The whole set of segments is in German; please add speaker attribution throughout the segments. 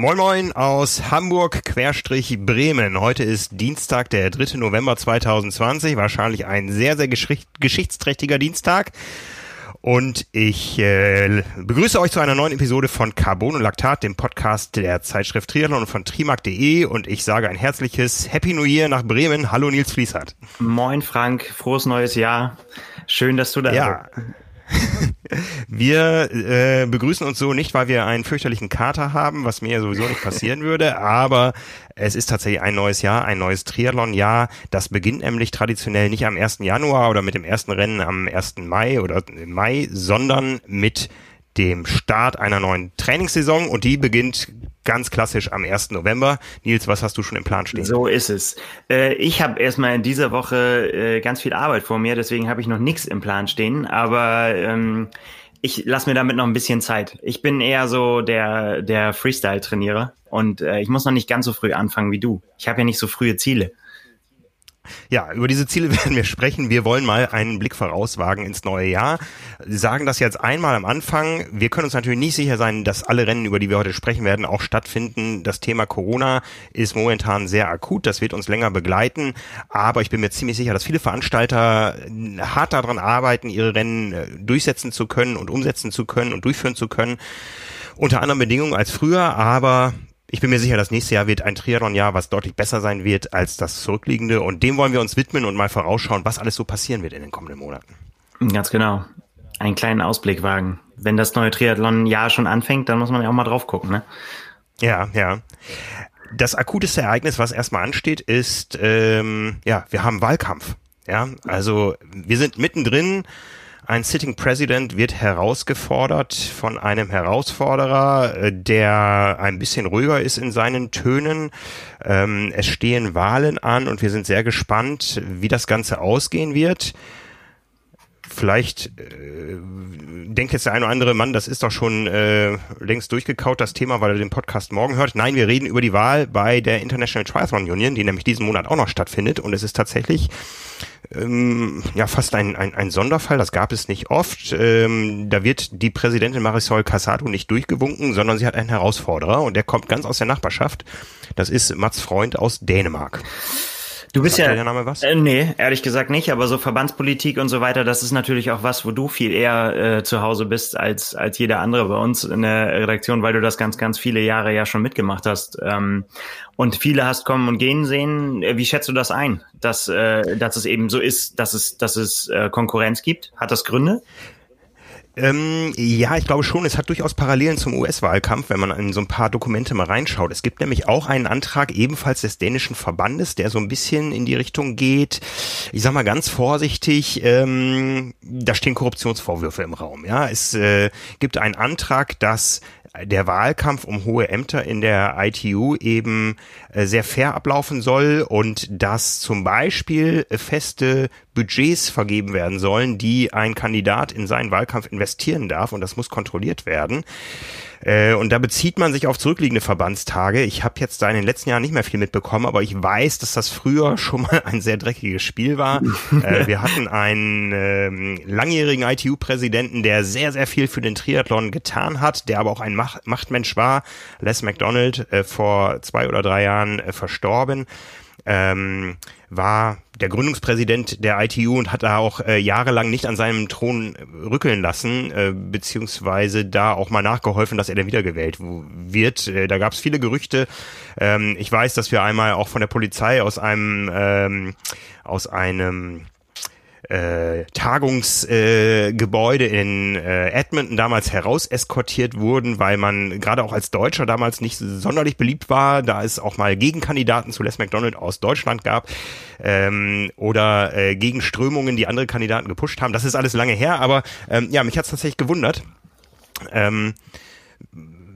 Speaker 1: Moin Moin aus Hamburg Querstrich Bremen. Heute ist Dienstag, der 3. November 2020. Wahrscheinlich ein sehr, sehr geschichtsträchtiger Dienstag. Und ich äh, begrüße euch zu einer neuen Episode von Carbon und Laktat, dem Podcast der Zeitschrift Triathlon und von trimark.de. Und ich sage ein herzliches Happy New Year nach Bremen. Hallo Nils Fließhardt.
Speaker 2: Moin Frank, frohes neues Jahr. Schön, dass du da bist.
Speaker 1: Wir äh, begrüßen uns so nicht, weil wir einen fürchterlichen Kater haben, was mir sowieso nicht passieren würde, aber es ist tatsächlich ein neues Jahr, ein neues Triathlon-Jahr. Das beginnt nämlich traditionell nicht am 1. Januar oder mit dem ersten Rennen am 1. Mai oder Mai, sondern mit dem Start einer neuen Trainingssaison und die beginnt ganz klassisch am 1. November. Nils, was hast du schon im Plan stehen?
Speaker 2: So ist es. Äh, ich habe erstmal in dieser Woche äh, ganz viel Arbeit vor mir, deswegen habe ich noch nichts im Plan stehen, aber ähm, ich lasse mir damit noch ein bisschen Zeit. Ich bin eher so der, der Freestyle-Trainierer und äh, ich muss noch nicht ganz so früh anfangen wie du. Ich habe ja nicht so frühe Ziele.
Speaker 1: Ja, über diese Ziele werden wir sprechen. Wir wollen mal einen Blick vorauswagen ins neue Jahr. Sie sagen das jetzt einmal am Anfang. Wir können uns natürlich nicht sicher sein, dass alle Rennen, über die wir heute sprechen werden, auch stattfinden. Das Thema Corona ist momentan sehr akut. Das wird uns länger begleiten. Aber ich bin mir ziemlich sicher, dass viele Veranstalter hart daran arbeiten, ihre Rennen äh, durchsetzen zu können und umsetzen zu können und durchführen zu können unter anderen Bedingungen als früher, aber ich bin mir sicher, das nächste Jahr wird ein Triathlon-Jahr, was deutlich besser sein wird als das zurückliegende. Und dem wollen wir uns widmen und mal vorausschauen, was alles so passieren wird in den kommenden Monaten.
Speaker 2: Ganz genau. Einen kleinen Ausblick wagen. Wenn das neue Triathlon-Jahr schon anfängt, dann muss man ja auch mal drauf gucken, ne?
Speaker 1: Ja, ja. Das akuteste Ereignis, was erstmal ansteht, ist, ähm, ja, wir haben Wahlkampf. Ja, also wir sind mittendrin ein Sitting President wird herausgefordert von einem Herausforderer, äh, der ein bisschen ruhiger ist in seinen Tönen. Ähm, es stehen Wahlen an und wir sind sehr gespannt, wie das Ganze ausgehen wird vielleicht äh, denkt jetzt der eine oder andere Mann, das ist doch schon äh, längst durchgekaut, das Thema, weil er den Podcast morgen hört. Nein, wir reden über die Wahl bei der International Triathlon Union, die nämlich diesen Monat auch noch stattfindet. Und es ist tatsächlich ähm, ja fast ein, ein, ein Sonderfall, das gab es nicht oft. Ähm, da wird die Präsidentin Marisol Casado nicht durchgewunken, sondern sie hat einen Herausforderer und der kommt ganz aus der Nachbarschaft. Das ist Mats Freund aus Dänemark.
Speaker 2: Du bist Sagt ja. Der Name was? Äh, nee, ehrlich gesagt nicht, aber so Verbandspolitik und so weiter, das ist natürlich auch was, wo du viel eher äh, zu Hause bist als, als jeder andere bei uns in der Redaktion, weil du das ganz, ganz viele Jahre ja schon mitgemacht hast. Ähm, und viele hast kommen und gehen sehen. Äh, wie schätzt du das ein, dass, äh, dass es eben so ist, dass es, dass es äh, Konkurrenz gibt? Hat das Gründe?
Speaker 1: Ähm, ja, ich glaube schon. Es hat durchaus Parallelen zum US-Wahlkampf, wenn man in so ein paar Dokumente mal reinschaut. Es gibt nämlich auch einen Antrag ebenfalls des dänischen Verbandes, der so ein bisschen in die Richtung geht. Ich sag mal ganz vorsichtig, ähm, da stehen Korruptionsvorwürfe im Raum. Ja, es äh, gibt einen Antrag, dass der Wahlkampf um hohe Ämter in der ITU eben äh, sehr fair ablaufen soll und dass zum Beispiel feste Budgets vergeben werden sollen, die ein Kandidat in seinen Wahlkampf investieren darf und das muss kontrolliert werden. Äh, und da bezieht man sich auf zurückliegende Verbandstage. Ich habe jetzt da in den letzten Jahren nicht mehr viel mitbekommen, aber ich weiß, dass das früher schon mal ein sehr dreckiges Spiel war. äh, wir hatten einen ähm, langjährigen ITU-Präsidenten, der sehr, sehr viel für den Triathlon getan hat, der aber auch ein Mach Machtmensch war. Les McDonald, äh, vor zwei oder drei Jahren äh, verstorben. Ähm, war der Gründungspräsident der ITU und hat da auch äh, jahrelang nicht an seinem Thron rückeln lassen, äh, beziehungsweise da auch mal nachgeholfen, dass er dann wiedergewählt wird. Äh, da gab es viele Gerüchte. Ähm, ich weiß, dass wir einmal auch von der Polizei aus einem ähm, aus einem äh, Tagungsgebäude äh, in äh, Edmonton damals heraus eskortiert wurden, weil man gerade auch als Deutscher damals nicht sonderlich beliebt war, da es auch mal Gegenkandidaten zu Les McDonald aus Deutschland gab ähm, oder äh, Gegenströmungen, die andere Kandidaten gepusht haben. Das ist alles lange her, aber ähm, ja, mich hat's tatsächlich gewundert. Ähm,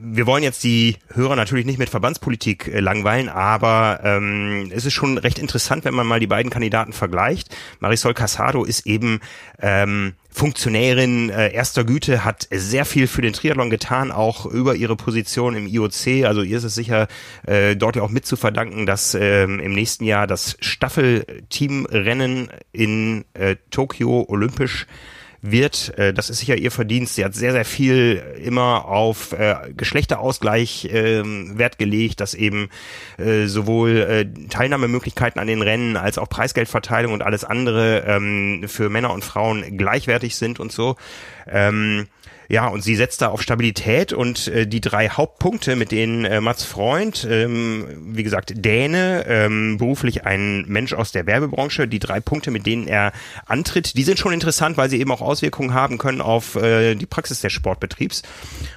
Speaker 1: wir wollen jetzt die Hörer natürlich nicht mit Verbandspolitik äh, langweilen, aber ähm, es ist schon recht interessant, wenn man mal die beiden Kandidaten vergleicht. Marisol Casado ist eben ähm, Funktionärin äh, erster Güte, hat sehr viel für den Triathlon getan, auch über ihre Position im IOC. Also ihr ist es sicher äh, dort ja auch mit zu verdanken, dass ähm, im nächsten Jahr das Staffelteamrennen in äh, Tokio olympisch wird. Äh, das ist sicher ihr Verdienst. Sie hat sehr, sehr viel immer auf äh, Geschlechterausgleich äh, Wert gelegt, dass eben äh, sowohl äh, Teilnahmemöglichkeiten an den Rennen als auch Preisgeldverteilung und alles andere ähm, für Männer und Frauen gleichwertig sind und so. Ähm, ja, und sie setzt da auf Stabilität und äh, die drei Hauptpunkte, mit denen äh, Mats Freund, ähm, wie gesagt, Däne, ähm, beruflich ein Mensch aus der Werbebranche, die drei Punkte, mit denen er antritt, die sind schon interessant, weil sie eben auch Auswirkungen haben können auf äh, die Praxis des Sportbetriebs.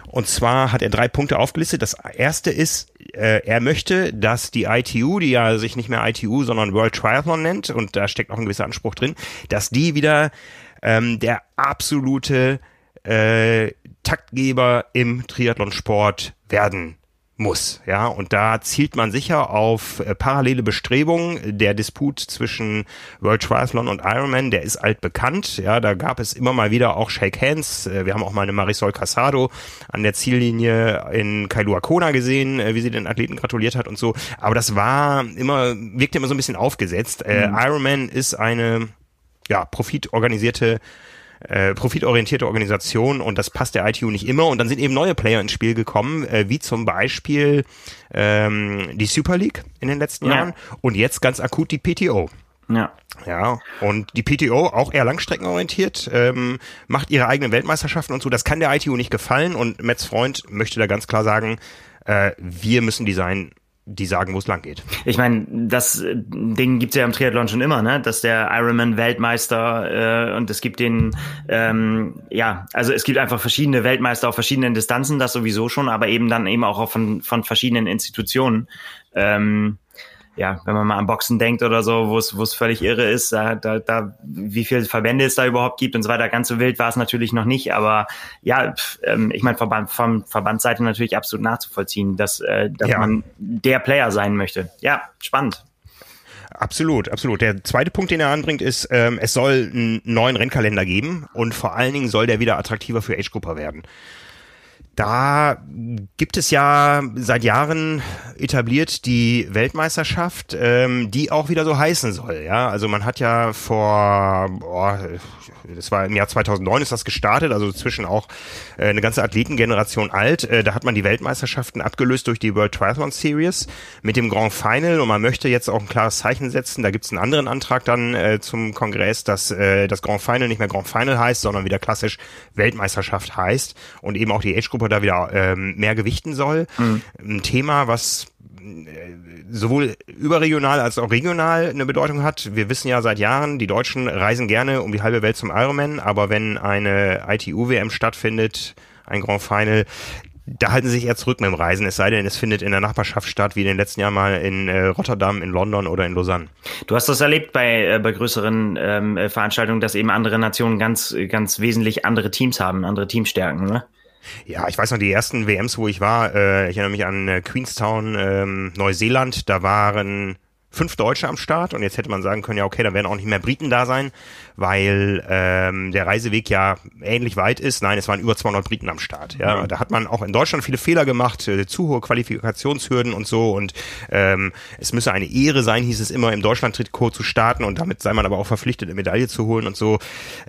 Speaker 1: Und zwar hat er drei Punkte aufgelistet. Das erste ist, äh, er möchte, dass die ITU, die ja sich nicht mehr ITU, sondern World Triathlon nennt, und da steckt auch ein gewisser Anspruch drin, dass die wieder ähm, der absolute äh, Taktgeber im Triathlonsport werden muss, ja, und da zielt man sicher auf äh, parallele Bestrebungen. Der Disput zwischen World Triathlon und Ironman, der ist altbekannt, ja, da gab es immer mal wieder auch Shake Hands. Äh, wir haben auch mal eine Marisol Casado an der Ziellinie in Kailua Kona gesehen, äh, wie sie den Athleten gratuliert hat und so. Aber das war immer, wirkte immer so ein bisschen aufgesetzt. Äh, mhm. Ironman ist eine, ja, profitorganisierte äh, profitorientierte Organisation und das passt der ITU nicht immer und dann sind eben neue Player ins Spiel gekommen, äh, wie zum Beispiel ähm, die Super League in den letzten ja. Jahren und jetzt ganz akut die PTO. Ja. Ja, und die PTO, auch eher langstreckenorientiert, ähm, macht ihre eigenen Weltmeisterschaften und so. Das kann der ITU nicht gefallen und Metz Freund möchte da ganz klar sagen, äh, wir müssen Design die sagen, wo es lang geht.
Speaker 2: Ich meine, das Ding gibt's ja im Triathlon schon immer, ne? Dass der Ironman Weltmeister äh, und es gibt den, ähm, ja, also es gibt einfach verschiedene Weltmeister auf verschiedenen Distanzen, das sowieso schon, aber eben dann eben auch von, von verschiedenen Institutionen. Ähm, ja, wenn man mal an Boxen denkt oder so, wo es wo es völlig irre ist, da, da, da wie viele Verbände es da überhaupt gibt und so weiter. Ganz so wild war es natürlich noch nicht, aber ja, pf, ähm, ich meine, Verband, vom Verbandsseite natürlich absolut nachzuvollziehen, dass, äh, dass ja. man der Player sein möchte. Ja, spannend.
Speaker 1: Absolut, absolut. Der zweite Punkt, den er anbringt, ist, ähm, es soll einen neuen Rennkalender geben und vor allen Dingen soll der wieder attraktiver für Age-Grupper werden. Da gibt es ja seit Jahren etabliert die Weltmeisterschaft, ähm, die auch wieder so heißen soll. Ja, also man hat ja vor, boah, das war im Jahr 2009 ist das gestartet, also zwischen auch äh, eine ganze Athletengeneration alt. Äh, da hat man die Weltmeisterschaften abgelöst durch die World Triathlon Series mit dem Grand Final und man möchte jetzt auch ein klares Zeichen setzen. Da gibt es einen anderen Antrag dann äh, zum Kongress, dass äh, das Grand Final nicht mehr Grand Final heißt, sondern wieder klassisch Weltmeisterschaft heißt und eben auch die Age-Gruppe Körper da wieder ähm, mehr gewichten soll. Mhm. Ein Thema, was äh, sowohl überregional als auch regional eine Bedeutung hat. Wir wissen ja seit Jahren, die Deutschen reisen gerne um die halbe Welt zum Ironman, aber wenn eine ITU-WM stattfindet, ein Grand Final, da halten sie sich eher zurück mit dem Reisen, es sei denn, es findet in der Nachbarschaft statt, wie in den letzten Jahren mal in äh, Rotterdam, in London oder in Lausanne.
Speaker 2: Du hast das erlebt bei, äh, bei größeren ähm, Veranstaltungen, dass eben andere Nationen ganz, ganz wesentlich andere Teams haben, andere Teamstärken, ne?
Speaker 1: Ja, ich weiß noch, die ersten WMs, wo ich war, äh, ich erinnere mich an äh, Queenstown, ähm, Neuseeland, da waren fünf Deutsche am Start und jetzt hätte man sagen können, ja okay, da werden auch nicht mehr Briten da sein, weil ähm, der Reiseweg ja ähnlich weit ist. Nein, es waren über 200 Briten am Start. Ja, mhm. da hat man auch in Deutschland viele Fehler gemacht, äh, zu hohe Qualifikationshürden und so und ähm, es müsse eine Ehre sein, hieß es immer im Deutschland-Trikot zu starten und damit sei man aber auch verpflichtet, eine Medaille zu holen und so.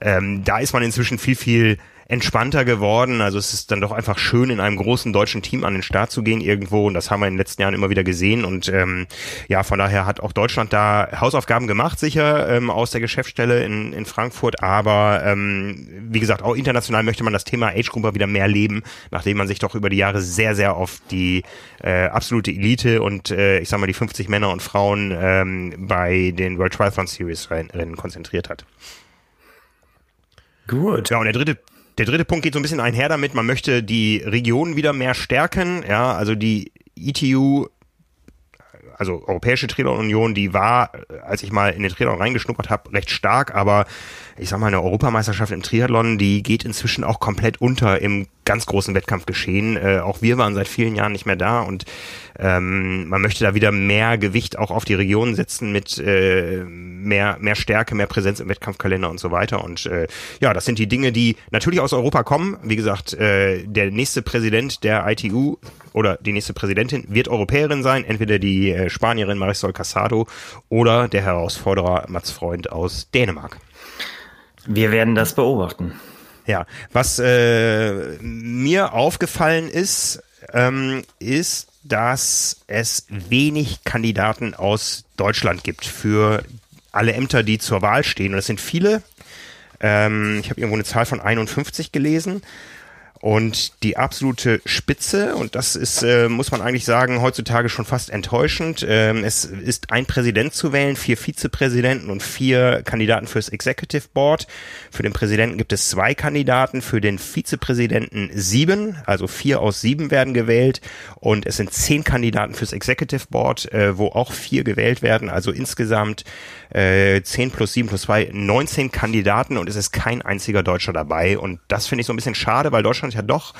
Speaker 1: Ähm, da ist man inzwischen viel viel entspannter geworden. Also es ist dann doch einfach schön, in einem großen deutschen Team an den Start zu gehen irgendwo. Und das haben wir in den letzten Jahren immer wieder gesehen. Und ähm, ja, von daher hat auch Deutschland da Hausaufgaben gemacht, sicher ähm, aus der Geschäftsstelle in, in Frankfurt. Aber ähm, wie gesagt, auch international möchte man das Thema Age Grouper wieder mehr leben, nachdem man sich doch über die Jahre sehr, sehr auf die äh, absolute Elite und äh, ich sag mal die 50 Männer und Frauen ähm, bei den World Triathlon Series Rennen konzentriert hat. Gut. Ja, und der dritte der dritte Punkt geht so ein bisschen einher damit, man möchte die Region wieder mehr stärken. Ja, also die ETU also Europäische Triathlon Union, die war, als ich mal in den Triathlon reingeschnuppert habe, recht stark, aber ich sag mal, eine Europameisterschaft im Triathlon, die geht inzwischen auch komplett unter im ganz großen Wettkampfgeschehen. Äh, auch wir waren seit vielen Jahren nicht mehr da und ähm, man möchte da wieder mehr Gewicht auch auf die Region setzen mit äh, mehr, mehr Stärke, mehr Präsenz im Wettkampfkalender und so weiter. Und äh, ja, das sind die Dinge, die natürlich aus Europa kommen. Wie gesagt, äh, der nächste Präsident der ITU oder die nächste Präsidentin wird Europäerin sein, entweder die äh, Spanierin Marisol Casado oder der Herausforderer Mats Freund aus Dänemark.
Speaker 2: Wir werden das beobachten.
Speaker 1: Ja, was äh, mir aufgefallen ist, ähm, ist, dass es wenig Kandidaten aus Deutschland gibt für alle Ämter, die zur Wahl stehen. Und es sind viele. Ähm, ich habe irgendwo eine Zahl von 51 gelesen. Und die absolute Spitze, und das ist, äh, muss man eigentlich sagen, heutzutage schon fast enttäuschend. Ähm, es ist ein Präsident zu wählen, vier Vizepräsidenten und vier Kandidaten fürs Executive Board. Für den Präsidenten gibt es zwei Kandidaten, für den Vizepräsidenten sieben, also vier aus sieben werden gewählt. Und es sind zehn Kandidaten fürs Executive Board, äh, wo auch vier gewählt werden. Also insgesamt äh, 10 plus 7 plus 2, 19 Kandidaten und es ist kein einziger Deutscher dabei. Und das finde ich so ein bisschen schade, weil Deutschland ja doch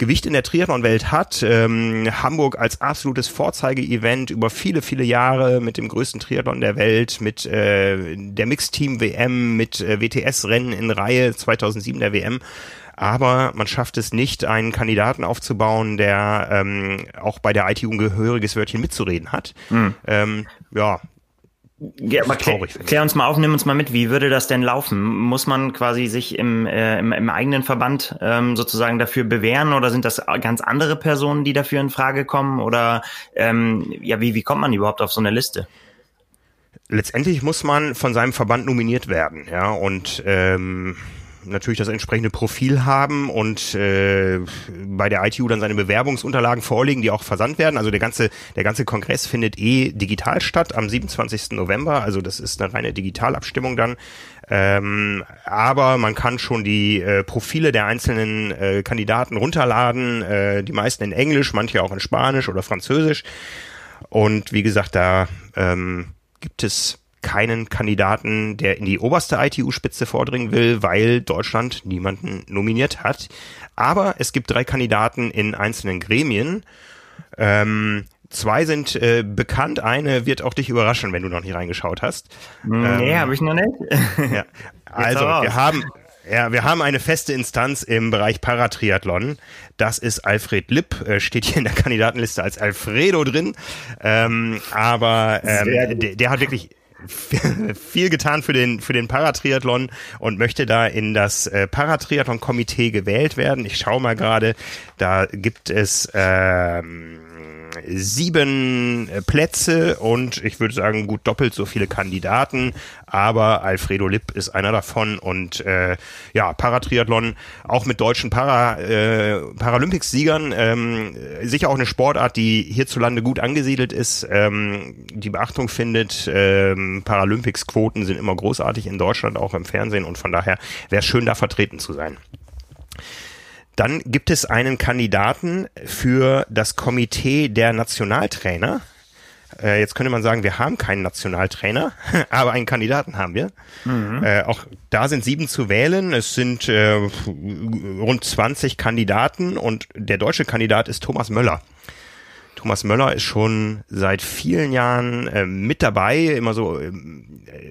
Speaker 1: Gewicht in der Triathlon-Welt hat. Ähm, Hamburg als absolutes Vorzeige-Event über viele, viele Jahre mit dem größten Triathlon der Welt, mit äh, der Mixteam-WM, mit äh, WTS-Rennen in Reihe 2007 der WM. Aber man schafft es nicht, einen Kandidaten aufzubauen, der ähm, auch bei der ITU ein gehöriges Wörtchen mitzureden hat. Mhm. Ähm, ja,
Speaker 2: ja, aber klär, klär uns mal auf, nimm uns mal mit. Wie würde das denn laufen? Muss man quasi sich im, äh, im, im eigenen Verband ähm, sozusagen dafür bewähren oder sind das ganz andere Personen, die dafür in Frage kommen? Oder ähm, ja, wie, wie kommt man überhaupt auf so eine Liste?
Speaker 1: Letztendlich muss man von seinem Verband nominiert werden, ja, und ähm, natürlich das entsprechende Profil haben und äh, bei der ITU dann seine Bewerbungsunterlagen vorlegen, die auch versandt werden. Also der ganze, der ganze Kongress findet eh digital statt am 27. November. Also das ist eine reine Digitalabstimmung dann. Ähm, aber man kann schon die äh, Profile der einzelnen äh, Kandidaten runterladen, äh, die meisten in Englisch, manche auch in Spanisch oder Französisch. Und wie gesagt, da ähm, gibt es keinen Kandidaten, der in die oberste ITU-Spitze vordringen will, weil Deutschland niemanden nominiert hat. Aber es gibt drei Kandidaten in einzelnen Gremien. Ähm, zwei sind äh, bekannt, eine wird auch dich überraschen, wenn du noch nicht reingeschaut hast.
Speaker 2: Nee, ähm, habe ich noch nicht.
Speaker 1: ja. Also, wir haben, ja, wir haben eine feste Instanz im Bereich Paratriathlon. Das ist Alfred Lipp, äh, steht hier in der Kandidatenliste als Alfredo drin. Ähm, aber ähm, der, der, hat wirklich viel getan für den für den Paratriathlon und möchte da in das äh, Paratriathlon Komitee gewählt werden. Ich schaue mal gerade, da gibt es ähm, sieben Plätze und ich würde sagen gut doppelt so viele Kandidaten, aber Alfredo Lipp ist einer davon und äh, ja, Paratriathlon auch mit deutschen Para, äh, Paralympics-Siegern, ähm, sicher auch eine Sportart, die hierzulande gut angesiedelt ist, ähm, die Beachtung findet. Ähm, Paralympics-Quoten sind immer großartig in Deutschland, auch im Fernsehen und von daher wäre es schön, da vertreten zu sein. Dann gibt es einen Kandidaten für das Komitee der Nationaltrainer. Äh, jetzt könnte man sagen, wir haben keinen Nationaltrainer, aber einen Kandidaten haben wir. Mhm. Äh, auch da sind sieben zu wählen. Es sind äh, rund 20 Kandidaten und der deutsche Kandidat ist Thomas Möller. Thomas Möller ist schon seit vielen Jahren äh, mit dabei, immer so äh,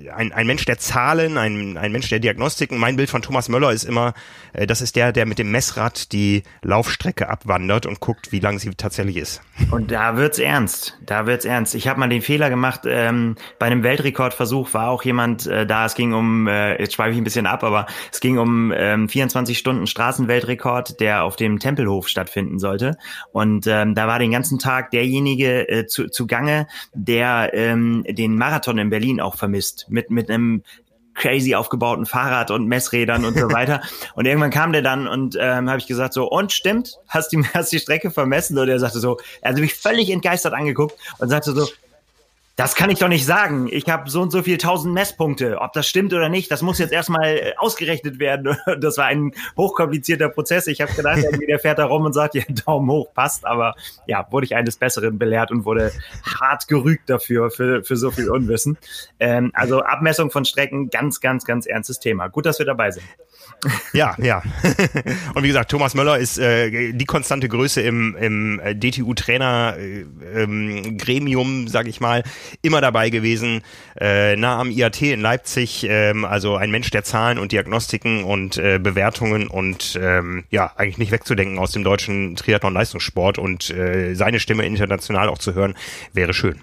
Speaker 1: ein, ein Mensch der Zahlen, ein, ein Mensch der Diagnostiken. Mein Bild von Thomas Möller ist immer, äh, das ist der, der mit dem Messrad die Laufstrecke abwandert und guckt, wie lang sie tatsächlich ist.
Speaker 2: Und da wird's ernst, da wird's ernst. Ich habe mal den Fehler gemacht, ähm, bei einem Weltrekordversuch war auch jemand äh, da, es ging um, äh, jetzt schweife ich ein bisschen ab, aber es ging um ähm, 24 Stunden Straßenweltrekord, der auf dem Tempelhof stattfinden sollte. Und ähm, da war den ganzen Tag Tag derjenige äh, zu, zugange, der ähm, den Marathon in Berlin auch vermisst. Mit, mit einem crazy aufgebauten Fahrrad und Messrädern und so weiter. und irgendwann kam der dann und ähm, habe ich gesagt so, und stimmt, hast du hast die Strecke vermessen? Und er sagte so, er hat mich völlig entgeistert angeguckt und sagte so, das kann ich doch nicht sagen. Ich habe so und so viel tausend Messpunkte. Ob das stimmt oder nicht, das muss jetzt erstmal äh, ausgerechnet werden. Das war ein hochkomplizierter Prozess. Ich habe gedacht, der fährt da rum und sagt, ja, Daumen hoch, passt. Aber ja, wurde ich eines Besseren belehrt und wurde hart gerügt dafür, für, für so viel Unwissen. Ähm, also Abmessung von Strecken, ganz, ganz, ganz ernstes Thema. Gut, dass wir dabei sind.
Speaker 1: Ja, ja. Und wie gesagt, Thomas Möller ist äh, die konstante Größe im, im äh, DTU-Trainer-Gremium, äh, ähm, sag ich mal, immer dabei gewesen, äh, nah am IAT in Leipzig, ähm, also ein Mensch der Zahlen und Diagnostiken und äh, Bewertungen und ähm, ja, eigentlich nicht wegzudenken aus dem deutschen Triathlon-Leistungssport und äh, seine Stimme international auch zu hören, wäre schön.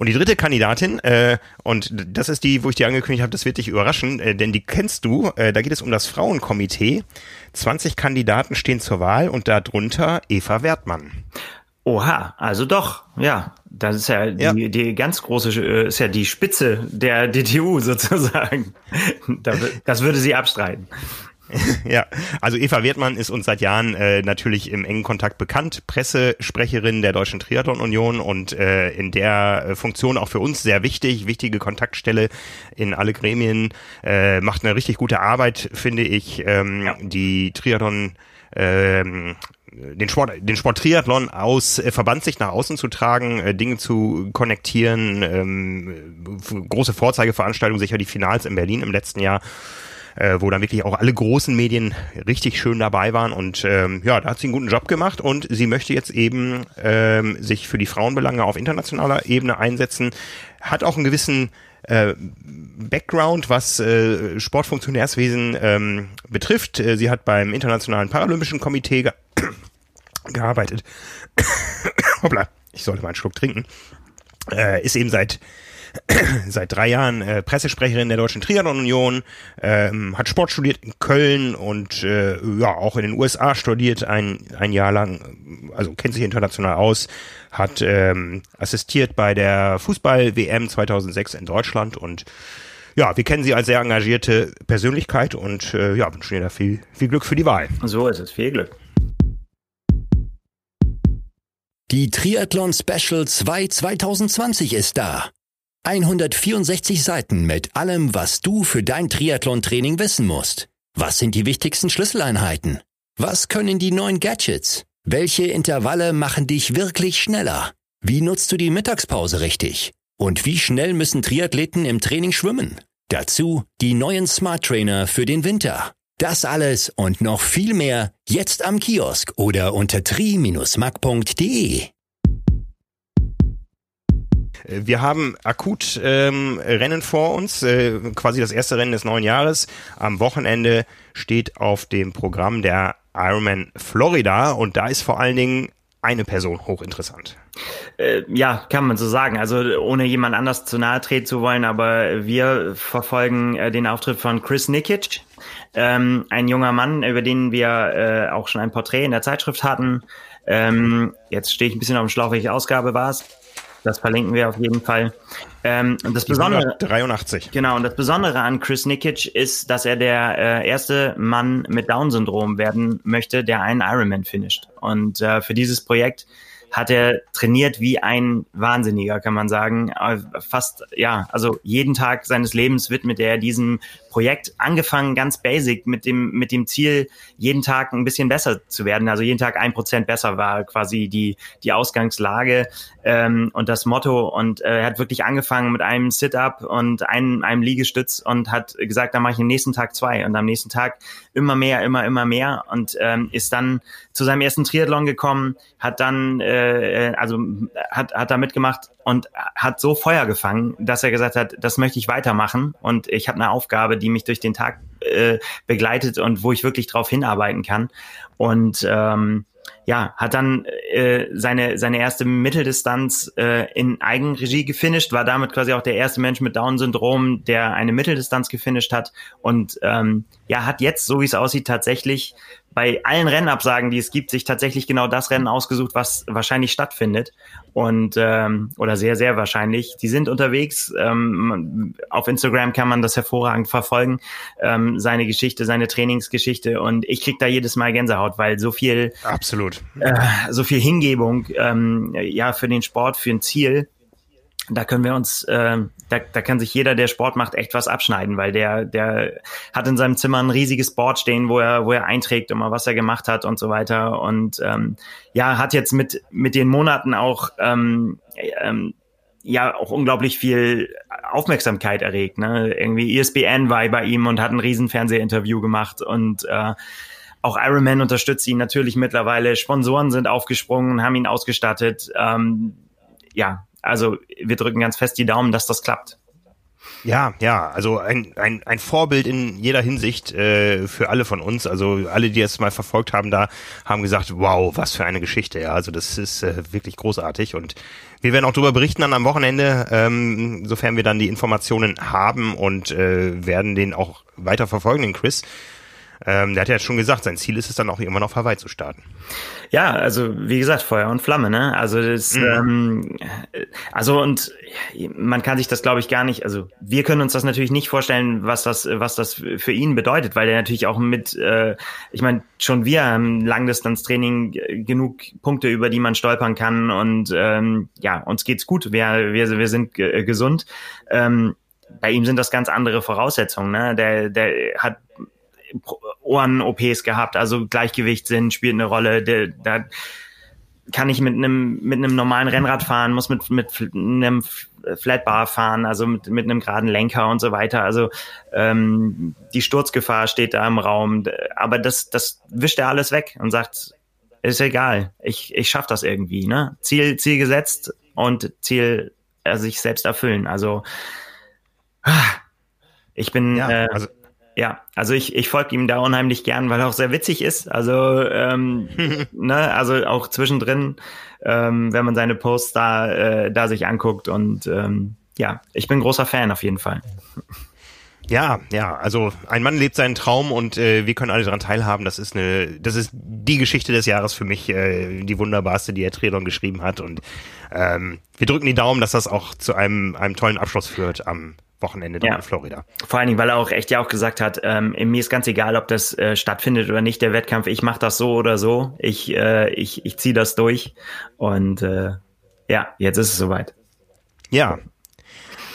Speaker 1: Und die dritte Kandidatin, äh, und das ist die, wo ich dir angekündigt habe, das wird dich überraschen, äh, denn die kennst du, äh, da geht es um das Frauenkomitee. 20 Kandidaten stehen zur Wahl und darunter Eva Wertmann.
Speaker 2: Oha, also doch, ja. Das ist ja die, ja. die ganz große, äh, ist ja die Spitze der DTU sozusagen. Das würde sie abstreiten.
Speaker 1: ja, also Eva Wertmann ist uns seit Jahren äh, natürlich im engen Kontakt bekannt, Pressesprecherin der Deutschen Triathlon Union und äh, in der äh, Funktion auch für uns sehr wichtig, wichtige Kontaktstelle in alle Gremien, äh, macht eine richtig gute Arbeit, finde ich. Ähm, ja. Die Triathlon ähm, den Sport, den Sport Triathlon aus äh, Verbandssicht nach außen zu tragen, äh, Dinge zu konnektieren, ähm, große Vorzeigeveranstaltungen, sicher die Finals in Berlin im letzten Jahr äh, wo dann wirklich auch alle großen Medien richtig schön dabei waren. Und ähm, ja, da hat sie einen guten Job gemacht und sie möchte jetzt eben ähm, sich für die Frauenbelange auf internationaler Ebene einsetzen, hat auch einen gewissen äh, Background, was äh, Sportfunktionärswesen ähm, betrifft. Äh, sie hat beim Internationalen Paralympischen Komitee ge gearbeitet. Hoppla, ich sollte mal einen Schluck trinken. Äh, ist eben seit seit drei Jahren äh, Pressesprecherin der Deutschen Triathlon Union, ähm, hat Sport studiert in Köln und äh, ja auch in den USA studiert ein ein Jahr lang, also kennt sich international aus, hat ähm, assistiert bei der Fußball WM 2006 in Deutschland und ja, wir kennen sie als sehr engagierte Persönlichkeit und äh, ja, wünschen ihr da viel, viel Glück für die Wahl.
Speaker 2: So ist es, viel Glück.
Speaker 3: Die Triathlon Special 2 2020 ist da. 164 Seiten mit allem, was du für dein Triathlon-Training wissen musst. Was sind die wichtigsten Schlüsseleinheiten? Was können die neuen Gadgets? Welche Intervalle machen dich wirklich schneller? Wie nutzt du die Mittagspause richtig? Und wie schnell müssen Triathleten im Training schwimmen? Dazu die neuen Smart Trainer für den Winter. Das alles und noch viel mehr jetzt am Kiosk oder unter tri-mac.de.
Speaker 1: Wir haben akut ähm, Rennen vor uns, äh, quasi das erste Rennen des neuen Jahres. Am Wochenende steht auf dem Programm der Ironman Florida und da ist vor allen Dingen eine Person hochinteressant.
Speaker 2: Äh, ja, kann man so sagen. Also ohne jemand anders zu nahe treten zu wollen, aber wir verfolgen äh, den Auftritt von Chris Nikic, ähm, ein junger Mann, über den wir äh, auch schon ein Porträt in der Zeitschrift hatten. Ähm, jetzt stehe ich ein bisschen auf dem Schlauch, welche Ausgabe war es? Das verlinken wir auf jeden Fall. Ähm, und das Besondere,
Speaker 1: 83.
Speaker 2: Genau, und das Besondere an Chris Nikic ist, dass er der äh, erste Mann mit Down-Syndrom werden möchte, der einen Ironman finisht. Und äh, für dieses Projekt hat er trainiert wie ein Wahnsinniger, kann man sagen. Äh, fast, ja, also jeden Tag seines Lebens widmet er diesem Projekt. Angefangen ganz basic mit dem, mit dem Ziel, jeden Tag ein bisschen besser zu werden. Also jeden Tag ein Prozent besser war quasi die, die Ausgangslage ähm, und das Motto. Und äh, er hat wirklich angefangen mit einem Sit-up und einem, einem Liegestütz und hat gesagt, dann mache ich am nächsten Tag zwei und am nächsten Tag immer mehr, immer, immer mehr und ähm, ist dann zu seinem ersten Triathlon gekommen, hat dann, äh, also hat, hat da mitgemacht und hat so Feuer gefangen, dass er gesagt hat, das möchte ich weitermachen und ich habe eine Aufgabe, die mich durch den Tag äh, begleitet und wo ich wirklich drauf hinarbeiten kann. Und ähm, ja, hat dann äh, seine, seine erste Mitteldistanz äh, in Eigenregie gefinisht, war damit quasi auch der erste Mensch mit Down-Syndrom, der eine Mitteldistanz gefinisht hat und ähm, ja, hat jetzt, so wie es aussieht, tatsächlich bei allen Rennabsagen, die es gibt, sich tatsächlich genau das Rennen ausgesucht, was wahrscheinlich stattfindet. Und ähm, oder sehr, sehr wahrscheinlich. Die sind unterwegs. Ähm, auf Instagram kann man das hervorragend verfolgen, ähm, seine Geschichte, seine Trainingsgeschichte. Und ich krieg da jedes Mal Gänsehaut, weil so viel
Speaker 1: absolut
Speaker 2: äh, so viel Hingebung ähm, ja für den Sport, für ein Ziel da können wir uns, äh, da, da kann sich jeder, der Sport macht, echt was abschneiden, weil der, der hat in seinem Zimmer ein riesiges Board stehen, wo er, wo er einträgt immer, was er gemacht hat und so weiter. Und ähm, ja, hat jetzt mit, mit den Monaten auch ähm, ähm, ja auch unglaublich viel Aufmerksamkeit erregt. Ne? Irgendwie ESPN war bei ihm und hat ein riesen Fernsehinterview gemacht und äh, auch Ironman unterstützt ihn natürlich mittlerweile. Sponsoren sind aufgesprungen, haben ihn ausgestattet. Ähm, ja, also wir drücken ganz fest die Daumen, dass das klappt.
Speaker 1: Ja, ja, also ein, ein, ein Vorbild in jeder Hinsicht äh, für alle von uns. Also alle, die es mal verfolgt haben, da haben gesagt, wow, was für eine Geschichte. Ja, also das ist äh, wirklich großartig und wir werden auch darüber berichten dann am Wochenende, ähm, sofern wir dann die Informationen haben und äh, werden den auch weiter verfolgen, den Chris. Ähm, der hat ja schon gesagt, sein Ziel ist es dann auch irgendwann auf Hawaii zu starten.
Speaker 2: Ja, also wie gesagt, Feuer und Flamme, ne? Also das, mhm. ähm, also und man kann sich das, glaube ich, gar nicht. Also wir können uns das natürlich nicht vorstellen, was das, was das für ihn bedeutet, weil er natürlich auch mit, äh, ich meine, schon wir haben Langdistanztraining genug Punkte, über die man stolpern kann und ähm, ja, uns geht's gut. Wir, wir, wir sind gesund. Ähm, bei ihm sind das ganz andere Voraussetzungen. Ne? Der, der hat Ohren-OPs gehabt, also Gleichgewichtssinn spielt eine Rolle. Da kann ich mit einem mit einem normalen Rennrad fahren, muss mit mit einem Flatbar fahren, also mit mit einem geraden Lenker und so weiter. Also ähm, die Sturzgefahr steht da im Raum, aber das das wischt er alles weg und sagt, ist egal, ich ich schaff das irgendwie, ne? Ziel Ziel gesetzt und Ziel äh, sich selbst erfüllen. Also ich bin ja, äh, also ja, also ich, ich folge ihm da unheimlich gern, weil er auch sehr witzig ist. Also, ähm, ne, also auch zwischendrin, ähm, wenn man seine Posts da, äh, da sich anguckt. Und ähm, ja, ich bin großer Fan auf jeden Fall.
Speaker 1: Ja, ja, also ein Mann lebt seinen Traum und äh, wir können alle daran teilhaben. Das ist eine, das ist die Geschichte des Jahres für mich, äh, die wunderbarste, die Herr Tredon geschrieben hat. Und ähm, wir drücken die Daumen, dass das auch zu einem, einem tollen Abschluss führt am Wochenende ja. in Florida.
Speaker 2: Vor allen Dingen, weil er auch echt ja auch gesagt hat, ähm, mir ist ganz egal, ob das äh, stattfindet oder nicht, der Wettkampf, ich mache das so oder so, ich, äh, ich, ich ziehe das durch und äh, ja, jetzt ist es soweit.
Speaker 1: Ja,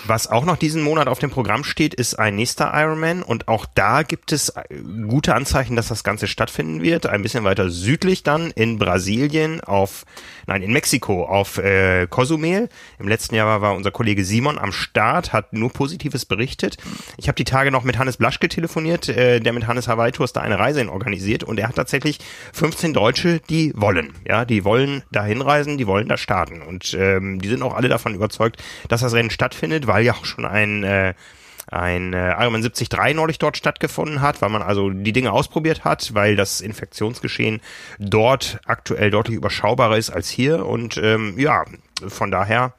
Speaker 1: was auch noch diesen Monat auf dem Programm steht, ist ein nächster Ironman und auch da gibt es äh, gute Anzeichen, dass das Ganze stattfinden wird. Ein bisschen weiter südlich dann in Brasilien auf, nein, in Mexiko auf äh, Cozumel. Im letzten Jahr war unser Kollege Simon am Start, hat nur Positives berichtet. Ich habe die Tage noch mit Hannes Blaschke telefoniert, äh, der mit Hannes Hawaii Tours da eine Reise hin organisiert und er hat tatsächlich 15 Deutsche, die wollen, ja, die wollen da hinreisen, die wollen da starten und ähm, die sind auch alle davon überzeugt, dass das Rennen stattfindet, weil ja auch schon ein äh, ein äh, Ironman 73 neulich dort stattgefunden hat, weil man also die Dinge ausprobiert hat, weil das Infektionsgeschehen dort aktuell deutlich überschaubarer ist als hier und ähm, ja, von daher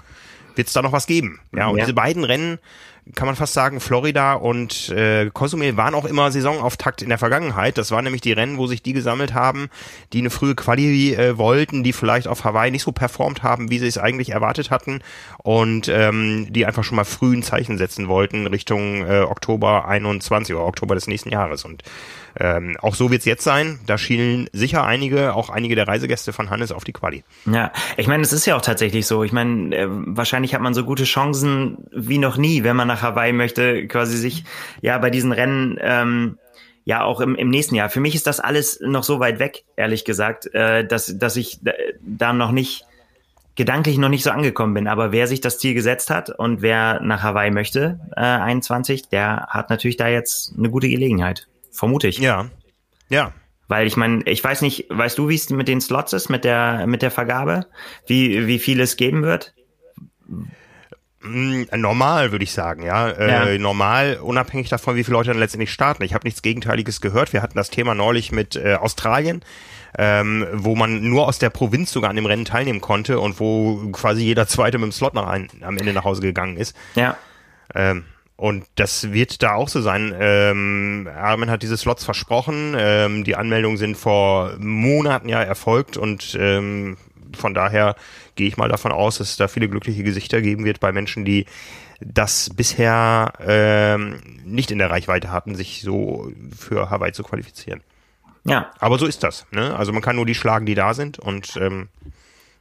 Speaker 1: wird es da noch was geben. Ja, und ja. diese beiden Rennen kann man fast sagen, Florida und äh, Cozumel waren auch immer Saisonauftakt in der Vergangenheit. Das waren nämlich die Rennen, wo sich die gesammelt haben, die eine frühe Quali äh, wollten, die vielleicht auf Hawaii nicht so performt haben, wie sie es eigentlich erwartet hatten und ähm, die einfach schon mal früh ein Zeichen setzen wollten Richtung äh, Oktober 21 oder Oktober des nächsten Jahres. Und ähm, auch so wird's jetzt sein. Da schielen sicher einige, auch einige der Reisegäste von Hannes auf die Quali.
Speaker 2: Ja, ich meine, es ist ja auch tatsächlich so. Ich meine, äh, wahrscheinlich hat man so gute Chancen wie noch nie, wenn man nach Hawaii möchte, quasi sich ja bei diesen Rennen ähm, ja auch im, im nächsten Jahr. Für mich ist das alles noch so weit weg, ehrlich gesagt, äh, dass, dass ich da noch nicht gedanklich noch nicht so angekommen bin. Aber wer sich das Ziel gesetzt hat und wer nach Hawaii möchte, äh, 21, der hat natürlich da jetzt eine gute Gelegenheit. Vermute ich.
Speaker 1: Ja. Ja.
Speaker 2: Weil ich meine, ich weiß nicht, weißt du, wie es mit den Slots ist, mit der, mit der Vergabe? Wie, wie viel es geben wird?
Speaker 1: Mm, normal, würde ich sagen, ja. Äh, ja. Normal, unabhängig davon, wie viele Leute dann letztendlich starten. Ich habe nichts Gegenteiliges gehört. Wir hatten das Thema neulich mit äh, Australien, ähm, wo man nur aus der Provinz sogar an dem Rennen teilnehmen konnte und wo quasi jeder Zweite mit dem Slot nach ein, am Ende nach Hause gegangen ist.
Speaker 2: Ja.
Speaker 1: Ähm, und das wird da auch so sein. Ähm, Armin hat diese Slots versprochen. Ähm, die Anmeldungen sind vor Monaten ja erfolgt und ähm, von daher gehe ich mal davon aus, dass es da viele glückliche Gesichter geben wird bei Menschen, die das bisher ähm, nicht in der Reichweite hatten, sich so für Hawaii zu qualifizieren.
Speaker 2: Ja.
Speaker 1: Aber so ist das. Ne? Also man kann nur die schlagen, die da sind und ähm,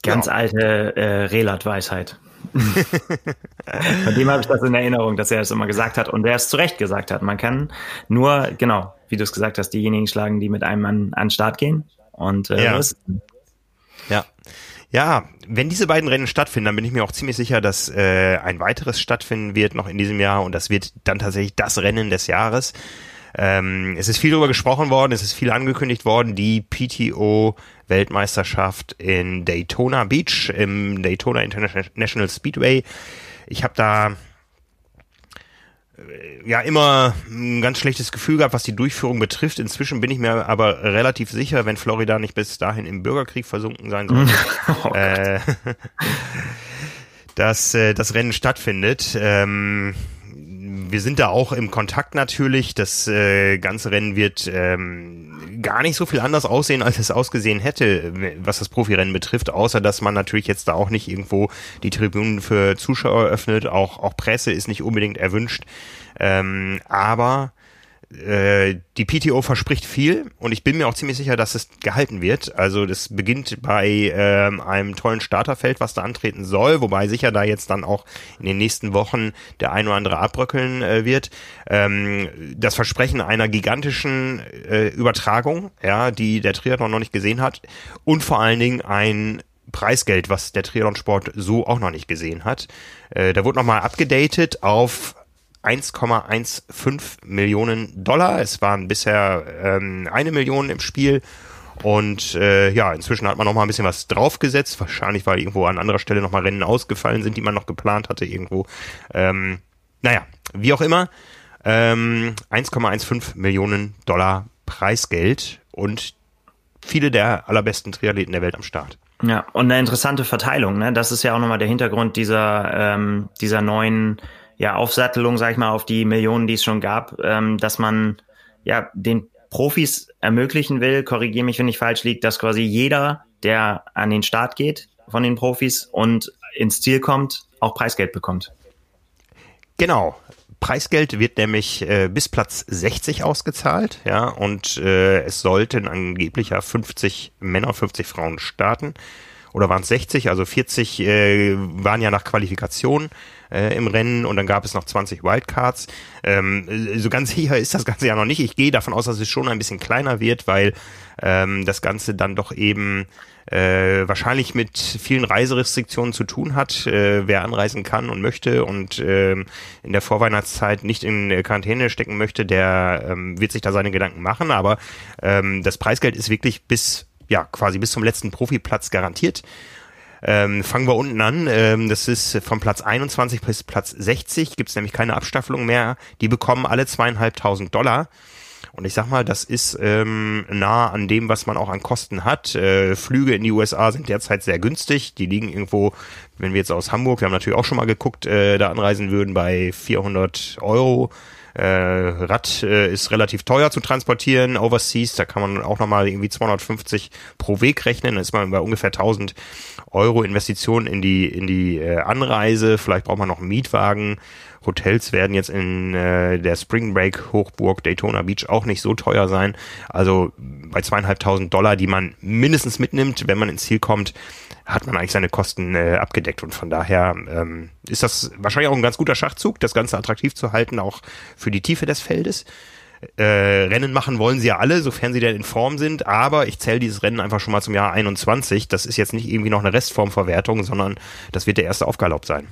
Speaker 2: ganz ja. alte äh, Relat-Weisheit. Von dem habe ich das in Erinnerung, dass er es immer gesagt hat und der es zu Recht gesagt hat. Man kann nur, genau, wie du es gesagt hast, diejenigen schlagen, die mit einem Mann an den Start gehen. Und äh,
Speaker 1: ja. ja. Ja, wenn diese beiden Rennen stattfinden, dann bin ich mir auch ziemlich sicher, dass äh, ein weiteres stattfinden wird noch in diesem Jahr und das wird dann tatsächlich das Rennen des Jahres. Ähm, es ist viel darüber gesprochen worden, es ist viel angekündigt worden, die PTO Weltmeisterschaft in Daytona Beach im Daytona International Speedway. Ich habe da äh, ja immer ein ganz schlechtes Gefühl gehabt, was die Durchführung betrifft. Inzwischen bin ich mir aber relativ sicher, wenn Florida nicht bis dahin im Bürgerkrieg versunken sein soll, oh äh, dass äh, das Rennen stattfindet. Ähm, wir sind da auch im Kontakt natürlich. Das äh, ganze Rennen wird ähm, gar nicht so viel anders aussehen, als es ausgesehen hätte, was das Profirennen betrifft, außer dass man natürlich jetzt da auch nicht irgendwo die Tribünen für Zuschauer öffnet. Auch, auch Presse ist nicht unbedingt erwünscht. Ähm, aber äh, die PTO verspricht viel und ich bin mir auch ziemlich sicher, dass es gehalten wird. Also das beginnt bei ähm, einem tollen Starterfeld, was da antreten soll, wobei sicher da jetzt dann auch in den nächsten Wochen der ein oder andere abbröckeln äh, wird. Ähm, das Versprechen einer gigantischen äh, Übertragung, ja, die der Triathlon noch nicht gesehen hat und vor allen Dingen ein Preisgeld, was der Triathlon-Sport so auch noch nicht gesehen hat. Äh, da wurde nochmal abgedatet auf 1,15 Millionen Dollar. Es waren bisher ähm, eine Million im Spiel. Und äh, ja, inzwischen hat man noch mal ein bisschen was draufgesetzt. Wahrscheinlich, weil irgendwo an anderer Stelle noch mal Rennen ausgefallen sind, die man noch geplant hatte irgendwo. Ähm, naja, wie auch immer. Ähm, 1,15 Millionen Dollar Preisgeld und viele der allerbesten Triathleten der Welt am Start.
Speaker 2: Ja, und eine interessante Verteilung. Ne? Das ist ja auch nochmal der Hintergrund dieser, ähm, dieser neuen ja, Aufsattelung, sag ich mal, auf die Millionen, die es schon gab, ähm, dass man ja den Profis ermöglichen will, korrigiere mich, wenn ich falsch liege, dass quasi jeder, der an den Start geht von den Profis und ins Ziel kommt, auch Preisgeld bekommt.
Speaker 1: Genau. Preisgeld wird nämlich äh, bis Platz 60 ausgezahlt, ja, und äh, es sollten angeblich ja 50 Männer, 50 Frauen starten. Oder waren es 60? Also 40 äh, waren ja nach Qualifikation äh, im Rennen und dann gab es noch 20 Wildcards. Ähm, so ganz sicher ist das Ganze ja noch nicht. Ich gehe davon aus, dass es schon ein bisschen kleiner wird, weil ähm, das Ganze dann doch eben äh, wahrscheinlich mit vielen Reiserestriktionen zu tun hat, äh, wer anreisen kann und möchte und äh, in der Vorweihnachtszeit nicht in Quarantäne stecken möchte, der ähm, wird sich da seine Gedanken machen. Aber ähm, das Preisgeld ist wirklich bis ja quasi bis zum letzten Profiplatz garantiert. Ähm, fangen wir unten an. Ähm, das ist von Platz 21 bis Platz 60. Gibt es nämlich keine Abstaffelung mehr. Die bekommen alle zweieinhalbtausend Dollar. Und ich sag mal, das ist ähm, nah an dem, was man auch an Kosten hat. Äh, Flüge in die USA sind derzeit sehr günstig. Die liegen irgendwo, wenn wir jetzt aus Hamburg, wir haben natürlich auch schon mal geguckt, äh, da anreisen würden bei 400 Euro. Äh, Rad äh, ist relativ teuer zu transportieren, overseas, da kann man auch nochmal irgendwie 250 pro Weg rechnen, dann ist man bei ungefähr 1000 Euro Investitionen in die, in die äh, Anreise, vielleicht braucht man noch einen Mietwagen. Hotels werden jetzt in äh, der Spring Break Hochburg Daytona Beach auch nicht so teuer sein. Also bei zweieinhalbtausend Dollar, die man mindestens mitnimmt, wenn man ins Ziel kommt, hat man eigentlich seine Kosten äh, abgedeckt und von daher ähm, ist das wahrscheinlich auch ein ganz guter Schachzug, das Ganze attraktiv zu halten, auch für die Tiefe des Feldes. Äh, Rennen machen wollen sie ja alle, sofern sie denn in Form sind, aber ich zähle dieses Rennen einfach schon mal zum Jahr 21. Das ist jetzt nicht irgendwie noch eine Restformverwertung, sondern das wird der erste Aufgalopp sein.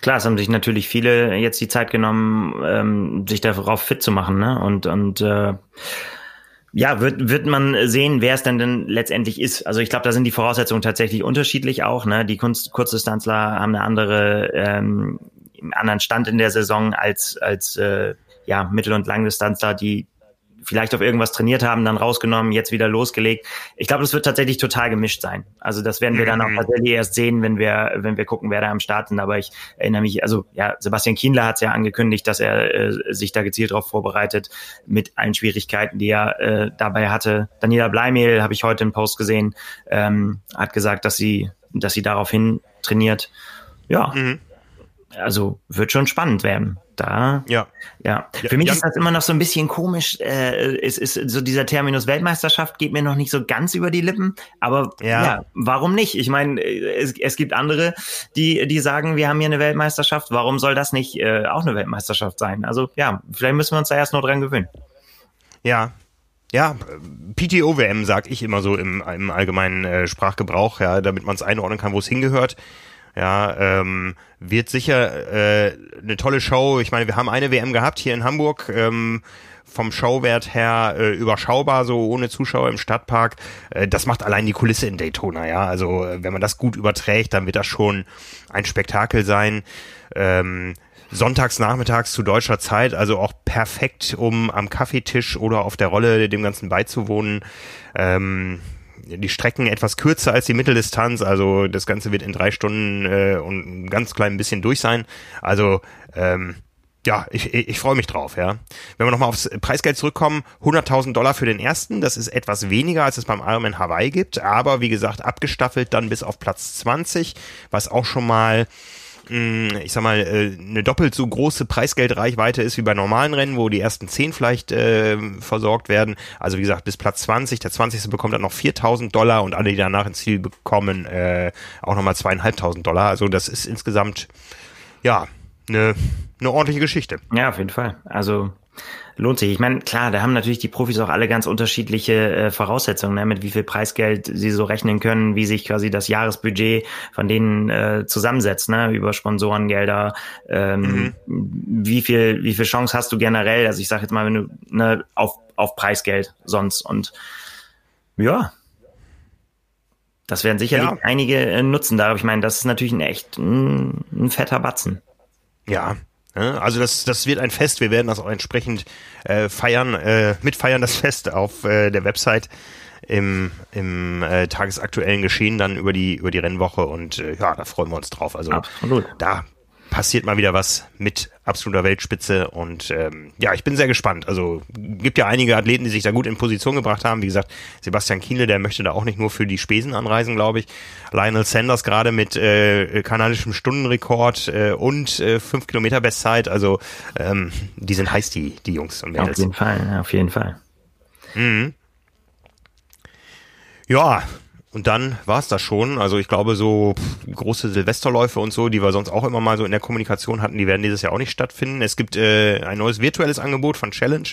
Speaker 2: Klar, es haben sich natürlich viele jetzt die Zeit genommen, ähm, sich darauf fit zu machen, ne? Und und äh, ja, wird, wird man sehen, wer es denn denn letztendlich ist. Also ich glaube, da sind die Voraussetzungen tatsächlich unterschiedlich auch. Ne? Die Kunst Kurzdistanzler haben eine andere, ähm, einen anderen Stand in der Saison als, als äh, ja, Mittel- und Langdistanzler, die vielleicht auf irgendwas trainiert haben, dann rausgenommen, jetzt wieder losgelegt. Ich glaube, das wird tatsächlich total gemischt sein. Also das werden wir dann auch mhm. tatsächlich erst sehen, wenn wir, wenn wir gucken, wer da am Start sind. Aber ich erinnere mich, also ja, Sebastian Kienler hat es ja angekündigt, dass er äh, sich da gezielt darauf vorbereitet, mit allen Schwierigkeiten, die er äh, dabei hatte. Daniela Bleimehl habe ich heute einen Post gesehen, ähm, hat gesagt, dass sie, dass sie daraufhin trainiert. Ja. Mhm. Also wird schon spannend werden. Da, ja. ja. Für mich ja. ist das immer noch so ein bisschen komisch. Äh, es ist so dieser Terminus Weltmeisterschaft geht mir noch nicht so ganz über die Lippen. Aber ja, ja warum nicht? Ich meine, es, es gibt andere, die die sagen, wir haben hier eine Weltmeisterschaft. Warum soll das nicht äh, auch eine Weltmeisterschaft sein? Also ja, vielleicht müssen wir uns da erst nur dran gewöhnen.
Speaker 1: Ja, ja, PTO-WM sag ich immer so im, im allgemeinen äh, Sprachgebrauch, ja, damit man es einordnen kann, wo es hingehört. Ja, ähm, wird sicher äh, eine tolle Show. Ich meine, wir haben eine WM gehabt hier in Hamburg. Ähm, vom Showwert her äh, überschaubar, so ohne Zuschauer im Stadtpark. Äh, das macht allein die Kulisse in Daytona, ja. Also äh, wenn man das gut überträgt, dann wird das schon ein Spektakel sein. Ähm, sonntags nachmittags zu deutscher Zeit, also auch perfekt, um am Kaffeetisch oder auf der Rolle dem Ganzen beizuwohnen. Ähm, die Strecken etwas kürzer als die Mitteldistanz, also das Ganze wird in drei Stunden äh, und ein ganz klein bisschen durch sein. Also ähm, ja, ich, ich, ich freue mich drauf, ja. Wenn wir nochmal aufs Preisgeld zurückkommen, 100.000 Dollar für den ersten, das ist etwas weniger, als es beim Ironman Hawaii gibt, aber wie gesagt, abgestaffelt dann bis auf Platz 20, was auch schon mal ich sag mal, äh, eine doppelt so große Preisgeldreichweite ist wie bei normalen Rennen, wo die ersten zehn vielleicht äh, versorgt werden. Also wie gesagt, bis Platz 20. Der 20. bekommt dann noch 4.000 Dollar und alle, die danach ins Ziel bekommen, äh, auch nochmal zweieinhalbtausend Dollar. Also das ist insgesamt, ja, eine, eine ordentliche Geschichte.
Speaker 2: Ja, auf jeden Fall. Also lohnt sich. Ich meine, klar, da haben natürlich die Profis auch alle ganz unterschiedliche äh, Voraussetzungen, ne, mit wie viel Preisgeld sie so rechnen können, wie sich quasi das Jahresbudget von denen äh, zusammensetzt, ne, über Sponsorengelder, ähm, mhm. wie viel, wie viel Chance hast du generell, also ich sage jetzt mal, wenn du ne, auf, auf Preisgeld sonst und ja, das werden sicherlich ja. einige äh, nutzen darauf. Ich meine, das ist natürlich ein echt ein, ein fetter Batzen.
Speaker 1: Ja, also das, das wird ein Fest. Wir werden das auch entsprechend äh, feiern, äh, mitfeiern das Fest auf äh, der Website im, im äh, tagesaktuellen Geschehen dann über die über die Rennwoche und äh, ja, da freuen wir uns drauf. Also Absolut. da passiert mal wieder was mit absoluter Weltspitze und ähm, ja, ich bin sehr gespannt. Also gibt ja einige Athleten, die sich da gut in Position gebracht haben. Wie gesagt, Sebastian Kienle, der möchte da auch nicht nur für die Spesen anreisen, glaube ich. Lionel Sanders gerade mit äh, kanadischem Stundenrekord äh, und äh, 5 Kilometer Bestzeit. Also ähm, die sind heiß, die, die Jungs
Speaker 2: und Mädels. Auf jeden Fall, auf jeden Fall.
Speaker 1: Mhm. Ja, und dann war es das schon. Also ich glaube, so große Silvesterläufe und so, die wir sonst auch immer mal so in der Kommunikation hatten, die werden dieses Jahr auch nicht stattfinden. Es gibt äh, ein neues virtuelles Angebot von Challenge,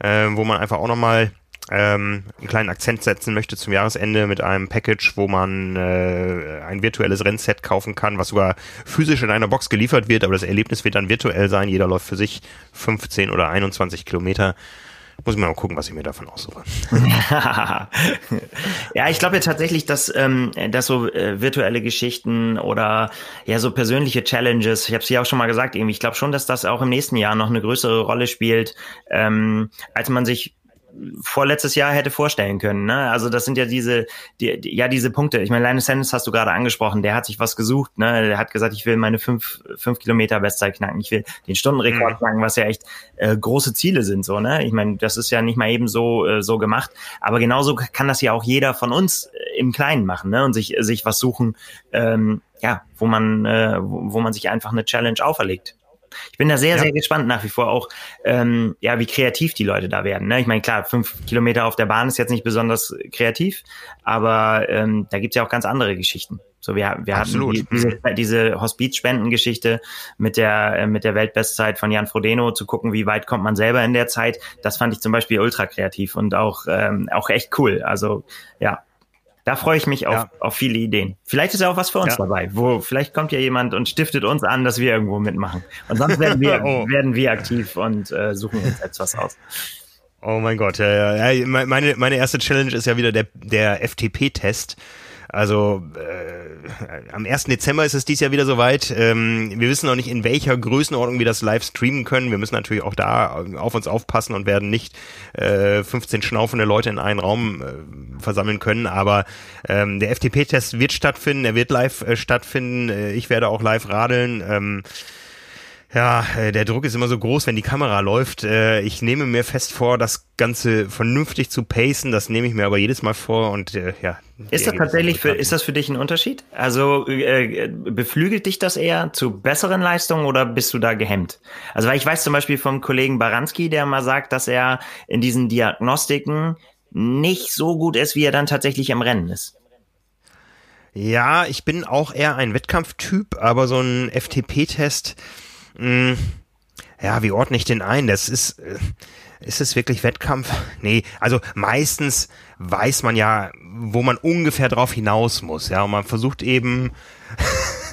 Speaker 1: äh, wo man einfach auch nochmal ähm, einen kleinen Akzent setzen möchte zum Jahresende mit einem Package, wo man äh, ein virtuelles Rennset kaufen kann, was sogar physisch in einer Box geliefert wird, aber das Erlebnis wird dann virtuell sein. Jeder läuft für sich 15 oder 21 Kilometer muss ich mal gucken, was ich mir davon aussuche.
Speaker 2: ja, ich glaube ja tatsächlich, dass, ähm, dass so äh, virtuelle Geschichten oder ja so persönliche Challenges, ich habe es ja auch schon mal gesagt, irgendwie, ich glaube schon, dass das auch im nächsten Jahr noch eine größere Rolle spielt, ähm, als man sich vorletztes Jahr hätte vorstellen können. Ne? Also das sind ja diese, die, die, ja diese Punkte. Ich meine, Linus Sanders hast du gerade angesprochen. Der hat sich was gesucht. Ne? Der hat gesagt, ich will meine fünf, fünf Kilometer Bestzeit knacken. Ich will den Stundenrekord mhm. knacken, was ja echt äh, große Ziele sind. So, ne? Ich meine, das ist ja nicht mal eben so äh, so gemacht. Aber genauso kann das ja auch jeder von uns äh, im Kleinen machen ne? und sich sich was suchen, ähm, ja, wo man äh, wo, wo man sich einfach eine Challenge auferlegt. Ich bin da sehr, ja. sehr gespannt nach wie vor auch, ähm, ja, wie kreativ die Leute da werden. Ne? Ich meine, klar, fünf Kilometer auf der Bahn ist jetzt nicht besonders kreativ, aber ähm, da gibt's ja auch ganz andere Geschichten. So, wir, wir hatten die, diese, diese Hospizspendengeschichte mit der, äh, mit der Weltbestzeit von Jan Frodeno zu gucken, wie weit kommt man selber in der Zeit. Das fand ich zum Beispiel ultra kreativ und auch, ähm, auch echt cool. Also, ja, da freue ich mich auf, ja. auf viele Ideen. Vielleicht ist ja auch was für uns ja. dabei, wo vielleicht kommt ja jemand und stiftet uns an, dass wir irgendwo mitmachen. Und sonst werden wir, oh. werden wir aktiv und äh, suchen uns etwas aus.
Speaker 1: Oh mein Gott, ja, ja. Meine, meine erste Challenge ist ja wieder der, der FTP-Test. Also äh, am 1. Dezember ist es dies Jahr wieder soweit. Ähm, wir wissen noch nicht, in welcher Größenordnung wir das live streamen können. Wir müssen natürlich auch da auf uns aufpassen und werden nicht äh, 15 schnaufende Leute in einen Raum äh, versammeln können. Aber ähm, der FTP-Test wird stattfinden, er wird live äh, stattfinden. Äh, ich werde auch live radeln. Ähm, ja, äh, der Druck ist immer so groß, wenn die Kamera läuft. Äh, ich nehme mir fest vor, das Ganze vernünftig zu pacen. Das nehme ich mir aber jedes Mal vor und äh, ja.
Speaker 2: Ist das tatsächlich für, ist das für dich ein Unterschied? Also äh, beflügelt dich das eher zu besseren Leistungen oder bist du da gehemmt? Also weil ich weiß zum Beispiel vom Kollegen Baranski, der mal sagt, dass er in diesen Diagnostiken nicht so gut ist, wie er dann tatsächlich im Rennen ist.
Speaker 1: Ja, ich bin auch eher ein Wettkampftyp, aber so ein FTP-Test, mh, hm, ja, wie ordne ich den ein? Das ist, äh, ist es wirklich Wettkampf? Nee, also meistens weiß man ja, wo man ungefähr drauf hinaus muss, ja, und man versucht eben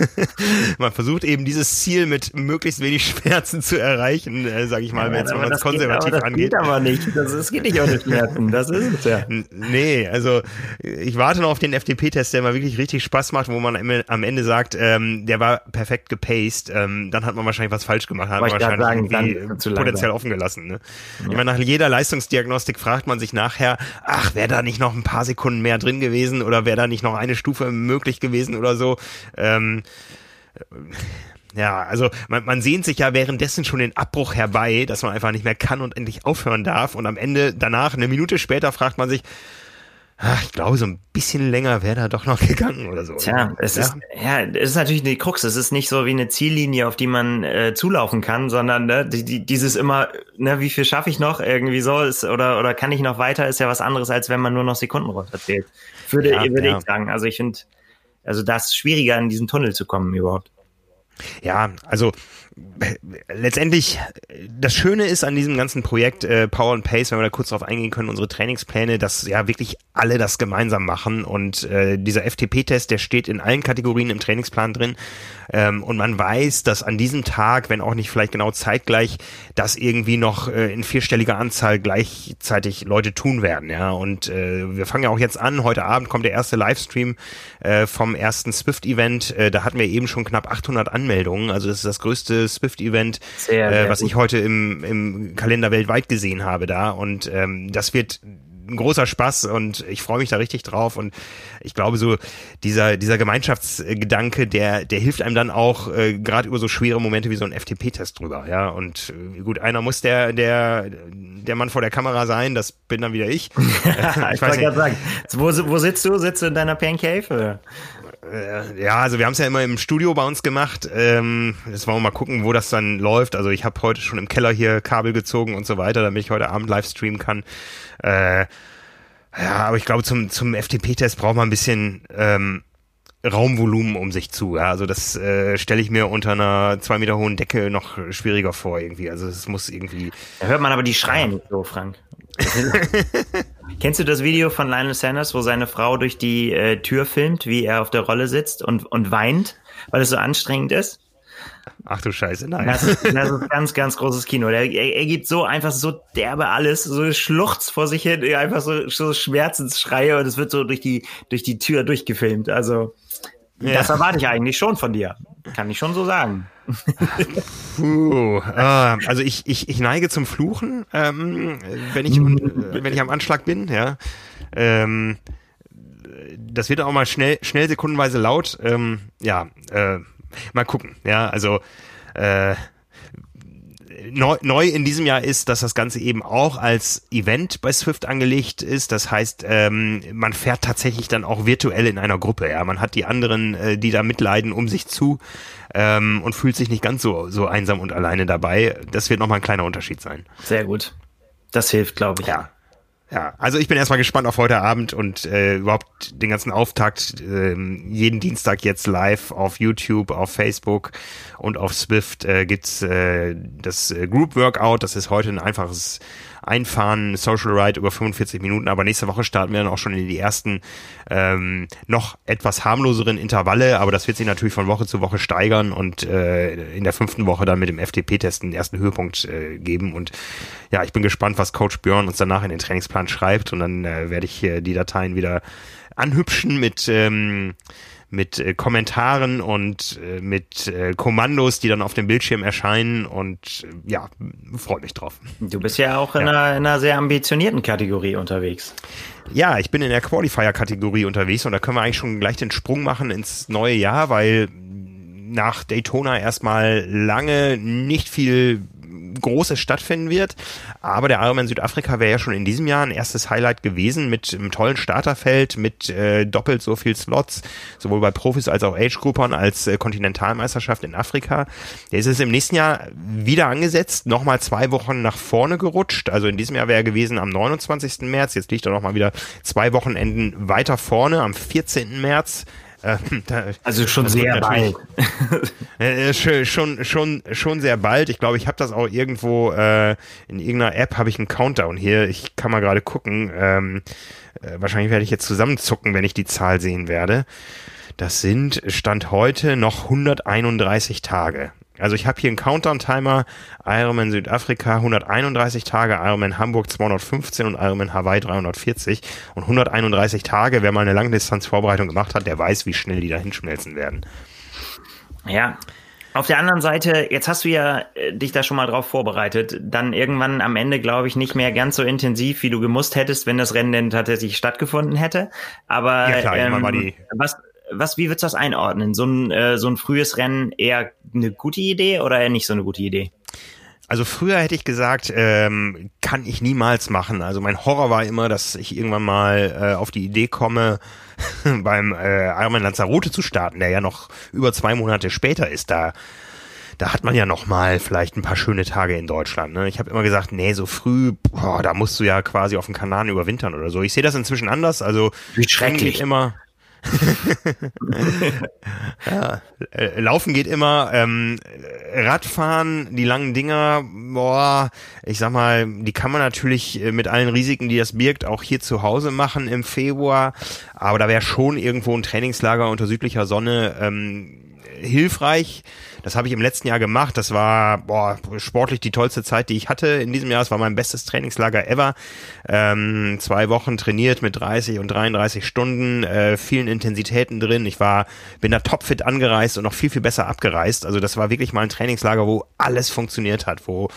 Speaker 1: man versucht eben dieses Ziel mit möglichst wenig Schmerzen zu erreichen, äh, sage ich mal, ja, wenn man es konservativ
Speaker 2: geht,
Speaker 1: angeht.
Speaker 2: Das geht aber nicht. Das, das geht nicht ohne Schmerzen. Das ist es ja.
Speaker 1: Nee, also ich warte noch auf den FDP-Test, der mal wirklich richtig Spaß macht, wo man am Ende sagt, ähm, der war perfekt gepaced. Ähm, dann hat man wahrscheinlich was falsch gemacht, hat man wahrscheinlich sagen, irgendwie potenziell offen gelassen. Ne? Ja. Ich meine, nach jeder Leistungsdiagnostik fragt man sich nachher, ach, wäre da nicht noch ein paar Sekunden mehr drin gewesen oder wäre da nicht noch eine Stufe möglich gewesen oder so. Ähm, ja, also man, man sehnt sich ja währenddessen schon den Abbruch herbei, dass man einfach nicht mehr kann und endlich aufhören darf. Und am Ende danach, eine Minute später, fragt man sich, ach, ich glaube, so ein bisschen länger wäre da doch noch gegangen oder so.
Speaker 2: Tja, es ja. ist ja, es ist natürlich eine Krux. Es ist nicht so wie eine Ziellinie, auf die man äh, zulaufen kann, sondern ne, die, die, dieses immer, ne, wie viel schaffe ich noch irgendwie so ist oder oder kann ich noch weiter, ist ja was anderes, als wenn man nur noch Sekunden runterzählt. Würde, ja, würde ja. ich sagen. Also ich finde, also das ist schwieriger, in diesen Tunnel zu kommen überhaupt.
Speaker 1: Ja, also letztendlich, das Schöne ist an diesem ganzen Projekt äh, Power and Pace, wenn wir da kurz drauf eingehen können, unsere Trainingspläne, dass ja wirklich alle das gemeinsam machen. Und äh, dieser FTP-Test, der steht in allen Kategorien im Trainingsplan drin. Ähm, und man weiß, dass an diesem Tag, wenn auch nicht vielleicht genau zeitgleich, dass irgendwie noch äh, in vierstelliger Anzahl gleichzeitig Leute tun werden, ja. Und äh, wir fangen ja auch jetzt an, heute Abend kommt der erste Livestream äh, vom ersten Swift-Event, äh, da hatten wir eben schon knapp 800 Anmeldungen, also das ist das größte Swift-Event, äh, was gut. ich heute im, im Kalender weltweit gesehen habe da. Und ähm, das wird ein großer Spaß und ich freue mich da richtig drauf und ich glaube so dieser dieser Gemeinschaftsgedanke der der hilft einem dann auch äh, gerade über so schwere Momente wie so ein FTP-Test drüber ja und äh, gut einer muss der der der Mann vor der Kamera sein das bin dann wieder ich
Speaker 2: äh, ich weiß nicht. sagen wo, wo sitzt du sitzt du in deiner Pancave
Speaker 1: ja, also wir haben es ja immer im Studio bei uns gemacht. Ähm, jetzt wollen wir mal gucken, wo das dann läuft. Also ich habe heute schon im Keller hier Kabel gezogen und so weiter, damit ich heute Abend live streamen kann. Äh, ja, aber ich glaube, zum, zum FTP-Test braucht man ein bisschen ähm, Raumvolumen um sich zu. Ja? Also das äh, stelle ich mir unter einer zwei Meter hohen Decke noch schwieriger vor irgendwie. Also es muss irgendwie.
Speaker 2: Da hört man aber die Schreien ja. so, Frank. Kennst du das Video von Lionel Sanders, wo seine Frau durch die äh, Tür filmt, wie er auf der Rolle sitzt und, und weint, weil es so anstrengend ist?
Speaker 1: Ach du Scheiße, nein.
Speaker 2: Das ist, das ist ganz, ganz großes Kino. Der, er, er gibt so einfach so derbe alles, so Schluchz vor sich hin, einfach so, so Schmerzensschreie und es wird so durch die, durch die Tür durchgefilmt. Also, ja. das erwarte ich eigentlich schon von dir. Kann ich schon so sagen.
Speaker 1: Puh, äh, also ich, ich, ich neige zum Fluchen, ähm, wenn ich äh, wenn ich am Anschlag bin, ja. Ähm, das wird auch mal schnell schnell sekundenweise laut. Ähm, ja, äh, mal gucken. Ja, also äh, neu, neu in diesem Jahr ist, dass das Ganze eben auch als Event bei Swift angelegt ist. Das heißt, ähm, man fährt tatsächlich dann auch virtuell in einer Gruppe. Ja, man hat die anderen, äh, die da mitleiden, um sich zu ähm, und fühlt sich nicht ganz so so einsam und alleine dabei. Das wird nochmal ein kleiner Unterschied sein.
Speaker 2: Sehr gut. Das hilft, glaube ich.
Speaker 1: Ja. Ja, also ich bin erstmal gespannt auf heute Abend und äh, überhaupt den ganzen Auftakt. Äh, jeden Dienstag jetzt live auf YouTube, auf Facebook und auf Swift äh, gibt's äh, das äh, Group Workout. Das ist heute ein einfaches einfahren, Social Ride über 45 Minuten, aber nächste Woche starten wir dann auch schon in die ersten ähm, noch etwas harmloseren Intervalle, aber das wird sich natürlich von Woche zu Woche steigern und äh, in der fünften Woche dann mit dem FTP-Test den ersten Höhepunkt äh, geben. Und ja, ich bin gespannt, was Coach Björn uns danach in den Trainingsplan schreibt. Und dann äh, werde ich äh, die Dateien wieder anhübschen mit ähm, mit äh, Kommentaren und äh, mit äh, Kommandos, die dann auf dem Bildschirm erscheinen und äh, ja, freue mich drauf.
Speaker 2: Du bist ja auch in, ja. Einer, in einer sehr ambitionierten Kategorie unterwegs.
Speaker 1: Ja, ich bin in der Qualifier-Kategorie unterwegs und da können wir eigentlich schon gleich den Sprung machen ins neue Jahr, weil nach Daytona erstmal lange nicht viel Großes stattfinden wird. Aber der Ironman Südafrika wäre ja schon in diesem Jahr ein erstes Highlight gewesen mit einem tollen Starterfeld, mit äh, doppelt so viel Slots, sowohl bei Profis als auch Age-Groupern als äh, Kontinentalmeisterschaft in Afrika. Der ist es im nächsten Jahr wieder angesetzt, nochmal zwei Wochen nach vorne gerutscht. Also in diesem Jahr wäre er gewesen am 29. März. Jetzt liegt er nochmal wieder zwei Wochenenden weiter vorne am 14. März.
Speaker 2: Äh, da, also schon sehr bald.
Speaker 1: äh, schon, schon, schon sehr bald. Ich glaube, ich habe das auch irgendwo äh, in irgendeiner App habe ich einen Countdown hier. Ich kann mal gerade gucken. Ähm, äh, wahrscheinlich werde ich jetzt zusammenzucken, wenn ich die Zahl sehen werde. Das sind Stand heute noch 131 Tage. Also ich habe hier einen Countdown-Timer, Ironman Südafrika 131 Tage, Ironman Hamburg 215 und Ironman Hawaii 340 und 131 Tage, wer mal eine Langdistanzvorbereitung gemacht hat, der weiß, wie schnell die da hinschmelzen werden.
Speaker 2: Ja, auf der anderen Seite, jetzt hast du ja äh, dich da schon mal drauf vorbereitet, dann irgendwann am Ende, glaube ich, nicht mehr ganz so intensiv, wie du gemusst hättest, wenn das Rennen denn tatsächlich stattgefunden hätte. Aber ja, klar, ähm, was, was, wie würdest du das einordnen? So ein, äh, so ein frühes Rennen eher eine gute Idee oder eher nicht so eine gute Idee?
Speaker 1: Also früher hätte ich gesagt, ähm, kann ich niemals machen. Also mein Horror war immer, dass ich irgendwann mal äh, auf die Idee komme, beim äh, Ironman Lanzarote zu starten, der ja noch über zwei Monate später ist. Da da hat man ja noch mal vielleicht ein paar schöne Tage in Deutschland. Ne? Ich habe immer gesagt, nee, so früh, boah, da musst du ja quasi auf dem Kanal überwintern oder so. Ich sehe das inzwischen anders. Also
Speaker 2: wie schrecklich
Speaker 1: immer. ja, äh, Laufen geht immer, ähm, Radfahren, die langen Dinger, boah, ich sag mal, die kann man natürlich äh, mit allen Risiken, die das birgt, auch hier zu Hause machen im Februar. Aber da wäre schon irgendwo ein Trainingslager unter südlicher Sonne ähm, hilfreich. Das habe ich im letzten Jahr gemacht. Das war boah, sportlich die tollste Zeit, die ich hatte in diesem Jahr. Es war mein bestes Trainingslager ever. Ähm, zwei Wochen trainiert mit 30 und 33 Stunden, äh, vielen Intensitäten drin. Ich war, bin da topfit angereist und noch viel, viel besser abgereist. Also das war wirklich mal ein Trainingslager, wo alles funktioniert hat, wo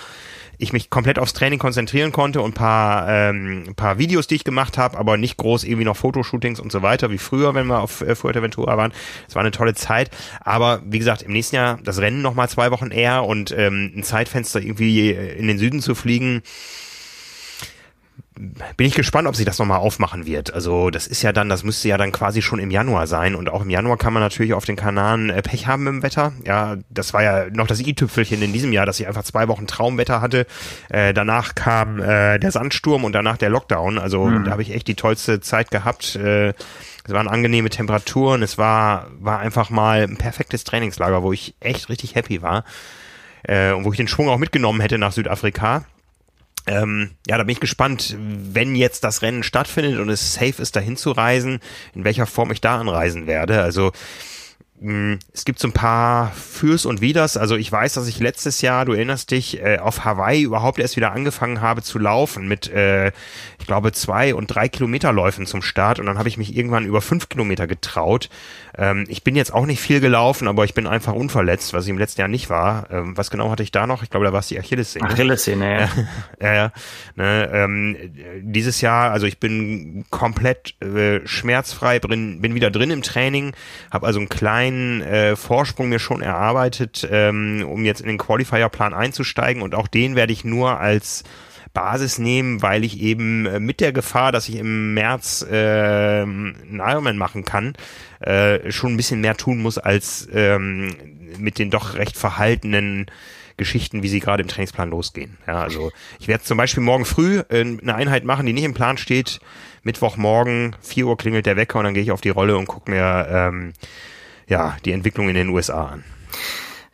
Speaker 1: ich mich komplett aufs Training konzentrieren konnte und paar, ähm, paar Videos, die ich gemacht habe, aber nicht groß irgendwie noch Fotoshootings und so weiter, wie früher, wenn wir auf äh, Fuerteventura waren. Es war eine tolle Zeit. Aber wie gesagt, im nächsten Jahr das Rennen nochmal zwei Wochen eher und ähm, ein Zeitfenster irgendwie in den Süden zu fliegen bin ich gespannt, ob sie das nochmal aufmachen wird. Also das ist ja dann, das müsste ja dann quasi schon im Januar sein und auch im Januar kann man natürlich auf den Kanaren äh, Pech haben im Wetter. Ja, das war ja noch das i-Tüpfelchen in diesem Jahr, dass ich einfach zwei Wochen Traumwetter hatte. Äh, danach kam äh, der Sandsturm und danach der Lockdown. Also mhm. da habe ich echt die tollste Zeit gehabt. Äh, es waren angenehme Temperaturen. Es war war einfach mal ein perfektes Trainingslager, wo ich echt richtig happy war äh, und wo ich den Schwung auch mitgenommen hätte nach Südafrika. Ähm, ja, da bin ich gespannt, wenn jetzt das Rennen stattfindet und es safe ist, dahin zu reisen, in welcher Form ich da anreisen werde. Also es gibt so ein paar Fürs und Widers. Also ich weiß, dass ich letztes Jahr, du erinnerst dich, äh, auf Hawaii überhaupt erst wieder angefangen habe zu laufen mit, äh, ich glaube, zwei und drei Kilometerläufen zum Start und dann habe ich mich irgendwann über fünf Kilometer getraut. Ähm, ich bin jetzt auch nicht viel gelaufen, aber ich bin einfach unverletzt, was ich im letzten Jahr nicht war. Ähm, was genau hatte ich da noch? Ich glaube, da war es die Achillessehne.
Speaker 2: Achillessehne, ja.
Speaker 1: ja, ja. Ne, ähm, dieses Jahr, also ich bin komplett äh, schmerzfrei, bin, bin wieder drin im Training, habe also einen kleinen äh, Vorsprung mir schon erarbeitet, ähm, um jetzt in den Qualifier-Plan einzusteigen und auch den werde ich nur als Basis nehmen, weil ich eben äh, mit der Gefahr, dass ich im März äh, einen Ironman machen kann, äh, schon ein bisschen mehr tun muss als ähm, mit den doch recht verhaltenen Geschichten, wie sie gerade im Trainingsplan losgehen. Ja, also ich werde zum Beispiel morgen früh äh, eine Einheit machen, die nicht im Plan steht. Mittwochmorgen, 4 Uhr klingelt der Wecker und dann gehe ich auf die Rolle und gucke mir ähm, ja die Entwicklung in den USA an.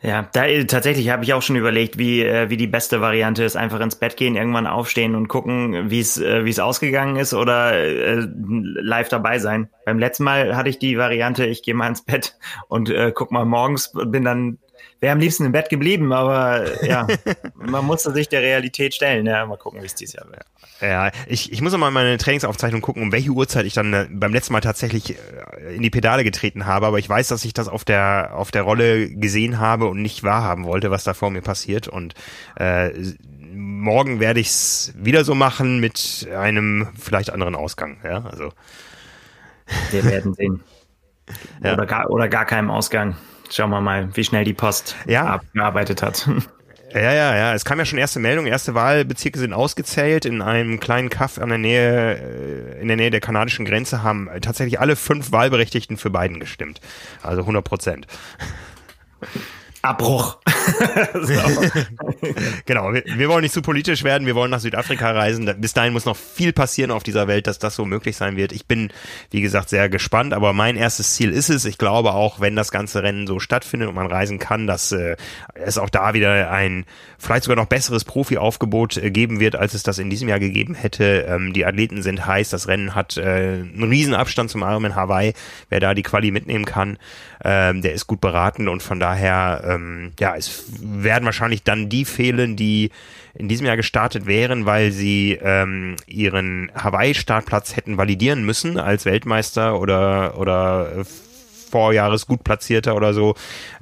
Speaker 2: Ja, da tatsächlich habe ich auch schon überlegt, wie äh, wie die beste Variante ist, einfach ins Bett gehen, irgendwann aufstehen und gucken, wie es äh, wie es ausgegangen ist oder äh, live dabei sein. Beim letzten Mal hatte ich die Variante, ich gehe mal ins Bett und äh, guck mal morgens, bin dann wäre am liebsten im Bett geblieben, aber ja, man musste sich der Realität stellen. Ja, mal gucken, wie es dieses Jahr wird.
Speaker 1: Ja, ich, ich muss mal meine Trainingsaufzeichnung gucken, um welche Uhrzeit ich dann äh, beim letzten Mal tatsächlich äh, in die Pedale getreten habe, aber ich weiß, dass ich das auf der auf der Rolle gesehen habe und nicht wahrhaben wollte, was da vor mir passiert und äh, morgen werde ich es wieder so machen mit einem vielleicht anderen Ausgang, ja, also
Speaker 2: wir werden sehen. ja. Oder gar oder gar keinem Ausgang. Schauen wir mal, wie schnell die Post ja. abgearbeitet hat.
Speaker 1: Ja, ja, ja. Es kam ja schon erste Meldung. Erste Wahlbezirke sind ausgezählt. In einem kleinen Kaff an der Nähe, äh, in der Nähe der kanadischen Grenze haben tatsächlich alle fünf Wahlberechtigten für Biden gestimmt. Also 100 Prozent.
Speaker 2: Abbruch.
Speaker 1: genau, wir, wir, wollen nicht zu politisch werden, wir wollen nach Südafrika reisen. Bis dahin muss noch viel passieren auf dieser Welt, dass das so möglich sein wird. Ich bin, wie gesagt, sehr gespannt, aber mein erstes Ziel ist es. Ich glaube auch, wenn das ganze Rennen so stattfindet und man reisen kann, dass äh, es auch da wieder ein vielleicht sogar noch besseres Profi-Aufgebot äh, geben wird, als es das in diesem Jahr gegeben hätte. Ähm, die Athleten sind heiß, das Rennen hat äh, einen riesen Abstand zum Ironman Hawaii. Wer da die Quali mitnehmen kann, ähm, der ist gut beraten und von daher ähm, ja, es werden wahrscheinlich dann die fehlen, die in diesem Jahr gestartet wären, weil sie ähm, ihren Hawaii-Startplatz hätten validieren müssen als Weltmeister oder oder äh, Vorjahres gut platzierter oder so,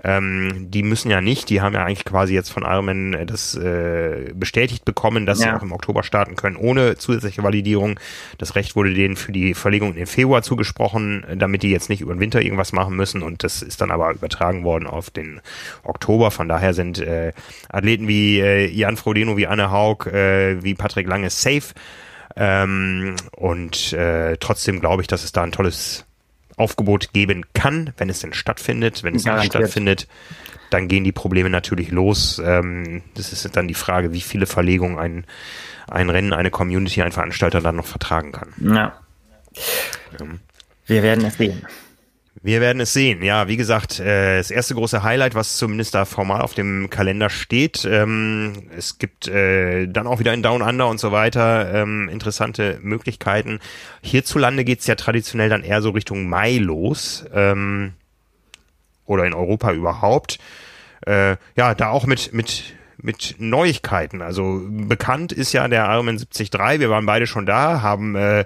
Speaker 1: ähm, die müssen ja nicht, die haben ja eigentlich quasi jetzt von Armen äh, das äh, bestätigt bekommen, dass ja. sie auch im Oktober starten können, ohne zusätzliche Validierung. Das Recht wurde denen für die Verlegung in Februar zugesprochen, damit die jetzt nicht über den Winter irgendwas machen müssen und das ist dann aber übertragen worden auf den Oktober. Von daher sind äh, Athleten wie äh, Jan Frodeno, wie Anne Haug, äh, wie Patrick Lange safe. Ähm, und äh, trotzdem glaube ich, dass es da ein tolles Aufgebot geben kann, wenn es denn stattfindet. Wenn es nicht stattfindet, dann gehen die Probleme natürlich los. Ähm, das ist dann die Frage, wie viele Verlegungen ein, ein Rennen, eine Community, ein Veranstalter dann noch vertragen kann.
Speaker 2: Ja. Ähm. Wir werden es sehen.
Speaker 1: Wir werden es sehen. Ja, wie gesagt, äh, das erste große Highlight, was zumindest da formal auf dem Kalender steht. Ähm, es gibt äh, dann auch wieder in Down Under und so weiter ähm, interessante Möglichkeiten. Hierzulande geht's ja traditionell dann eher so Richtung Mai los. Ähm, oder in Europa überhaupt. Äh, ja, da auch mit, mit mit Neuigkeiten. Also bekannt ist ja der Ironman 73. Wir waren beide schon da, haben äh,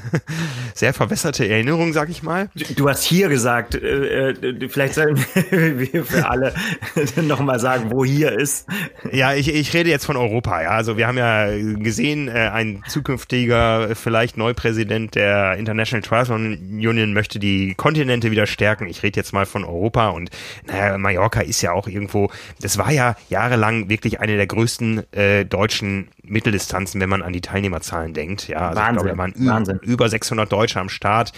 Speaker 1: sehr verwässerte Erinnerungen, sag ich mal.
Speaker 2: Du hast hier gesagt, äh, äh vielleicht sollen wir für alle nochmal sagen, wo hier ist.
Speaker 1: Ja, ich, ich rede jetzt von Europa. Ja, also wir haben ja gesehen, äh, ein zukünftiger vielleicht Neupräsident der International Triathlon Union möchte die Kontinente wieder stärken. Ich rede jetzt mal von Europa und naja, Mallorca ist ja auch irgendwo. Das war ja jahrelang jahrelang wirklich eine der größten äh, deutschen Mitteldistanzen, wenn man an die Teilnehmerzahlen denkt. Ja, also
Speaker 2: Wahnsinn,
Speaker 1: ich glaube, da waren Wahnsinn. über 600 Deutsche am Start.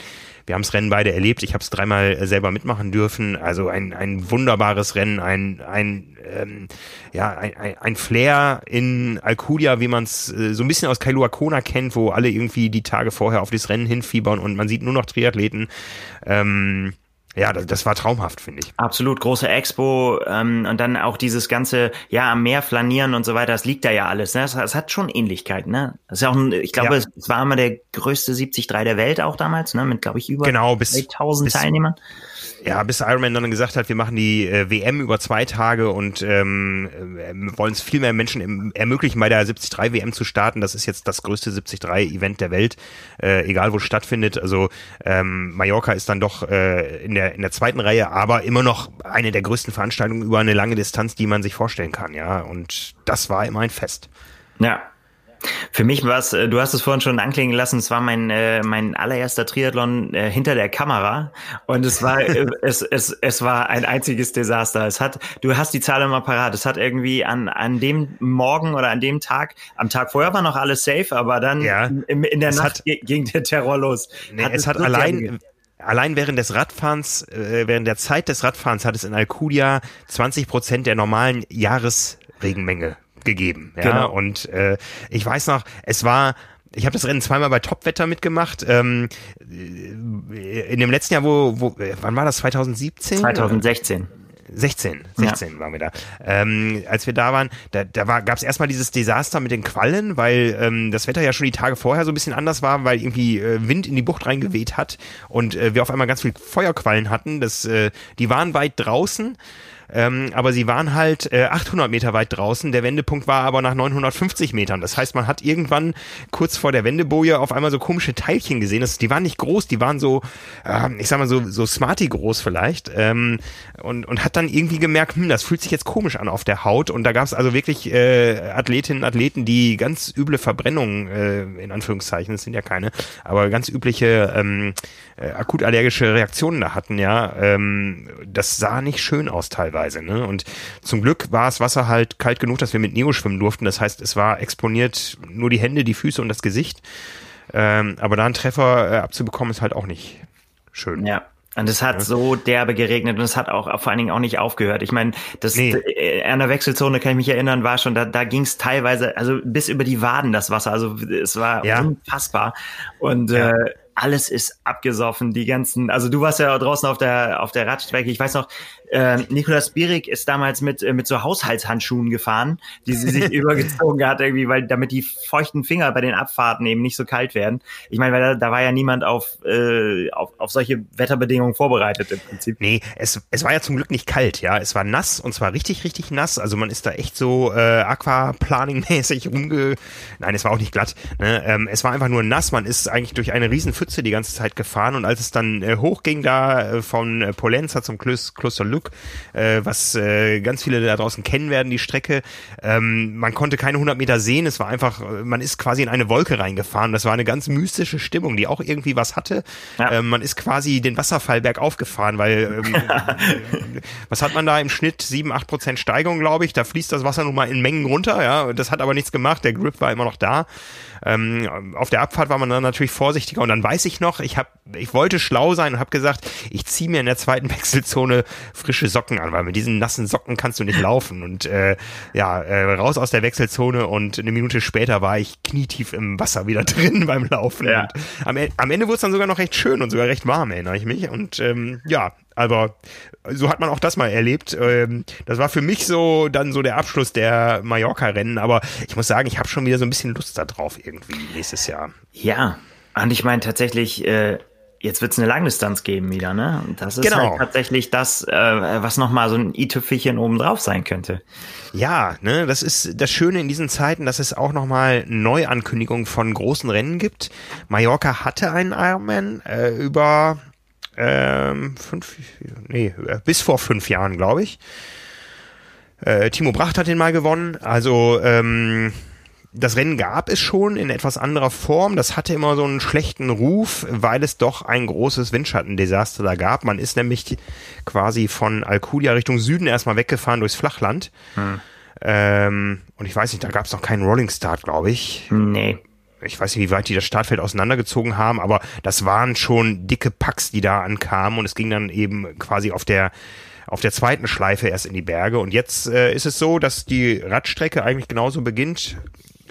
Speaker 1: Wir haben das Rennen beide erlebt. Ich habe es dreimal äh, selber mitmachen dürfen. Also ein, ein wunderbares Rennen, ein, ein, ähm, ja, ein, ein Flair in Alcudia, wie man es äh, so ein bisschen aus Kailua Kona kennt, wo alle irgendwie die Tage vorher auf das Rennen hinfiebern und man sieht nur noch Triathleten. Ähm, ja, das, das war traumhaft, finde ich.
Speaker 2: Absolut, große Expo ähm, und dann auch dieses ganze, ja, am Meer flanieren und so weiter, das liegt da ja alles. Ne? Das, das hat schon Ähnlichkeit, ne? Das ist ja auch ein, ich glaube, ja. es war immer der größte 73 der Welt auch damals, ne? Mit, glaube ich, über
Speaker 1: genau, bis,
Speaker 2: 1000 Teilnehmern
Speaker 1: ja, bis Ironman dann gesagt hat, wir machen die äh, WM über zwei Tage und ähm, äh, wollen es viel mehr Menschen im, ermöglichen, bei der 73 WM zu starten. Das ist jetzt das größte 73 Event der Welt, äh, egal wo es stattfindet. Also ähm, Mallorca ist dann doch äh, in der in der zweiten Reihe, aber immer noch eine der größten Veranstaltungen über eine lange Distanz, die man sich vorstellen kann. Ja, und das war immer ein Fest.
Speaker 2: Ja, für mich war es, äh, du hast es vorhin schon anklingen lassen, es war mein, äh, mein allererster Triathlon äh, hinter der Kamera und es war, äh, es, es, es war ein einziges Desaster. Es hat, du hast die Zahl immer parat, es hat irgendwie an, an dem Morgen oder an dem Tag, am Tag vorher war noch alles safe, aber dann ja, in, in der Nacht hat, ging der Terror los.
Speaker 1: Nee, hat es, es hat allein, allein während des Radfahrens, äh, während der Zeit des Radfahrens hat es in Alcudia 20 Prozent der normalen Jahresregenmenge gegeben. Ja? Genau. Und äh, ich weiß noch, es war ich habe das Rennen zweimal bei Topwetter mitgemacht. Ähm, in dem letzten Jahr, wo, wo wann war das? 2017?
Speaker 2: 2016.
Speaker 1: 16, 16 ja. waren wir da. Ähm, als wir da waren, da, da war, gab es erstmal dieses Desaster mit den Quallen, weil ähm, das Wetter ja schon die Tage vorher so ein bisschen anders war, weil irgendwie äh, Wind in die Bucht reingeweht hat und äh, wir auf einmal ganz viel Feuerquallen hatten. Das, äh, die waren weit draußen. Ähm, aber sie waren halt äh, 800 Meter weit draußen. Der Wendepunkt war aber nach 950 Metern. Das heißt, man hat irgendwann kurz vor der Wendeboje auf einmal so komische Teilchen gesehen. Das, die waren nicht groß, die waren so, äh, ich sag mal so, so Smarty groß vielleicht. Ähm, und, und hat dann irgendwie gemerkt, hm, das fühlt sich jetzt komisch an auf der Haut. Und da gab es also wirklich äh, Athletinnen, Athleten, die ganz üble Verbrennungen, äh, in Anführungszeichen, das sind ja keine, aber ganz übliche ähm, äh, akut allergische Reaktionen da hatten, ja. Ähm, das sah nicht schön aus teilweise teilweise. Ne? Und zum Glück war das Wasser halt kalt genug, dass wir mit Neo schwimmen durften. Das heißt, es war exponiert nur die Hände, die Füße und das Gesicht. Ähm, aber da einen Treffer äh, abzubekommen, ist halt auch nicht schön.
Speaker 2: Ja. Und es hat ja. so derbe geregnet und es hat auch vor allen Dingen auch nicht aufgehört. Ich meine, das nee. Äh, an der Wechselzone kann ich mich erinnern, war schon, da, da ging es teilweise, also bis über die Waden das Wasser. Also es war ja. unfassbar. Und ja. äh, alles ist abgesoffen, die ganzen, also du warst ja draußen auf der auf der Radstrecke. Ich weiß noch, äh, Nikolaus Bierig ist damals mit, äh, mit so Haushaltshandschuhen gefahren, die sie sich übergezogen hat, irgendwie, weil damit die feuchten Finger bei den Abfahrten eben nicht so kalt werden. Ich meine, weil da, da war ja niemand auf, äh, auf, auf solche Wetterbedingungen vorbereitet im Prinzip.
Speaker 1: Nee, es, es war ja zum Glück nicht kalt, ja. Es war nass und zwar richtig, richtig nass. Also man ist da echt so äh, Aquaplaning-mäßig rumge. Nein, es war auch nicht glatt. Ne? Ähm, es war einfach nur nass. Man ist eigentlich durch eine riesen Pfütze die ganze Zeit gefahren und als es dann äh, hochging da äh, von äh, Polenza zum Kloster Lück, äh, was äh, ganz viele da draußen kennen werden, die Strecke. Ähm, man konnte keine 100 Meter sehen, es war einfach, man ist quasi in eine Wolke reingefahren. Das war eine ganz mystische Stimmung, die auch irgendwie was hatte. Ja. Ähm, man ist quasi den Wasserfall bergauf gefahren, weil ähm, was hat man da im Schnitt? 7, 8 Prozent Steigung, glaube ich. Da fließt das Wasser nun mal in Mengen runter, ja. Das hat aber nichts gemacht, der Grip war immer noch da. Ähm, auf der Abfahrt war man dann natürlich vorsichtiger und dann weiß ich noch, ich habe, ich wollte schlau sein und habe gesagt, ich ziehe mir in der zweiten Wechselzone frische Socken an, weil mit diesen nassen Socken kannst du nicht laufen und äh, ja äh, raus aus der Wechselzone und eine Minute später war ich knietief im Wasser wieder drin beim Laufen. Ja. am, e-, am Ende wurde es dann sogar noch recht schön und sogar recht warm, erinnere ich mich und ähm, ja, aber so hat man auch das mal erlebt. Ähm, das war für mich so dann so der Abschluss der Mallorca-Rennen. Aber ich muss sagen, ich habe schon wieder so ein bisschen Lust darauf irgendwie nächstes Jahr.
Speaker 2: Ja, und ich meine tatsächlich, äh, jetzt wird es eine Langdistanz geben wieder, ne? Und das ist genau. halt tatsächlich das, äh, was nochmal so ein i-Tüpfelchen obendrauf sein könnte.
Speaker 1: Ja, ne, das ist das Schöne in diesen Zeiten, dass es auch nochmal Neuankündigungen von großen Rennen gibt. Mallorca hatte einen Ironman äh, über ähm, fünf, nee, bis vor fünf Jahren, glaube ich. Äh, Timo Bracht hat den mal gewonnen. Also ähm, das Rennen gab es schon in etwas anderer Form. Das hatte immer so einen schlechten Ruf, weil es doch ein großes Windschattendesaster da gab. Man ist nämlich quasi von Alcudia Richtung Süden erstmal weggefahren durchs Flachland. Hm. Ähm, und ich weiß nicht, da gab es noch keinen Rolling Start, glaube ich.
Speaker 2: Nee
Speaker 1: ich weiß nicht, wie weit die das Startfeld auseinandergezogen haben, aber das waren schon dicke Packs, die da ankamen und es ging dann eben quasi auf der auf der zweiten Schleife erst in die Berge und jetzt äh, ist es so, dass die Radstrecke eigentlich genauso beginnt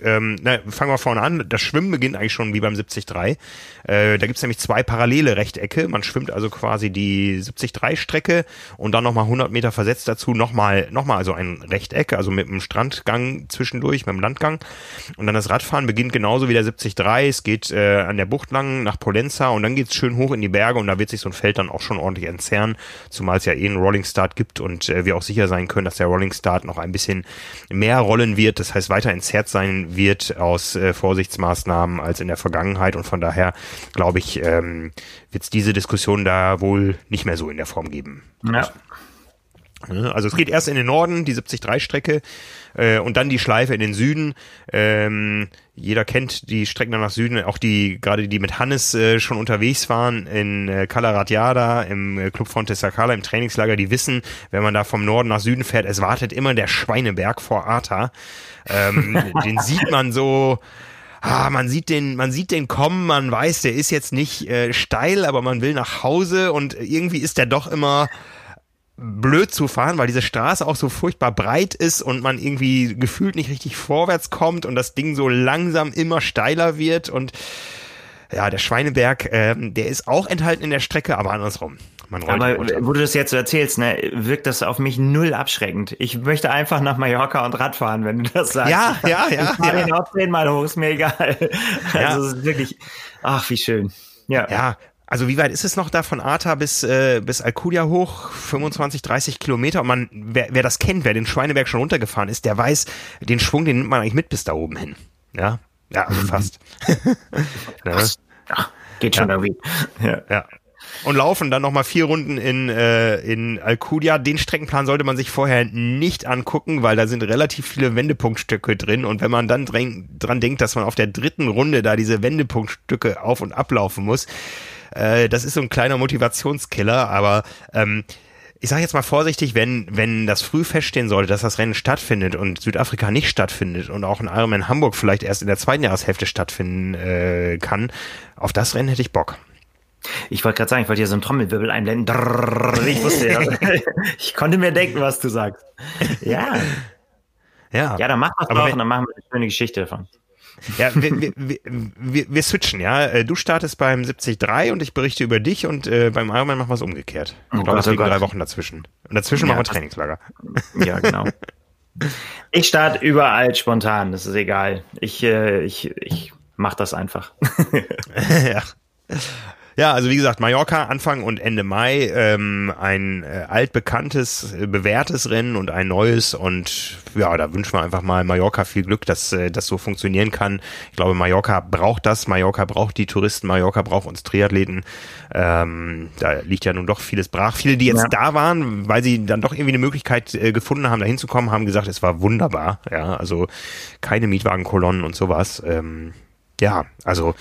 Speaker 1: ähm, na, fangen wir vorne an. Das Schwimmen beginnt eigentlich schon wie beim 73. Äh, da gibt's nämlich zwei parallele Rechtecke. Man schwimmt also quasi die 73-Strecke und dann nochmal 100 Meter versetzt dazu nochmal noch mal also ein Rechteck, also mit einem Strandgang zwischendurch, mit dem Landgang. Und dann das Radfahren beginnt genauso wie der 73. Es geht äh, an der Bucht lang nach Polenza und dann geht's schön hoch in die Berge und da wird sich so ein Feld dann auch schon ordentlich entzerren, zumal es ja eh einen Rolling Start gibt und äh, wir auch sicher sein können, dass der Rolling Start noch ein bisschen mehr rollen wird. Das heißt, weiter entzerrt sein wird aus äh, Vorsichtsmaßnahmen als in der Vergangenheit und von daher glaube ich, ähm, wird es diese Diskussion da wohl nicht mehr so in der Form geben. Ja. Also es geht erst in den Norden, die 73-Strecke, äh, und dann die Schleife in den Süden. Ähm, jeder kennt die Strecken nach Süden, auch die, gerade die mit Hannes äh, schon unterwegs waren, in äh, Calaratiada, im äh, Club Fonte Sacala, im Trainingslager, die wissen, wenn man da vom Norden nach Süden fährt, es wartet immer der Schweineberg vor Arta. Ähm, den sieht man so, ah, man sieht den, man sieht den kommen, man weiß, der ist jetzt nicht äh, steil, aber man will nach Hause und irgendwie ist der doch immer blöd zu fahren, weil diese Straße auch so furchtbar breit ist und man irgendwie gefühlt nicht richtig vorwärts kommt und das Ding so langsam immer steiler wird und ja, der Schweineberg, ähm, der ist auch enthalten in der Strecke, aber andersrum.
Speaker 2: Man rollt aber wo du das jetzt so erzählst, ne, wirkt das auf mich null abschreckend. Ich möchte einfach nach Mallorca und Radfahren, wenn du das sagst.
Speaker 1: Ja, ja, ja.
Speaker 2: Ich fahre ja. den auch zehnmal hoch, ist mir egal. Ja. Also es ist wirklich, ach, wie schön. Ja.
Speaker 1: Ja, also wie weit ist es noch da von Arta bis, äh, bis Alcudia hoch? 25, 30 Kilometer. Und man, wer, wer das kennt, wer den Schweineberg schon runtergefahren ist, der weiß, den Schwung, den nimmt man eigentlich mit bis da oben hin. Ja, ja, also fast.
Speaker 2: ja. ja. geht schon ja. irgendwie.
Speaker 1: Ja. ja. Und laufen dann nochmal vier Runden in, äh, in Alcudia. Den Streckenplan sollte man sich vorher nicht angucken, weil da sind relativ viele Wendepunktstücke drin. Und wenn man dann dran denkt, dass man auf der dritten Runde da diese Wendepunktstücke auf und ablaufen muss, äh, das ist so ein kleiner Motivationskiller, aber ähm, ich sage jetzt mal vorsichtig, wenn, wenn das früh feststehen sollte, dass das Rennen stattfindet und Südafrika nicht stattfindet und auch ein Ironman Hamburg vielleicht erst in der zweiten Jahreshälfte stattfinden äh, kann, auf das Rennen hätte ich Bock.
Speaker 2: Ich wollte gerade sagen, ich wollte hier so einen Trommelwirbel einblenden. Ich wusste ja. ich konnte mir denken, was du sagst. Ja. Ja. Ja, dann mach das doch und dann machen wir eine schöne Geschichte davon.
Speaker 1: Ja, wir, wir, wir, wir switchen, ja. Äh, du startest beim 73 und ich berichte über dich und äh, beim Ironman machen wir es umgekehrt. Ich oh glaube, es liegen drei Wochen dazwischen. Und dazwischen ja, machen wir Trainingslager.
Speaker 2: Ja, genau. Ich starte überall spontan, das ist egal. Ich, äh, ich, ich mach das einfach.
Speaker 1: ja. Ja, also wie gesagt, Mallorca Anfang und Ende Mai, ähm, ein äh, altbekanntes, äh, bewährtes Rennen und ein neues und ja, da wünschen wir einfach mal Mallorca viel Glück, dass äh, das so funktionieren kann. Ich glaube, Mallorca braucht das, Mallorca braucht die Touristen, Mallorca braucht uns Triathleten. Ähm, da liegt ja nun doch vieles brach. Viele, die jetzt ja. da waren, weil sie dann doch irgendwie eine Möglichkeit äh, gefunden haben, da hinzukommen, haben gesagt, es war wunderbar. Ja, also keine Mietwagenkolonnen und sowas. Ähm, ja, also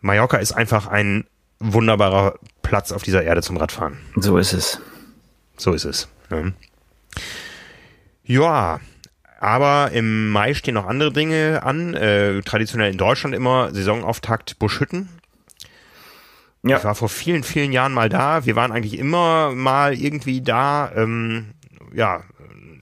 Speaker 1: Mallorca ist einfach ein wunderbarer Platz auf dieser Erde zum Radfahren.
Speaker 2: So ist es.
Speaker 1: So ist es. Ne? Ja, aber im Mai stehen noch andere Dinge an. Äh, traditionell in Deutschland immer Saisonauftakt Buschhütten. Ja. Ich war vor vielen, vielen Jahren mal da. Wir waren eigentlich immer mal irgendwie da. Ähm, ja,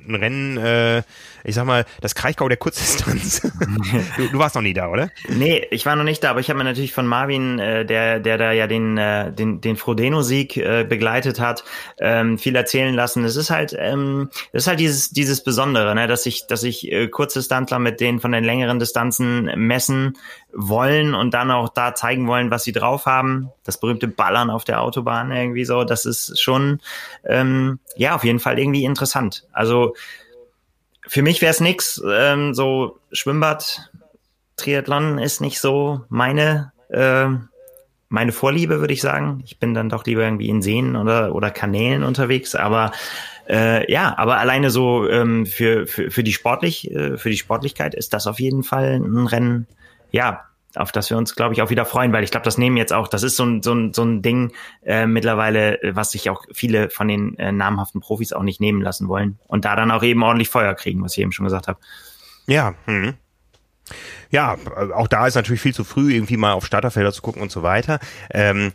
Speaker 1: ein Rennen äh, ich sag mal, das Kraichgau der Kurzdistanz. du, du, warst noch nie da, oder?
Speaker 2: Nee, ich war noch nicht da, aber ich habe mir natürlich von Marvin, äh, der, der da ja den, äh, den, den Frodeno-Sieg äh, begleitet hat, ähm, viel erzählen lassen. Es ist halt, ähm, es ist halt dieses, dieses Besondere, ne, dass ich, dass ich äh, Kurzdistanzler mit denen von den längeren Distanzen messen wollen und dann auch da zeigen wollen, was sie drauf haben. Das berühmte Ballern auf der Autobahn irgendwie so, das ist schon, ähm, ja, auf jeden Fall irgendwie interessant. Also, für mich wäre es nix. Ähm, so Schwimmbad, Triathlon ist nicht so meine äh, meine Vorliebe, würde ich sagen. Ich bin dann doch lieber irgendwie in Seen oder oder Kanälen unterwegs. Aber äh, ja, aber alleine so ähm, für, für für die sportlich äh, für die Sportlichkeit ist das auf jeden Fall ein Rennen. Ja, auf das wir uns, glaube ich, auch wieder freuen, weil ich glaube, das nehmen jetzt auch, das ist so ein, so ein, so ein Ding äh, mittlerweile, was sich auch viele von den äh, namhaften Profis auch nicht nehmen lassen wollen und da dann auch eben ordentlich Feuer kriegen, was ich eben schon gesagt habe.
Speaker 1: Ja, hm. ja, auch da ist natürlich viel zu früh, irgendwie mal auf Starterfelder zu gucken und so weiter. Ähm,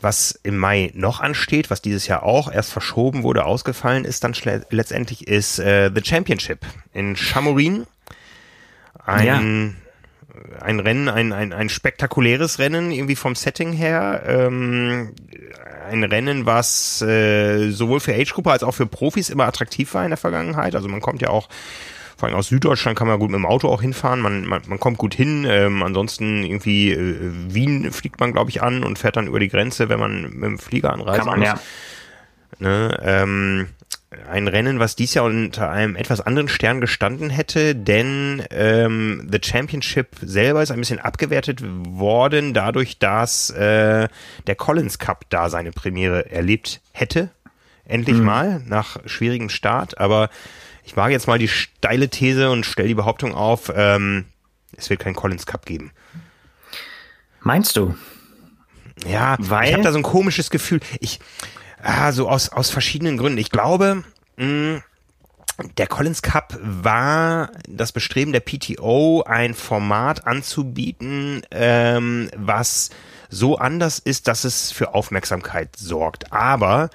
Speaker 1: was im Mai noch ansteht, was dieses Jahr auch erst verschoben wurde, ausgefallen ist, dann letztendlich ist äh, The Championship in Chamorin. Ein ja ein Rennen, ein, ein, ein spektakuläres Rennen, irgendwie vom Setting her. Ähm, ein Rennen, was äh, sowohl für Age-Gruppe als auch für Profis immer attraktiv war in der Vergangenheit. Also man kommt ja auch vor allem aus Süddeutschland kann man gut mit dem Auto auch hinfahren. Man, man, man kommt gut hin. Ähm, ansonsten irgendwie äh, Wien fliegt man, glaube ich, an und fährt dann über die Grenze, wenn man mit dem Flieger anreist. Kann man, muss. ja. Ne, ähm, ein Rennen, was dies Jahr unter einem etwas anderen Stern gestanden hätte, denn ähm, The Championship selber ist ein bisschen abgewertet worden, dadurch, dass äh, der Collins Cup da seine Premiere erlebt hätte. Endlich mhm. mal, nach schwierigem Start. Aber ich wage jetzt mal die steile These und stelle die Behauptung auf, ähm, es wird kein Collins Cup geben.
Speaker 2: Meinst du?
Speaker 1: Ja, Weil? ich habe da so ein komisches Gefühl. Ich, Ah, so aus, aus verschiedenen Gründen. Ich glaube, mh, mm, der Collins Cup war das Bestreben der PTO, ein Format anzubieten, ähm, was so anders ist, dass es für Aufmerksamkeit sorgt. Aber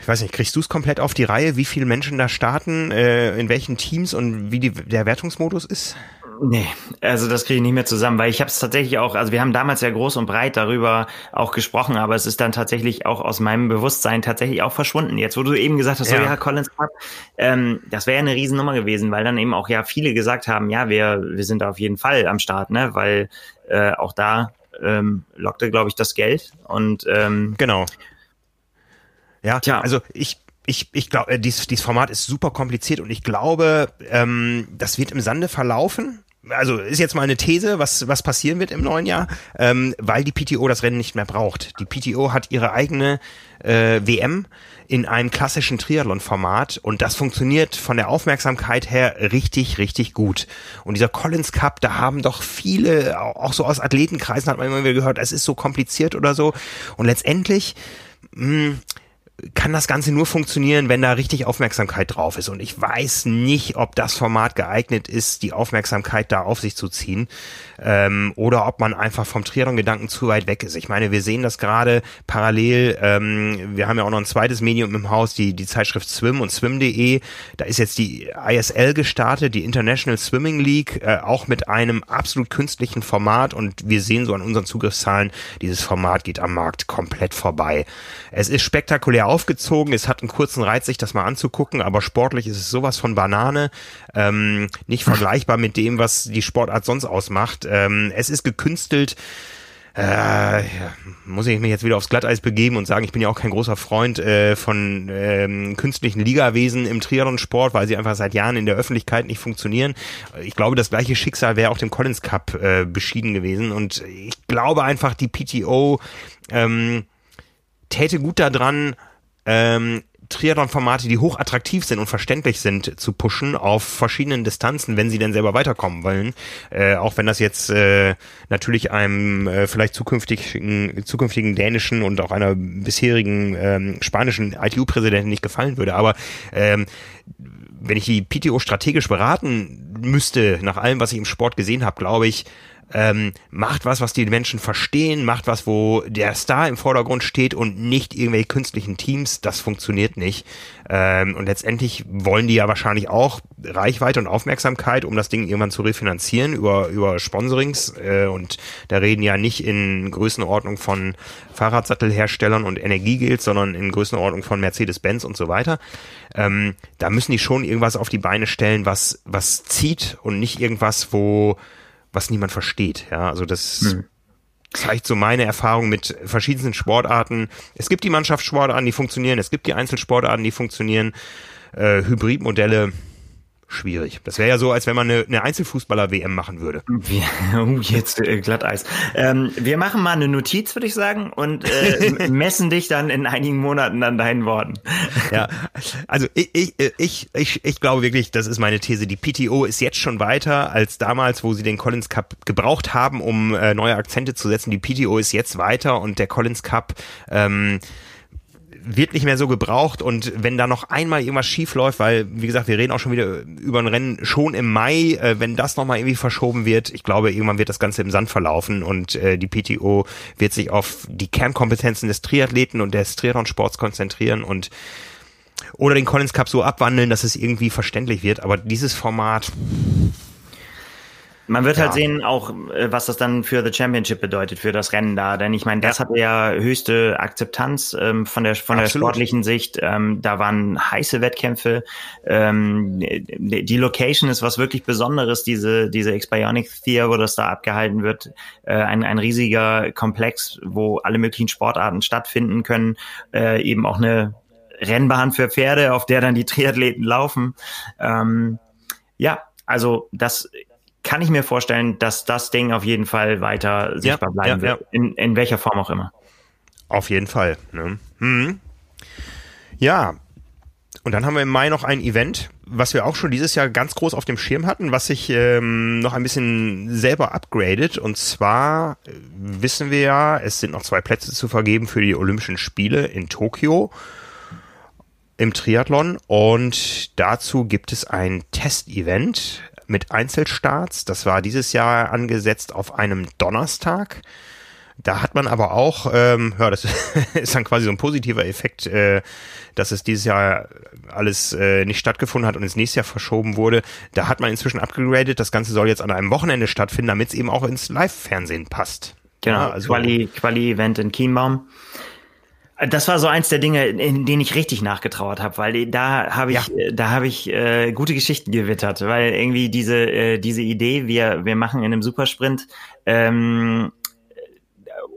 Speaker 1: ich weiß nicht, kriegst du es komplett auf die Reihe, wie viele Menschen da starten, äh, in welchen Teams und wie die, der Wertungsmodus ist?
Speaker 2: Nee, also das kriege ich nicht mehr zusammen, weil ich habe es tatsächlich auch, also wir haben damals ja groß und breit darüber auch gesprochen, aber es ist dann tatsächlich auch aus meinem Bewusstsein tatsächlich auch verschwunden. Jetzt, wo du eben gesagt hast, ja. so ja, Collins Cup, ähm, das wäre ja eine Riesennummer gewesen, weil dann eben auch ja viele gesagt haben, ja, wir, wir sind da auf jeden Fall am Start, ne? Weil äh, auch da ähm, lockte, glaube ich, das Geld. Und ähm,
Speaker 1: genau. Ja, Tja. also ich ich, ich glaube, äh, dieses, dieses Format ist super kompliziert und ich glaube, ähm, das wird im Sande verlaufen also ist jetzt mal eine These, was, was passieren wird im neuen Jahr, ähm, weil die PTO das Rennen nicht mehr braucht. Die PTO hat ihre eigene äh, WM in einem klassischen Triathlon-Format und das funktioniert von der Aufmerksamkeit her richtig, richtig gut. Und dieser Collins Cup, da haben doch viele, auch so aus Athletenkreisen hat man immer wieder gehört, es ist so kompliziert oder so. Und letztendlich, mh, kann das Ganze nur funktionieren, wenn da richtig Aufmerksamkeit drauf ist. Und ich weiß nicht, ob das Format geeignet ist, die Aufmerksamkeit da auf sich zu ziehen. Ähm, oder ob man einfach vom Triathlon-Gedanken zu weit weg ist. Ich meine, wir sehen das gerade parallel. Ähm, wir haben ja auch noch ein zweites Medium im Haus, die, die Zeitschrift Swim und Swim.de. Da ist jetzt die ISL gestartet, die International Swimming League, äh, auch mit einem absolut künstlichen Format. Und wir sehen so an unseren Zugriffszahlen, dieses Format geht am Markt komplett vorbei. Es ist spektakulär aufgezogen. Es hat einen kurzen Reiz, sich das mal anzugucken, aber sportlich ist es sowas von Banane. Ähm, nicht vergleichbar mit dem, was die Sportart sonst ausmacht. Ähm, es ist gekünstelt. Äh, ja, muss ich mich jetzt wieder aufs Glatteis begeben und sagen, ich bin ja auch kein großer Freund äh, von ähm, künstlichen Ligawesen im Triathlon-Sport, weil sie einfach seit Jahren in der Öffentlichkeit nicht funktionieren. Ich glaube, das gleiche Schicksal wäre auch dem Collins Cup äh, beschieden gewesen und ich glaube einfach, die PTO ähm, täte gut daran, ähm, Triathlon-Formate, die hoch attraktiv sind und verständlich sind, zu pushen auf verschiedenen Distanzen, wenn sie denn selber weiterkommen wollen. Äh, auch wenn das jetzt äh, natürlich einem äh, vielleicht zukünftigen, zukünftigen dänischen und auch einer bisherigen ähm, spanischen ITU-Präsidenten nicht gefallen würde. Aber ähm, wenn ich die PTO strategisch beraten müsste, nach allem, was ich im Sport gesehen habe, glaube ich, ähm, macht was, was die Menschen verstehen, macht was, wo der Star im Vordergrund steht und nicht irgendwelche künstlichen Teams. Das funktioniert nicht. Ähm, und letztendlich wollen die ja wahrscheinlich auch Reichweite und Aufmerksamkeit, um das Ding irgendwann zu refinanzieren über, über Sponsorings. Äh, und da reden ja nicht in Größenordnung von Fahrradsattelherstellern und Energiegeld, sondern in Größenordnung von Mercedes-Benz und so weiter. Ähm, da müssen die schon irgendwas auf die Beine stellen, was, was zieht und nicht irgendwas, wo was niemand versteht. Ja, also das hm. zeigt so meine Erfahrung mit verschiedensten Sportarten. Es gibt die Mannschaftssportarten, die funktionieren. Es gibt die Einzelsportarten, die funktionieren. Äh, Hybridmodelle schwierig. Das wäre ja so, als wenn man eine, eine Einzelfußballer-WM machen würde.
Speaker 2: oh, jetzt äh, Glatteis. Ähm, wir machen mal eine Notiz, würde ich sagen, und äh, messen dich dann in einigen Monaten an deinen Worten.
Speaker 1: ja, also ich, ich, ich, ich, ich glaube wirklich, das ist meine These. Die PTO ist jetzt schon weiter als damals, wo sie den Collins Cup gebraucht haben, um äh, neue Akzente zu setzen. Die PTO ist jetzt weiter und der Collins Cup ähm, wird nicht mehr so gebraucht. Und wenn da noch einmal irgendwas schief läuft, weil wie gesagt, wir reden auch schon wieder über ein Rennen schon im Mai, äh, wenn das nochmal irgendwie verschoben wird, ich glaube, irgendwann wird das Ganze im Sand verlaufen. Und äh, die PTO wird sich auf die Kernkompetenzen des Triathleten und des Triathlon-Sports konzentrieren und oder den Collins Cup so abwandeln, dass es irgendwie verständlich wird, aber dieses Format
Speaker 2: man wird halt ja. halt sehen, auch äh, was das dann für The Championship bedeutet, für das Rennen da. Denn ich meine, das ja. hatte ja höchste Akzeptanz ähm, von der von Absolut. der sportlichen Sicht. Ähm, da waren heiße Wettkämpfe. Ähm, die Location ist was wirklich Besonderes, diese diese Expionic Theater, wo das da abgehalten wird. Äh, ein, ein riesiger Komplex, wo alle möglichen Sportarten stattfinden können. Äh, eben auch eine Rennbahn für Pferde, auf der dann die Triathleten laufen. Ähm, ja, also das kann ich mir vorstellen, dass das Ding auf jeden Fall weiter sichtbar ja, bleiben ja, wird. Ja. In, in welcher Form auch immer.
Speaker 1: Auf jeden Fall. Ne? Hm. Ja. Und dann haben wir im Mai noch ein Event, was wir auch schon dieses Jahr ganz groß auf dem Schirm hatten, was sich ähm, noch ein bisschen selber upgradet. Und zwar äh, wissen wir ja, es sind noch zwei Plätze zu vergeben für die Olympischen Spiele in Tokio im Triathlon. Und dazu gibt es ein Testevent mit Einzelstarts. Das war dieses Jahr angesetzt auf einem Donnerstag. Da hat man aber auch, ähm, ja, das ist dann quasi so ein positiver Effekt, äh, dass es dieses Jahr alles äh, nicht stattgefunden hat und ins nächste Jahr verschoben wurde. Da hat man inzwischen abgegradet. Das Ganze soll jetzt an einem Wochenende stattfinden, damit es eben auch ins Live-Fernsehen passt.
Speaker 2: Genau, ja, also, Quali, Quali-Event in Chiembaum. Das war so eins der Dinge, in denen ich richtig nachgetrauert habe, weil da habe ich, ja. da habe ich äh, gute Geschichten gewittert, weil irgendwie diese äh, diese Idee, wir wir machen in einem Supersprint ähm,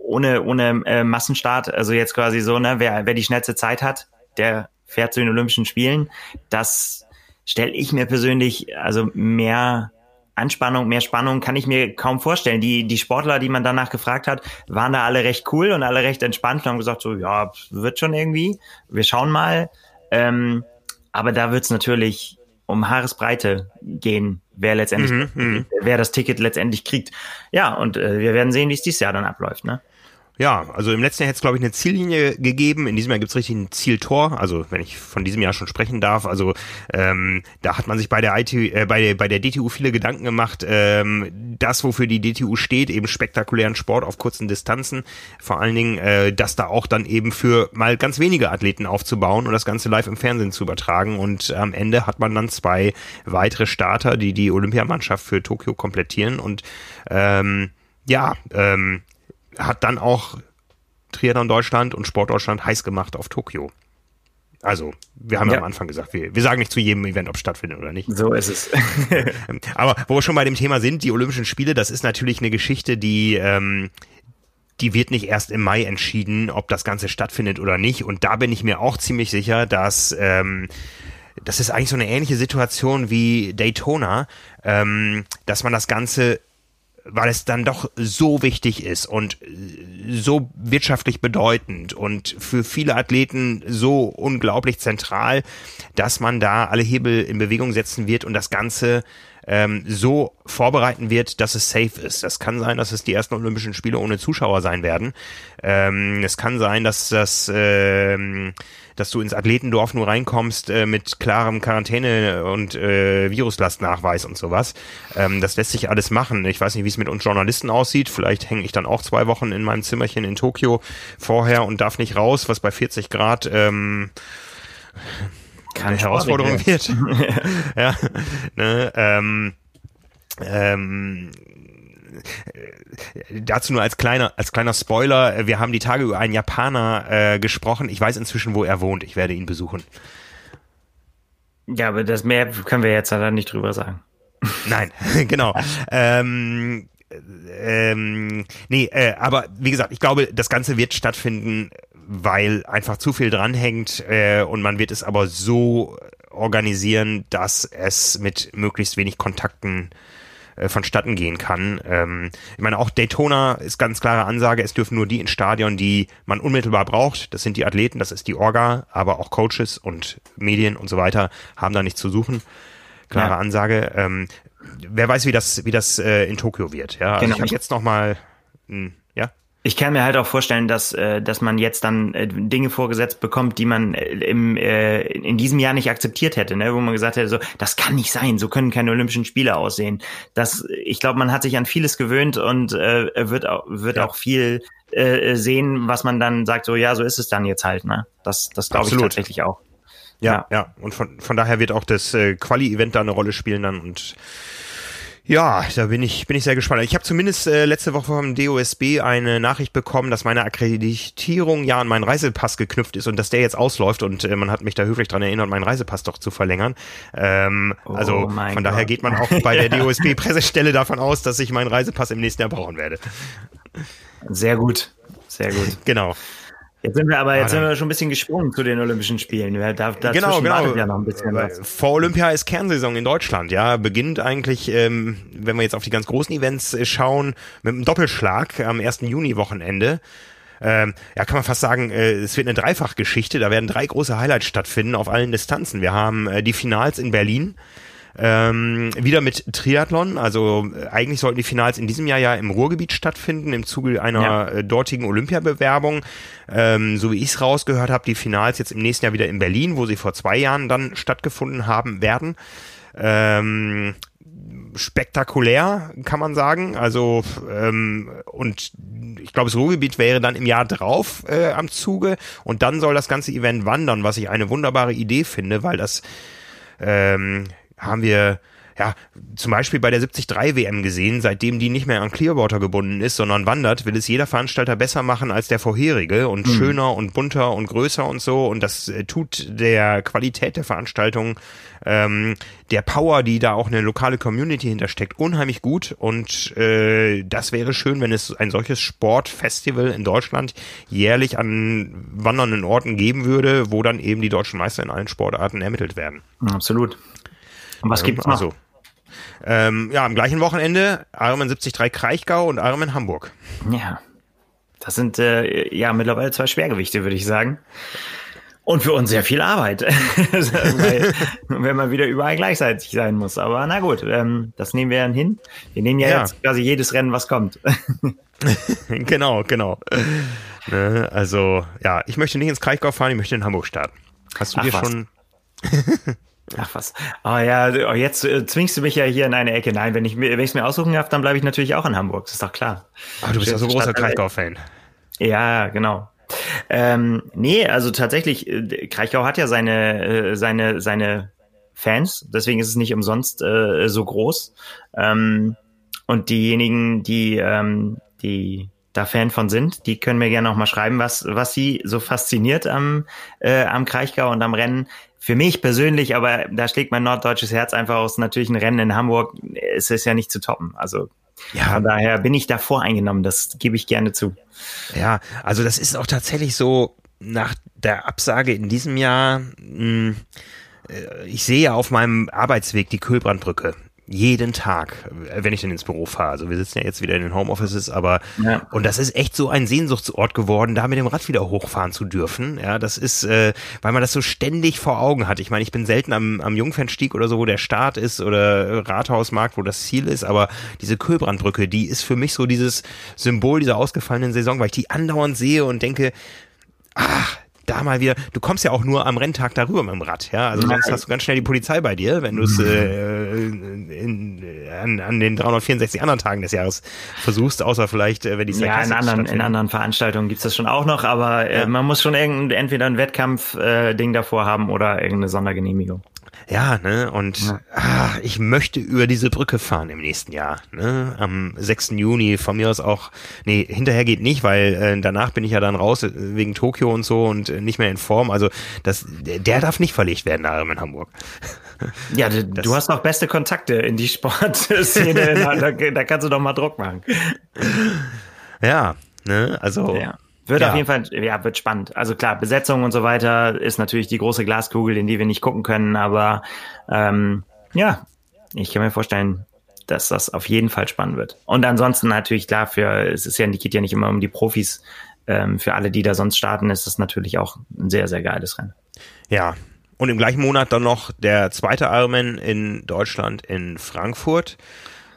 Speaker 2: ohne ohne äh, Massenstart, also jetzt quasi so, ne, wer wer die schnellste Zeit hat, der fährt zu den Olympischen Spielen. Das stelle ich mir persönlich also mehr Anspannung, mehr Spannung kann ich mir kaum vorstellen. Die, die Sportler, die man danach gefragt hat, waren da alle recht cool und alle recht entspannt und haben gesagt, so, ja, wird schon irgendwie. Wir schauen mal. Ähm, aber da wird es natürlich um Haaresbreite gehen, wer letztendlich, mhm, mhm, wer das Ticket letztendlich kriegt. Ja, und äh, wir werden sehen, wie es dieses Jahr dann abläuft, ne?
Speaker 1: Ja, also im letzten Jahr hätte es, glaube ich, eine Ziellinie gegeben. In diesem Jahr gibt es richtig ein Zieltor. Also wenn ich von diesem Jahr schon sprechen darf. Also ähm, da hat man sich bei der IT, äh, bei, bei der DTU viele Gedanken gemacht. Ähm, das, wofür die DTU steht, eben spektakulären Sport auf kurzen Distanzen. Vor allen Dingen, äh, das da auch dann eben für mal ganz wenige Athleten aufzubauen und das Ganze live im Fernsehen zu übertragen. Und am Ende hat man dann zwei weitere Starter, die die Olympiamannschaft für Tokio komplettieren. Und ähm, ja, ähm, hat dann auch Triathlon Deutschland und Sport Deutschland heiß gemacht auf Tokio. Also, wir haben ja. ja am Anfang gesagt, wir, wir sagen nicht zu jedem Event, ob es stattfindet oder nicht.
Speaker 2: So ist es.
Speaker 1: Aber wo wir schon bei dem Thema sind, die Olympischen Spiele, das ist natürlich eine Geschichte, die, ähm, die wird nicht erst im Mai entschieden, ob das Ganze stattfindet oder nicht. Und da bin ich mir auch ziemlich sicher, dass ähm, das ist eigentlich so eine ähnliche Situation wie Daytona, ähm, dass man das Ganze weil es dann doch so wichtig ist und so wirtschaftlich bedeutend und für viele Athleten so unglaublich zentral, dass man da alle Hebel in Bewegung setzen wird und das Ganze ähm, so vorbereiten wird, dass es safe ist. Das kann sein, dass es die ersten Olympischen Spiele ohne Zuschauer sein werden. Ähm, es kann sein, dass das ähm, dass du ins Athletendorf nur reinkommst äh, mit klarem Quarantäne- und äh, Viruslastnachweis und sowas. Ähm, das lässt sich alles machen. Ich weiß nicht, wie es mit uns Journalisten aussieht. Vielleicht hänge ich dann auch zwei Wochen in meinem Zimmerchen in Tokio vorher und darf nicht raus, was bei 40 Grad ähm, keine Herausforderung wird. ja, ne, ähm, ähm, äh, dazu nur als kleiner, als kleiner Spoiler, äh, wir haben die Tage über einen Japaner äh, gesprochen. Ich weiß inzwischen, wo er wohnt. Ich werde ihn besuchen.
Speaker 2: Ja, aber das mehr können wir jetzt leider nicht drüber sagen.
Speaker 1: Nein, genau. ähm, ähm, nee, äh, aber wie gesagt, ich glaube, das Ganze wird stattfinden, weil einfach zu viel dranhängt äh, und man wird es aber so organisieren, dass es mit möglichst wenig Kontakten äh, vonstatten gehen kann. Ähm, ich meine, auch Daytona ist ganz klare Ansage, es dürfen nur die ins Stadion, die man unmittelbar braucht. Das sind die Athleten, das ist die Orga, aber auch Coaches und Medien und so weiter haben da nichts zu suchen. Klare ja. Ansage. Ähm, wer weiß, wie das, wie das äh, in Tokio wird. Ja, also genau. ich habe jetzt noch mal, ja.
Speaker 2: Ich kann mir halt auch vorstellen, dass, äh, dass man jetzt dann äh, Dinge vorgesetzt bekommt, die man äh, im, in diesem Jahr nicht akzeptiert hätte, ne? wo man gesagt hätte, so, das kann nicht sein, so können keine Olympischen Spiele aussehen. Das, ich glaube, man hat sich an vieles gewöhnt und äh, wird, auch, wird ja. auch viel äh, sehen, was man dann sagt, so ja, so ist es dann jetzt halt. Ne? Das, das glaube ich tatsächlich auch.
Speaker 1: Ja, ja, ja. Und von, von daher wird auch das äh, Quali-Event da eine Rolle spielen dann und ja, da bin ich, bin ich sehr gespannt. Ich habe zumindest äh, letzte Woche vom DOSB eine Nachricht bekommen, dass meine Akkreditierung ja an meinen Reisepass geknüpft ist und dass der jetzt ausläuft und äh, man hat mich da höflich dran erinnert, meinen Reisepass doch zu verlängern. Ähm, oh also von Gott. daher geht man auch bei der DOSB-Pressestelle davon aus, dass ich meinen Reisepass im nächsten Jahr brauchen werde.
Speaker 2: Sehr gut, sehr gut.
Speaker 1: Genau.
Speaker 2: Jetzt sind wir aber jetzt sind wir schon ein bisschen gesprungen zu den Olympischen Spielen. Da,
Speaker 1: genau, genau.
Speaker 2: ja noch ein bisschen was.
Speaker 1: Vor Olympia ist Kernsaison in Deutschland. Ja, beginnt eigentlich, ähm, wenn wir jetzt auf die ganz großen Events äh, schauen, mit einem Doppelschlag am 1. Juni-Wochenende. Ähm, ja, kann man fast sagen, äh, es wird eine Dreifachgeschichte. Da werden drei große Highlights stattfinden auf allen Distanzen. Wir haben äh, die Finals in Berlin. Ähm, wieder mit Triathlon, also äh, eigentlich sollten die Finals in diesem Jahr ja im Ruhrgebiet stattfinden, im Zuge einer ja. äh, dortigen Olympiabewerbung. Ähm, so wie ich es rausgehört habe, die Finals jetzt im nächsten Jahr wieder in Berlin, wo sie vor zwei Jahren dann stattgefunden haben werden. Ähm, spektakulär, kann man sagen. Also ähm, und ich glaube, das Ruhrgebiet wäre dann im Jahr drauf äh, am Zuge und dann soll das ganze Event wandern, was ich eine wunderbare Idee finde, weil das ähm, haben wir ja, zum Beispiel bei der 73 WM gesehen, seitdem die nicht mehr an Clearwater gebunden ist, sondern wandert, will es jeder Veranstalter besser machen als der vorherige und mhm. schöner und bunter und größer und so. Und das äh, tut der Qualität der Veranstaltung, ähm, der Power, die da auch eine lokale Community hintersteckt, unheimlich gut. Und äh, das wäre schön, wenn es ein solches Sportfestival in Deutschland jährlich an wandernden Orten geben würde, wo dann eben die deutschen Meister in allen Sportarten ermittelt werden.
Speaker 2: Absolut. Und was gibt's noch? Also,
Speaker 1: ähm, ja, am gleichen Wochenende Ironman 73 Kraichgau und Ironman Hamburg.
Speaker 2: Ja. Das sind äh, ja mittlerweile zwei Schwergewichte, würde ich sagen. Und für uns sehr viel Arbeit, Weil, wenn man wieder überall gleichzeitig sein muss. Aber na gut, ähm, das nehmen wir dann hin. Wir nehmen ja, ja. jetzt quasi jedes Rennen, was kommt.
Speaker 1: genau, genau. Ne, also, ja, ich möchte nicht ins Kraichgau fahren, ich möchte in Hamburg starten. Hast du Ach, dir was? schon...
Speaker 2: Ach was. Oh ja, oh, jetzt äh, zwingst du mich ja hier in eine Ecke. Nein, wenn ich wenn ich es mir aussuchen darf, dann bleibe ich natürlich auch in Hamburg. Das ist doch klar.
Speaker 1: Aber du bist ja so großer Kraichgau-Fan.
Speaker 2: Ja, genau. Ähm, nee, also tatsächlich, äh, Kraichgau hat ja seine, äh, seine, seine Fans, deswegen ist es nicht umsonst äh, so groß. Ähm, und diejenigen, die, ähm, die da Fan von sind, die können mir gerne noch mal schreiben, was, was sie so fasziniert am, äh, am Kraichgau und am Rennen. Für mich persönlich, aber da schlägt mein norddeutsches Herz einfach aus, natürlich ein Rennen in Hamburg, es ist ja nicht zu toppen. Also ja. von daher bin ich da voreingenommen, das gebe ich gerne zu.
Speaker 1: Ja, also das ist auch tatsächlich so nach der Absage in diesem Jahr. Mh, hm, äh, ich sehe ja auf meinem Arbeitsweg die Kühlbrandbrücke jeden Tag, wenn ich dann ins Büro fahre. Also wir sitzen ja jetzt wieder in den Homeoffices, aber ja. und das ist echt so ein Sehnsuchtsort geworden, da mit dem Rad wieder hochfahren zu dürfen. Ja, das ist, äh, weil man das so ständig vor Augen hat. Ich meine, ich bin selten am, am Jungfernstieg oder so, wo der Start ist oder Rathausmarkt, wo das Ziel ist, aber diese Kühlbrandbrücke, die ist für mich so dieses Symbol dieser ausgefallenen Saison, weil ich die andauernd sehe und denke, ach, da mal wieder, du kommst ja auch nur am Renntag darüber mit dem Rad, ja, also sonst hast du ganz schnell die Polizei bei dir, wenn du es äh, in, an, an den 364 anderen Tagen des Jahres versuchst, außer vielleicht, äh, wenn die
Speaker 2: Ja, in anderen, in anderen Veranstaltungen gibt's das schon auch noch, aber äh, ja. man muss schon irgend, entweder ein Wettkampf-Ding äh, davor haben oder irgendeine Sondergenehmigung.
Speaker 1: Ja, ne, und ja. Ach, ich möchte über diese Brücke fahren im nächsten Jahr, ne, am 6. Juni, von mir aus auch, nee, hinterher geht nicht, weil äh, danach bin ich ja dann raus äh, wegen Tokio und so und äh, nicht mehr in Form, also das, der darf nicht verlegt werden, da in Hamburg.
Speaker 2: Ja, du, das, du hast doch beste Kontakte in die Sportszene, da, da kannst du doch mal Druck machen.
Speaker 1: Ja, ne, also... Ja.
Speaker 2: Wird ja. auf jeden Fall, ja, wird spannend. Also klar, Besetzung und so weiter ist natürlich die große Glaskugel, in die wir nicht gucken können, aber ähm, ja, ich kann mir vorstellen, dass das auf jeden Fall spannend wird. Und ansonsten natürlich klar, für es ist ja, geht ja nicht immer um die Profis. Ähm, für alle, die da sonst starten, ist es natürlich auch ein sehr, sehr geiles Rennen.
Speaker 1: Ja. Und im gleichen Monat dann noch der zweite Ironman in Deutschland in Frankfurt.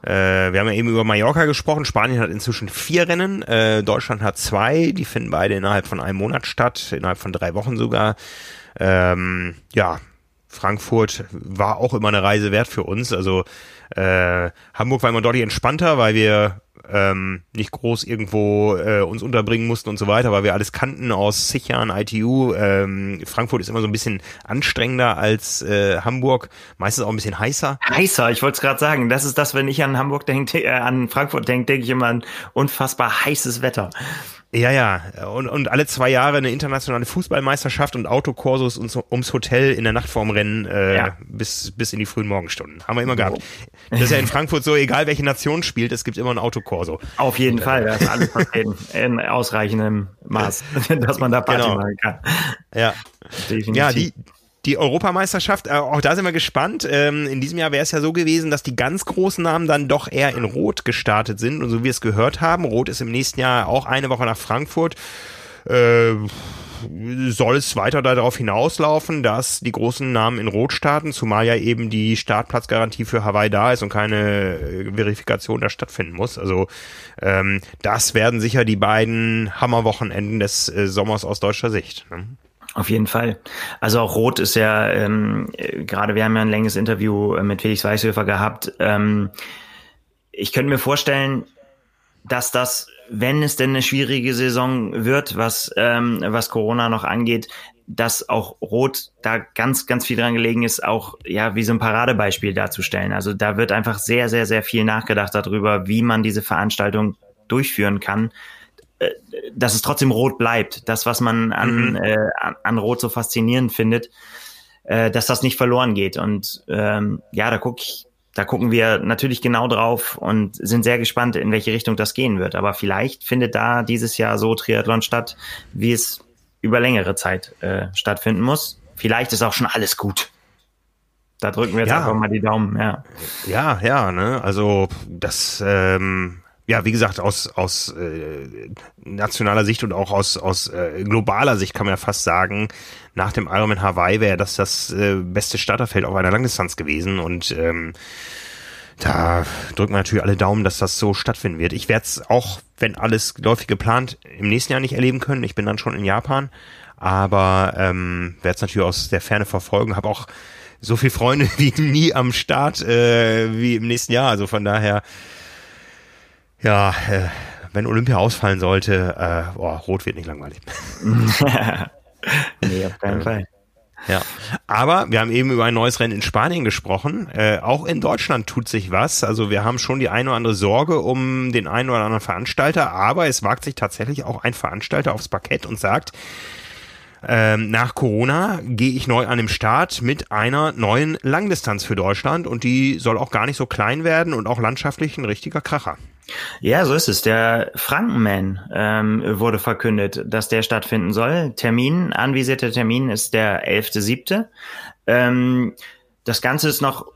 Speaker 1: Äh, wir haben ja eben über Mallorca gesprochen. Spanien hat inzwischen vier Rennen. Äh, Deutschland hat zwei. Die finden beide innerhalb von einem Monat statt, innerhalb von drei Wochen sogar. Ähm, ja, Frankfurt war auch immer eine Reise wert für uns. Also äh, Hamburg war immer deutlich entspannter, weil wir ähm, nicht groß irgendwo äh, uns unterbringen mussten und so weiter, weil wir alles kannten aus Sichern, ITU. Ähm, Frankfurt ist immer so ein bisschen anstrengender als äh, Hamburg, meistens auch ein bisschen heißer.
Speaker 2: Heißer, ich wollte es gerade sagen. Das ist das, wenn ich an Hamburg denke, äh, an Frankfurt denke, denke ich immer an unfassbar heißes Wetter.
Speaker 1: Ja, ja. Und, und alle zwei Jahre eine internationale Fußballmeisterschaft und Autokursus ums, ums Hotel in der Nacht vorm Rennen äh, ja. bis, bis in die frühen Morgenstunden. Haben wir immer gehabt. Das ist ja in Frankfurt so, egal welche Nation spielt, es gibt immer ein Autokorso.
Speaker 2: Auf jeden und, Fall, das ist alles vertreten. In ausreichendem Maß, dass man da Party genau. machen kann.
Speaker 1: Ja. Definitiv. Ja, die, die Europameisterschaft, äh, auch da sind wir gespannt. Ähm, in diesem Jahr wäre es ja so gewesen, dass die ganz großen Namen dann doch eher in Rot gestartet sind. Und so wie wir es gehört haben, Rot ist im nächsten Jahr auch eine Woche nach Frankfurt. Äh, soll es weiter darauf hinauslaufen, dass die großen Namen in Rot starten, zumal ja eben die Startplatzgarantie für Hawaii da ist und keine äh, Verifikation da stattfinden muss. Also ähm, das werden sicher die beiden Hammerwochenenden des äh, Sommers aus deutscher Sicht. Ne?
Speaker 2: Auf jeden Fall. Also auch Rot ist ja, ähm, gerade wir haben ja ein längeres Interview mit Felix Weißhöfer gehabt. Ähm, ich könnte mir vorstellen, dass das, wenn es denn eine schwierige Saison wird, was, ähm, was Corona noch angeht, dass auch Rot da ganz, ganz viel dran gelegen ist, auch ja wie so ein Paradebeispiel darzustellen. Also da wird einfach sehr, sehr, sehr viel nachgedacht darüber, wie man diese Veranstaltung durchführen kann dass es trotzdem rot bleibt. Das, was man an, mhm. äh, an, an, Rot so faszinierend findet, äh, dass das nicht verloren geht. Und ähm, ja, da guck ich, da gucken wir natürlich genau drauf und sind sehr gespannt, in welche Richtung das gehen wird. Aber vielleicht findet da dieses Jahr so Triathlon statt, wie es über längere Zeit äh, stattfinden muss. Vielleicht ist auch schon alles gut. Da drücken wir jetzt ja. einfach mal die Daumen, ja.
Speaker 1: Ja, ja, ne? Also das ähm, ja, wie gesagt, aus, aus äh, nationaler Sicht und auch aus, aus äh, globaler Sicht kann man ja fast sagen, nach dem Ironman Hawaii wäre das das äh, beste Starterfeld auf einer Langdistanz gewesen und ähm, da drücken wir natürlich alle Daumen, dass das so stattfinden wird. Ich werde es auch, wenn alles läufig geplant, im nächsten Jahr nicht erleben können. Ich bin dann schon in Japan, aber ähm, werde es natürlich aus der Ferne verfolgen. Habe auch so viele Freunde wie nie am Start äh, wie im nächsten Jahr. Also von daher ja, äh, wenn Olympia ausfallen sollte, äh, boah, rot wird nicht langweilig. nee, auf keinen Fall. Ja, aber wir haben eben über ein neues Rennen in Spanien gesprochen. Äh, auch in Deutschland tut sich was. Also wir haben schon die eine oder andere Sorge um den einen oder anderen Veranstalter, aber es wagt sich tatsächlich auch ein Veranstalter aufs Parkett und sagt, ähm, nach Corona gehe ich neu an den Start mit einer neuen Langdistanz für Deutschland und die soll auch gar nicht so klein werden und auch landschaftlich ein richtiger Kracher.
Speaker 2: Ja, so ist es. Der Frankenman ähm, wurde verkündet, dass der stattfinden soll. Termin, anvisierter Termin ist der 11.7. Ähm, das Ganze ist noch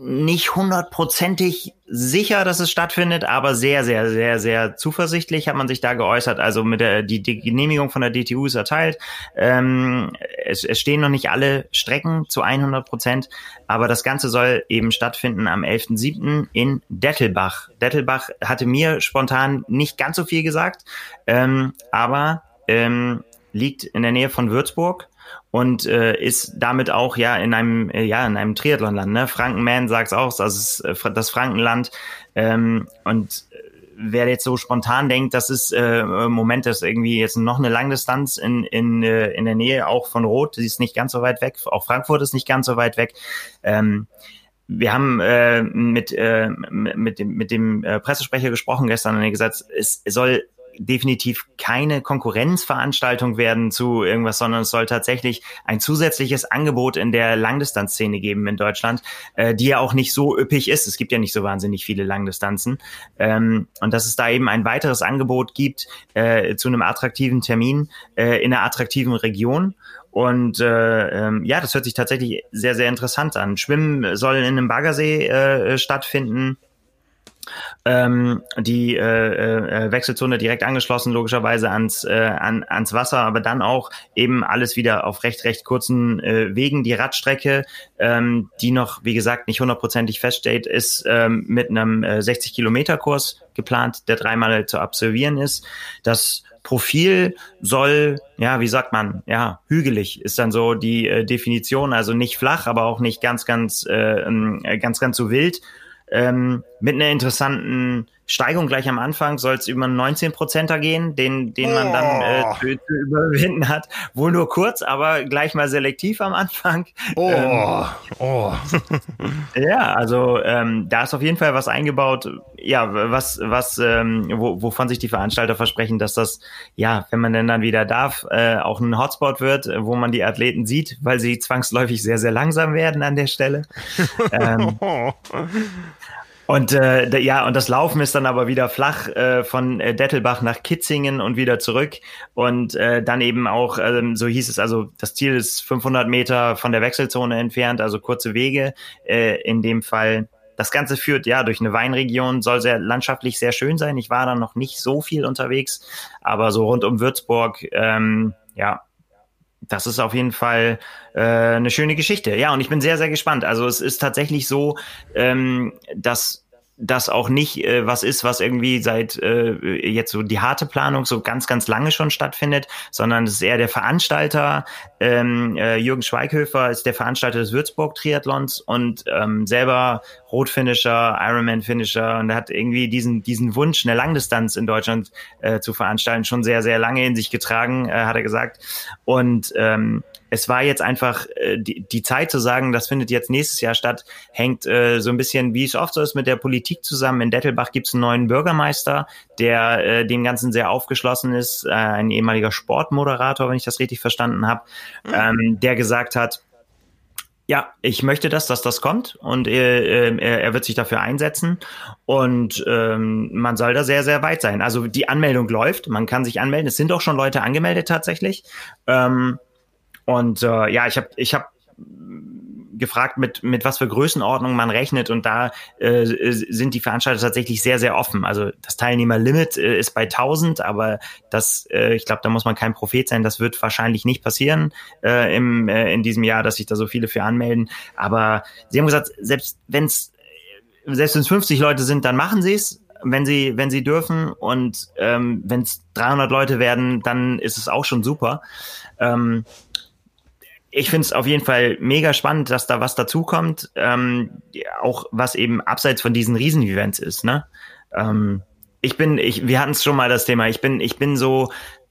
Speaker 2: nicht hundertprozentig sicher, dass es stattfindet, aber sehr, sehr, sehr, sehr zuversichtlich hat man sich da geäußert. Also mit der die, die Genehmigung von der DTU ist erteilt. Ähm, es, es stehen noch nicht alle Strecken zu 100 Prozent, aber das Ganze soll eben stattfinden am 11.07. in Dettelbach. Dettelbach hatte mir spontan nicht ganz so viel gesagt, ähm, aber ähm, liegt in der Nähe von Würzburg und äh, ist damit auch ja in einem äh, ja in einem Triathlonland. Ne? Frankenman sagt es auch, das ist äh, das Frankenland ähm, und äh, wer jetzt so spontan denkt, das ist äh, Moment das irgendwie jetzt noch eine Langdistanz in in äh, in der Nähe auch von Rot, sie ist nicht ganz so weit weg, auch Frankfurt ist nicht ganz so weit weg. Ähm, wir haben äh, mit, äh, mit dem, mit dem äh, Pressesprecher gesprochen gestern und er gesagt, es soll definitiv keine Konkurrenzveranstaltung werden zu irgendwas, sondern es soll tatsächlich ein zusätzliches Angebot in der Langdistanzszene geben in Deutschland, äh, die ja auch nicht so üppig ist. Es gibt ja nicht so wahnsinnig viele Langdistanzen. Ähm, und dass es da eben ein weiteres Angebot gibt äh, zu einem attraktiven Termin äh, in einer attraktiven Region. Und äh, ähm, ja, das hört sich tatsächlich sehr, sehr interessant an. Schwimmen soll in einem Baggersee äh, stattfinden ähm, die äh, äh, Wechselzone direkt angeschlossen, logischerweise ans, äh, an, ans Wasser, aber dann auch eben alles wieder auf recht, recht kurzen äh, Wegen. Die Radstrecke, ähm, die noch, wie gesagt, nicht hundertprozentig feststeht, ist ähm, mit einem äh, 60-Kilometer-Kurs geplant, der dreimal zu absolvieren ist. Das Profil soll, ja, wie sagt man, ja, hügelig ist dann so die äh, Definition, also nicht flach, aber auch nicht ganz, ganz, äh, ähm, ganz, ganz so wild ähm, mit einer interessanten Steigung gleich am Anfang soll es über einen 19-Prozenter gehen, den, den man dann äh, oh. zu, zu, überwinden hat. Wohl nur kurz, aber gleich mal selektiv am Anfang. Oh, ähm, oh. ja, also ähm, da ist auf jeden Fall was eingebaut, ja, was, was, ähm, wo, wovon sich die Veranstalter versprechen, dass das, ja, wenn man denn dann wieder darf, äh, auch ein Hotspot wird, wo man die Athleten sieht, weil sie zwangsläufig sehr, sehr langsam werden an der Stelle. ähm, Und äh, ja, und das Laufen ist dann aber wieder flach äh, von äh, Dettelbach nach Kitzingen und wieder zurück. Und äh, dann eben auch, ähm, so hieß es, also das Ziel ist 500 Meter von der Wechselzone entfernt, also kurze Wege. Äh, in dem Fall das Ganze führt ja durch eine Weinregion, soll sehr landschaftlich sehr schön sein. Ich war da noch nicht so viel unterwegs, aber so rund um Würzburg, ähm, ja, das ist auf jeden Fall äh, eine schöne Geschichte. Ja, und ich bin sehr, sehr gespannt. Also es ist tatsächlich so, ähm, dass das auch nicht äh, was ist, was irgendwie seit äh, jetzt so die harte Planung so ganz, ganz lange schon stattfindet, sondern es ist eher der Veranstalter. Ähm, äh, Jürgen Schweighöfer ist der Veranstalter des Würzburg-Triathlons und ähm, selber Rotfinisher, Ironman-Finisher und hat irgendwie diesen, diesen Wunsch, eine Langdistanz in Deutschland äh, zu veranstalten, schon sehr, sehr lange in sich getragen, äh, hat er gesagt. Und ähm, es war jetzt einfach äh, die, die Zeit zu sagen, das findet jetzt nächstes Jahr statt, hängt äh, so ein bisschen, wie es oft so ist, mit der Politik zusammen. In Dettelbach gibt es einen neuen Bürgermeister, der äh, dem Ganzen sehr aufgeschlossen ist, äh, ein ehemaliger Sportmoderator, wenn ich das richtig verstanden habe, mhm. ähm, der gesagt hat, ja, ich möchte das, dass das kommt und äh, er, er wird sich dafür einsetzen und ähm, man soll da sehr, sehr weit sein. Also die Anmeldung läuft, man kann sich anmelden. Es sind auch schon Leute angemeldet tatsächlich. Ähm, und äh, ja, ich habe ich hab gefragt, mit, mit was für Größenordnung man rechnet und da äh, sind die Veranstalter tatsächlich sehr, sehr offen. Also das Teilnehmerlimit äh, ist bei 1000, aber das, äh, ich glaube, da muss man kein Prophet sein, das wird wahrscheinlich nicht passieren äh, im, äh, in diesem Jahr, dass sich da so viele für anmelden. Aber sie haben gesagt, selbst wenn es selbst wenn es 50 Leute sind, dann machen sie es wenn sie, wenn sie dürfen. Und ähm, wenn es 300 Leute werden, dann ist es auch schon super. Ähm, ich finde es auf jeden Fall mega spannend, dass da was dazukommt, ähm, auch was eben abseits von diesen Riesenevents ist. Ne? Ähm, ich bin, ich, wir hatten es schon mal das Thema. Ich bin, ich bin so,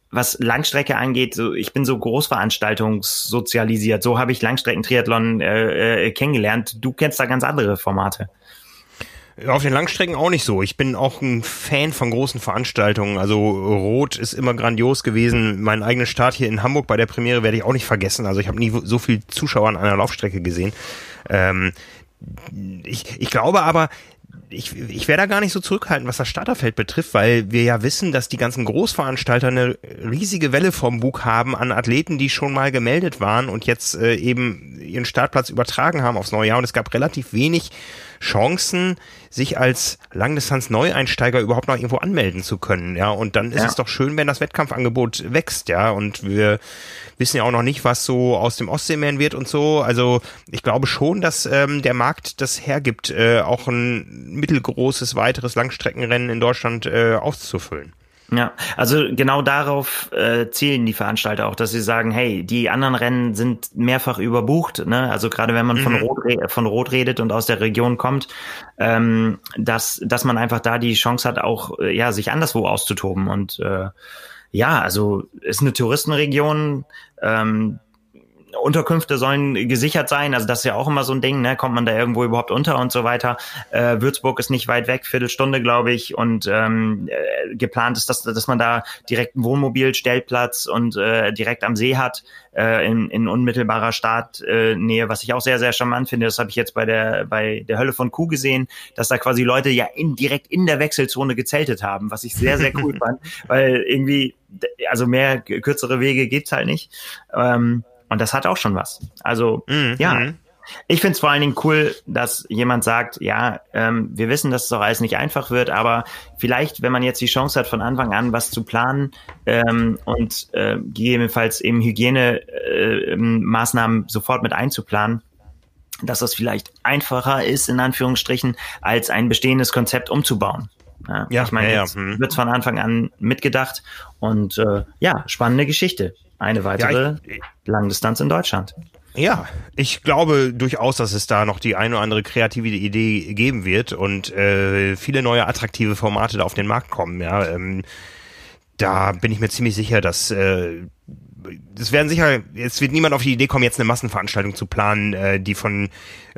Speaker 2: was Langstrecke angeht, so, ich bin so großveranstaltungssozialisiert. So habe ich Langstreckentriathlon äh, äh, kennengelernt. Du kennst da ganz andere Formate.
Speaker 1: Auf den Langstrecken auch nicht so. Ich bin auch ein Fan von großen Veranstaltungen. Also Rot ist immer grandios gewesen. Mein eigener Start hier in Hamburg bei der Premiere werde ich auch nicht vergessen. Also ich habe nie so viel Zuschauer an einer Laufstrecke gesehen. Ähm, ich, ich glaube aber, ich, ich wäre da gar nicht so zurückhaltend, was das Starterfeld betrifft, weil wir ja wissen, dass die ganzen Großveranstalter eine riesige Welle vom Bug haben an Athleten, die schon mal gemeldet waren und jetzt äh, eben ihren Startplatz übertragen haben aufs neue Jahr. Und es gab relativ wenig Chancen, sich als Langdistanz-Neueinsteiger überhaupt noch irgendwo anmelden zu können. Ja, und dann ist ja. es doch schön, wenn das Wettkampfangebot wächst. Ja, und wir wissen ja auch noch nicht, was so aus dem Ostseemeeren wird und so. Also ich glaube schon, dass ähm, der Markt das hergibt, äh, auch ein mittelgroßes weiteres Langstreckenrennen in Deutschland äh, auszufüllen.
Speaker 2: Ja, also genau darauf äh, zielen die Veranstalter auch, dass sie sagen, hey, die anderen Rennen sind mehrfach überbucht, ne? Also gerade wenn man mhm. von Rot von Rot redet und aus der Region kommt, ähm, dass dass man einfach da die Chance hat, auch äh, ja sich anderswo auszutoben und äh, ja, also ist eine Touristenregion. Ähm, Unterkünfte sollen gesichert sein, also das ist ja auch immer so ein Ding, ne? kommt man da irgendwo überhaupt unter und so weiter. Äh, Würzburg ist nicht weit weg, Viertelstunde, glaube ich, und ähm, äh, geplant ist, dass, dass man da direkt einen Wohnmobil, Stellplatz und äh, direkt am See hat, äh, in, in unmittelbarer Startnähe, äh, was ich auch sehr, sehr charmant finde. Das habe ich jetzt bei der, bei der Hölle von Kuh gesehen, dass da quasi Leute ja in, direkt in der Wechselzone gezeltet haben, was ich sehr, sehr cool fand, weil irgendwie, also mehr kürzere Wege gibt's halt nicht. Ähm, und das hat auch schon was. Also, mhm. ja. Mhm. Ich finde es vor allen Dingen cool, dass jemand sagt, ja, ähm, wir wissen, dass es auch alles nicht einfach wird, aber vielleicht, wenn man jetzt die Chance hat, von Anfang an was zu planen ähm, und äh, gegebenenfalls eben Hygienemaßnahmen äh, sofort mit einzuplanen, dass das vielleicht einfacher ist, in Anführungsstrichen, als ein bestehendes Konzept umzubauen. Ja, ja ich meine, ja, ja. Hm. wird von Anfang an mitgedacht und äh, ja, spannende Geschichte. Eine weitere ja, ich, Langdistanz in Deutschland.
Speaker 1: Ja, ich glaube durchaus, dass es da noch die eine oder andere kreative Idee geben wird und äh, viele neue attraktive Formate da auf den Markt kommen. Ja, ähm, da bin ich mir ziemlich sicher, dass äh, es werden sicher, es wird niemand auf die Idee kommen, jetzt eine Massenveranstaltung zu planen, äh, die von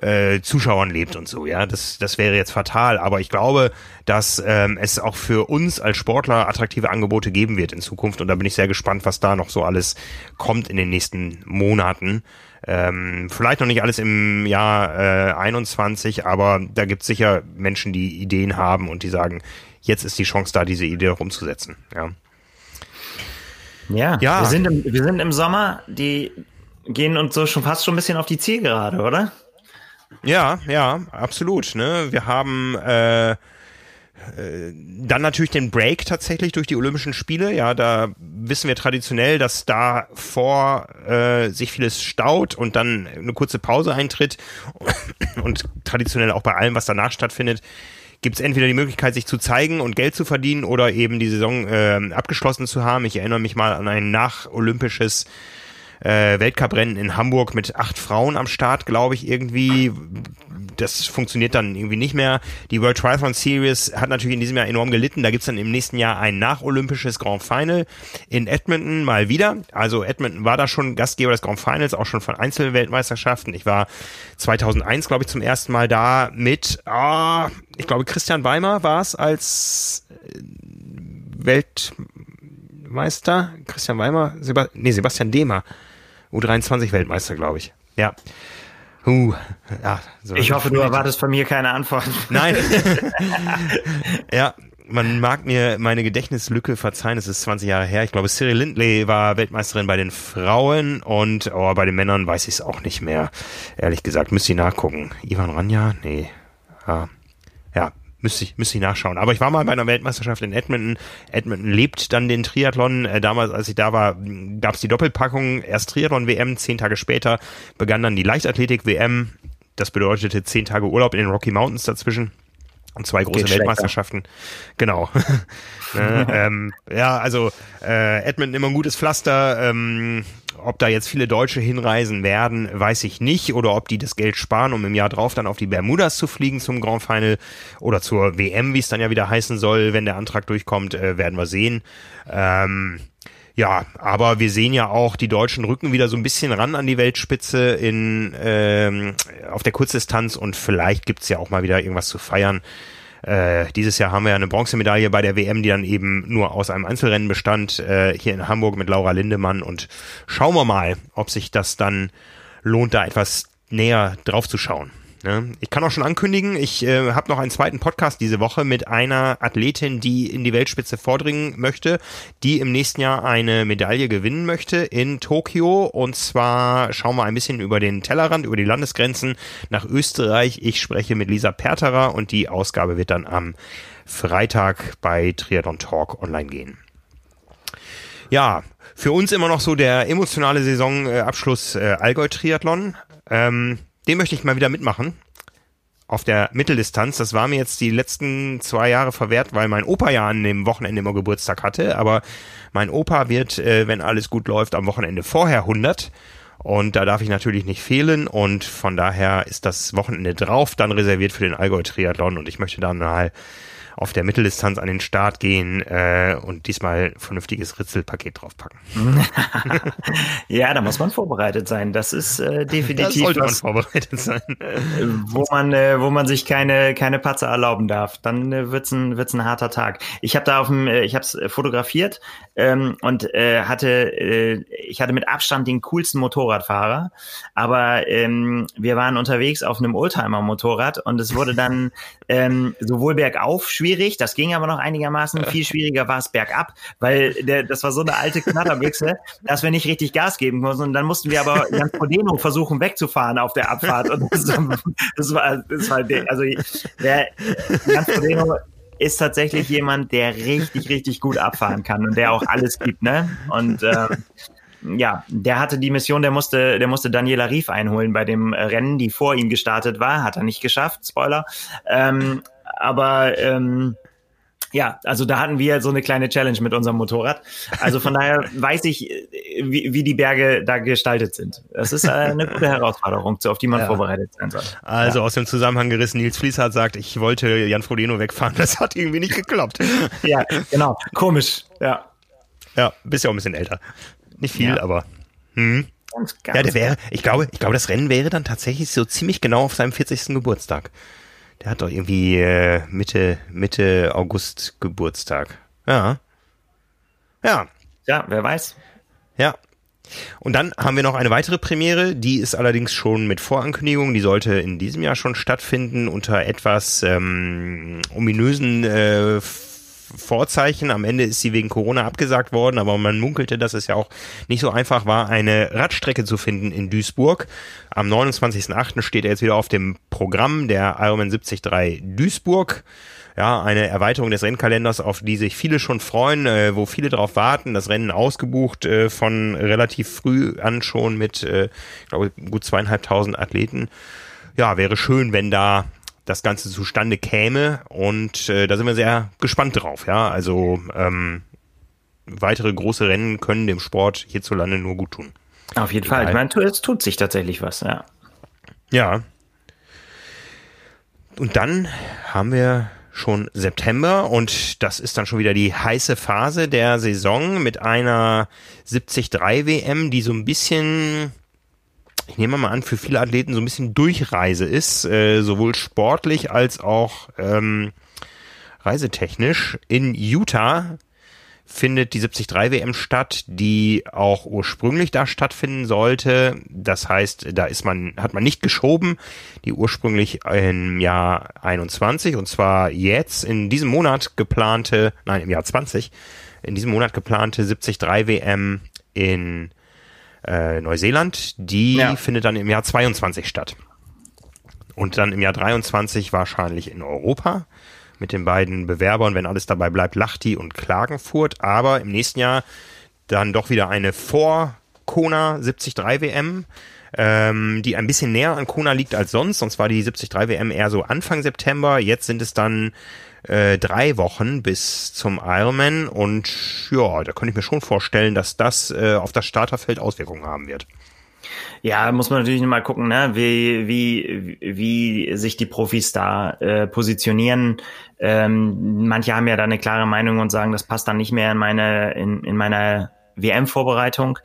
Speaker 1: äh, Zuschauern lebt und so, ja. Das, das wäre jetzt fatal. Aber ich glaube, dass ähm, es auch für uns als Sportler attraktive Angebote geben wird in Zukunft. Und da bin ich sehr gespannt, was da noch so alles kommt in den nächsten Monaten. Ähm, vielleicht noch nicht alles im Jahr äh, 21, aber da gibt es sicher Menschen, die Ideen haben und die sagen, jetzt ist die Chance da, diese Idee auch umzusetzen. Ja.
Speaker 2: Ja, ja. Wir, sind im, wir sind im Sommer, die gehen uns so schon fast schon ein bisschen auf die Zielgerade, oder?
Speaker 1: Ja, ja, absolut. Ne? Wir haben äh, äh, dann natürlich den Break tatsächlich durch die Olympischen Spiele. Ja, da wissen wir traditionell, dass da vor äh, sich vieles staut und dann eine kurze Pause eintritt und traditionell auch bei allem, was danach stattfindet, gibt es entweder die Möglichkeit, sich zu zeigen und Geld zu verdienen oder eben die Saison äh, abgeschlossen zu haben. Ich erinnere mich mal an ein nacholympisches äh, Weltcuprennen in Hamburg mit acht Frauen am Start, glaube ich, irgendwie. Das funktioniert dann irgendwie nicht mehr. Die World Triathlon Series hat natürlich in diesem Jahr enorm gelitten. Da gibt's dann im nächsten Jahr ein nacholympisches Grand Final in Edmonton mal wieder. Also Edmonton war da schon Gastgeber des Grand Finals, auch schon von Einzelweltmeisterschaften. Ich war 2001, glaube ich, zum ersten Mal da mit, ah, ich glaube, Christian Weimer war es als äh, Weltmeister. Christian Weimer, Seba nee, Sebastian Dehmer U23-Weltmeister, glaube ich. Ja.
Speaker 2: Uh, ja, so ich hoffe, du erwartest von mir keine Antwort.
Speaker 1: Nein. ja, man mag mir meine Gedächtnislücke verzeihen, es ist 20 Jahre her. Ich glaube, Cyril Lindley war Weltmeisterin bei den Frauen und oh, bei den Männern weiß ich es auch nicht mehr. Ehrlich gesagt, müsste ich nachgucken. Ivan Ranja? Nee. Ja müsste ich, müsste ich nachschauen. Aber ich war mal bei einer Weltmeisterschaft in Edmonton. Edmonton lebt dann den Triathlon. Äh, damals, als ich da war, gab es die Doppelpackung. Erst Triathlon-WM, zehn Tage später begann dann die Leichtathletik-WM. Das bedeutete zehn Tage Urlaub in den Rocky Mountains dazwischen. Und zwei große Geht Weltmeisterschaften. Genau. ne, ähm, ja, also äh, Edmonton immer ein gutes Pflaster. Ähm, ob da jetzt viele Deutsche hinreisen werden, weiß ich nicht. Oder ob die das Geld sparen, um im Jahr drauf dann auf die Bermudas zu fliegen zum Grand Final oder zur WM, wie es dann ja wieder heißen soll, wenn der Antrag durchkommt, äh, werden wir sehen. Ähm, ja, aber wir sehen ja auch, die Deutschen rücken wieder so ein bisschen ran an die Weltspitze in ähm, auf der Kurzdistanz und vielleicht gibt's ja auch mal wieder irgendwas zu feiern. Äh, dieses Jahr haben wir ja eine Bronzemedaille bei der WM, die dann eben nur aus einem Einzelrennen bestand, äh, hier in Hamburg mit Laura Lindemann. Und schauen wir mal, ob sich das dann lohnt, da etwas näher drauf zu schauen. Ne? Ich kann auch schon ankündigen, ich äh, habe noch einen zweiten Podcast diese Woche mit einer Athletin, die in die Weltspitze vordringen möchte, die im nächsten Jahr eine Medaille gewinnen möchte in Tokio. Und zwar schauen wir ein bisschen über den Tellerrand, über die Landesgrenzen nach Österreich. Ich spreche mit Lisa Perterer und die Ausgabe wird dann am Freitag bei Triathlon Talk online gehen. Ja, für uns immer noch so der emotionale Saisonabschluss äh, Allgäu Triathlon. Ähm, den möchte ich mal wieder mitmachen. Auf der Mitteldistanz. Das war mir jetzt die letzten zwei Jahre verwehrt, weil mein Opa ja an dem Wochenende immer Geburtstag hatte. Aber mein Opa wird, äh, wenn alles gut läuft, am Wochenende vorher 100. Und da darf ich natürlich nicht fehlen. Und von daher ist das Wochenende drauf dann reserviert für den Allgäu Triathlon. Und ich möchte dann mal auf der Mitteldistanz an den Start gehen äh, und diesmal ein vernünftiges Ritzelpaket draufpacken.
Speaker 2: ja, da muss man vorbereitet sein. Das ist äh, definitiv. Da
Speaker 1: sollte was, man vorbereitet sein.
Speaker 2: wo man, äh, wo man sich keine, keine Patze erlauben darf. Dann äh, wird's ein, wird's ein harter Tag. Ich habe da auf dem, äh, ich habe es fotografiert ähm, und äh, hatte, äh, ich hatte mit Abstand den coolsten Motorradfahrer, aber ähm, wir waren unterwegs auf einem Oldtimer-Motorrad und es wurde dann ähm, sowohl bergauf schwierig schwierig. Das ging aber noch einigermaßen. Viel schwieriger war es bergab, weil der, das war so eine alte Knatterbüchse, dass wir nicht richtig Gas geben konnten. Und dann mussten wir aber ganz Podeno versuchen wegzufahren auf der Abfahrt. Und das, das war, das war also der Jan Podeno ist tatsächlich jemand, der richtig, richtig gut abfahren kann und der auch alles gibt, ne? Und ähm, ja, der hatte die Mission, der musste, der musste Daniela Rief einholen bei dem Rennen, die vor ihm gestartet war, hat er nicht geschafft, Spoiler. Ähm, aber ähm, ja, also da hatten wir so eine kleine Challenge mit unserem Motorrad. Also von daher weiß ich, wie, wie die Berge da gestaltet sind. Das ist eine gute Herausforderung, auf die man ja. vorbereitet sein soll.
Speaker 1: Also ja. aus dem Zusammenhang gerissen, Nils Fließ hat sagt, ich wollte Jan Frodeno wegfahren. Das hat irgendwie nicht geklappt.
Speaker 2: ja, genau. Komisch, ja.
Speaker 1: Ja, bist ja auch ein bisschen älter. Nicht viel, ja. aber. Hm. Ganz, ganz ja, der wäre, ich glaube, ich glaube, das Rennen wäre dann tatsächlich so ziemlich genau auf seinem 40. Geburtstag. Der hat doch irgendwie äh, Mitte, Mitte August Geburtstag. Ja. Ja.
Speaker 2: Ja, wer weiß.
Speaker 1: Ja. Und dann haben wir noch eine weitere Premiere, die ist allerdings schon mit Vorankündigung, die sollte in diesem Jahr schon stattfinden, unter etwas ähm, ominösen äh, Vorzeichen. Am Ende ist sie wegen Corona abgesagt worden, aber man munkelte, dass es ja auch nicht so einfach war, eine Radstrecke zu finden in Duisburg. Am 29.08. steht er jetzt wieder auf dem Programm der Ironman 73 Duisburg. Ja, eine Erweiterung des Rennkalenders, auf die sich viele schon freuen, äh, wo viele darauf warten. Das Rennen ausgebucht äh, von relativ früh an schon mit, äh, glaube, gut zweieinhalbtausend Athleten. Ja, wäre schön, wenn da das Ganze zustande käme. Und äh, da sind wir sehr gespannt drauf. Ja, also ähm, weitere große Rennen können dem Sport hierzulande nur gut tun.
Speaker 2: Auf jeden Egal. Fall. Ich meine, es tut sich tatsächlich was. Ja.
Speaker 1: Ja. Und dann haben wir schon September und das ist dann schon wieder die heiße Phase der Saison mit einer 73 WM, die so ein bisschen ich nehme mal an, für viele Athleten so ein bisschen Durchreise ist, äh, sowohl sportlich als auch ähm, reisetechnisch. In Utah findet die 73 WM statt, die auch ursprünglich da stattfinden sollte. Das heißt, da ist man, hat man nicht geschoben, die ursprünglich im Jahr 21 und zwar jetzt in diesem Monat geplante, nein, im Jahr 20, in diesem Monat geplante 73 WM in äh, Neuseeland, die ja. findet dann im Jahr 22 statt. Und dann im Jahr 23 wahrscheinlich in Europa mit den beiden Bewerbern, wenn alles dabei bleibt, Lachti und Klagenfurt. Aber im nächsten Jahr dann doch wieder eine vor Kona 73 WM, ähm, die ein bisschen näher an Kona liegt als sonst. Sonst war die 73 WM eher so Anfang September. Jetzt sind es dann äh, drei Wochen bis zum Ironman und ja, da könnte ich mir schon vorstellen, dass das äh, auf das Starterfeld Auswirkungen haben wird.
Speaker 2: Ja, muss man natürlich mal gucken, ne? wie, wie, wie sich die Profis da äh, positionieren. Ähm, manche haben ja da eine klare Meinung und sagen, das passt dann nicht mehr in meine, in, in meiner WM-Vorbereitung.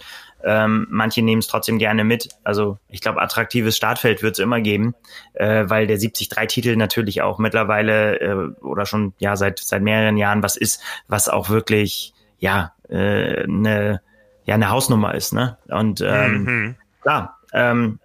Speaker 2: Ähm, manche nehmen es trotzdem gerne mit. Also ich glaube, attraktives Startfeld wird es immer geben, äh, weil der 73-Titel natürlich auch mittlerweile äh, oder schon ja seit seit mehreren Jahren was ist, was auch wirklich ja äh, eine ja eine Hausnummer ist, ne? Und ähm, mhm. klar, ähm,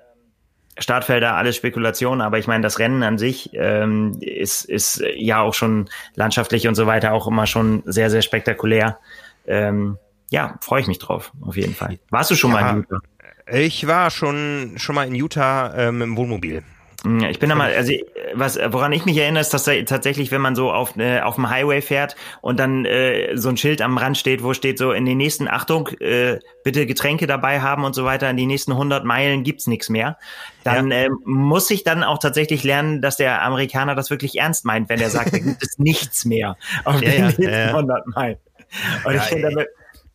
Speaker 2: Startfelder, alles Spekulation, aber ich meine, das Rennen an sich ähm, ist, ist ja auch schon landschaftlich und so weiter auch immer schon sehr, sehr spektakulär. Ähm, ja, freue ich mich drauf, auf jeden Fall. Warst du schon ja, mal in Utah?
Speaker 1: Ich war schon, schon mal in Utah ähm, im Wohnmobil.
Speaker 2: Ich bin da mal, also was, woran ich mich erinnere, ist, dass da tatsächlich, wenn man so auf, äh, auf dem Highway fährt und dann äh, so ein Schild am Rand steht, wo steht so in den nächsten, Achtung, äh, bitte Getränke dabei haben und so weiter, in die nächsten 100 Meilen gibt's nichts mehr, dann ja. äh, muss ich dann auch tatsächlich lernen, dass der Amerikaner das wirklich ernst meint, wenn er sagt, da gibt es nichts mehr auf ja, den nächsten ja. 100 Meilen. Und ich finde,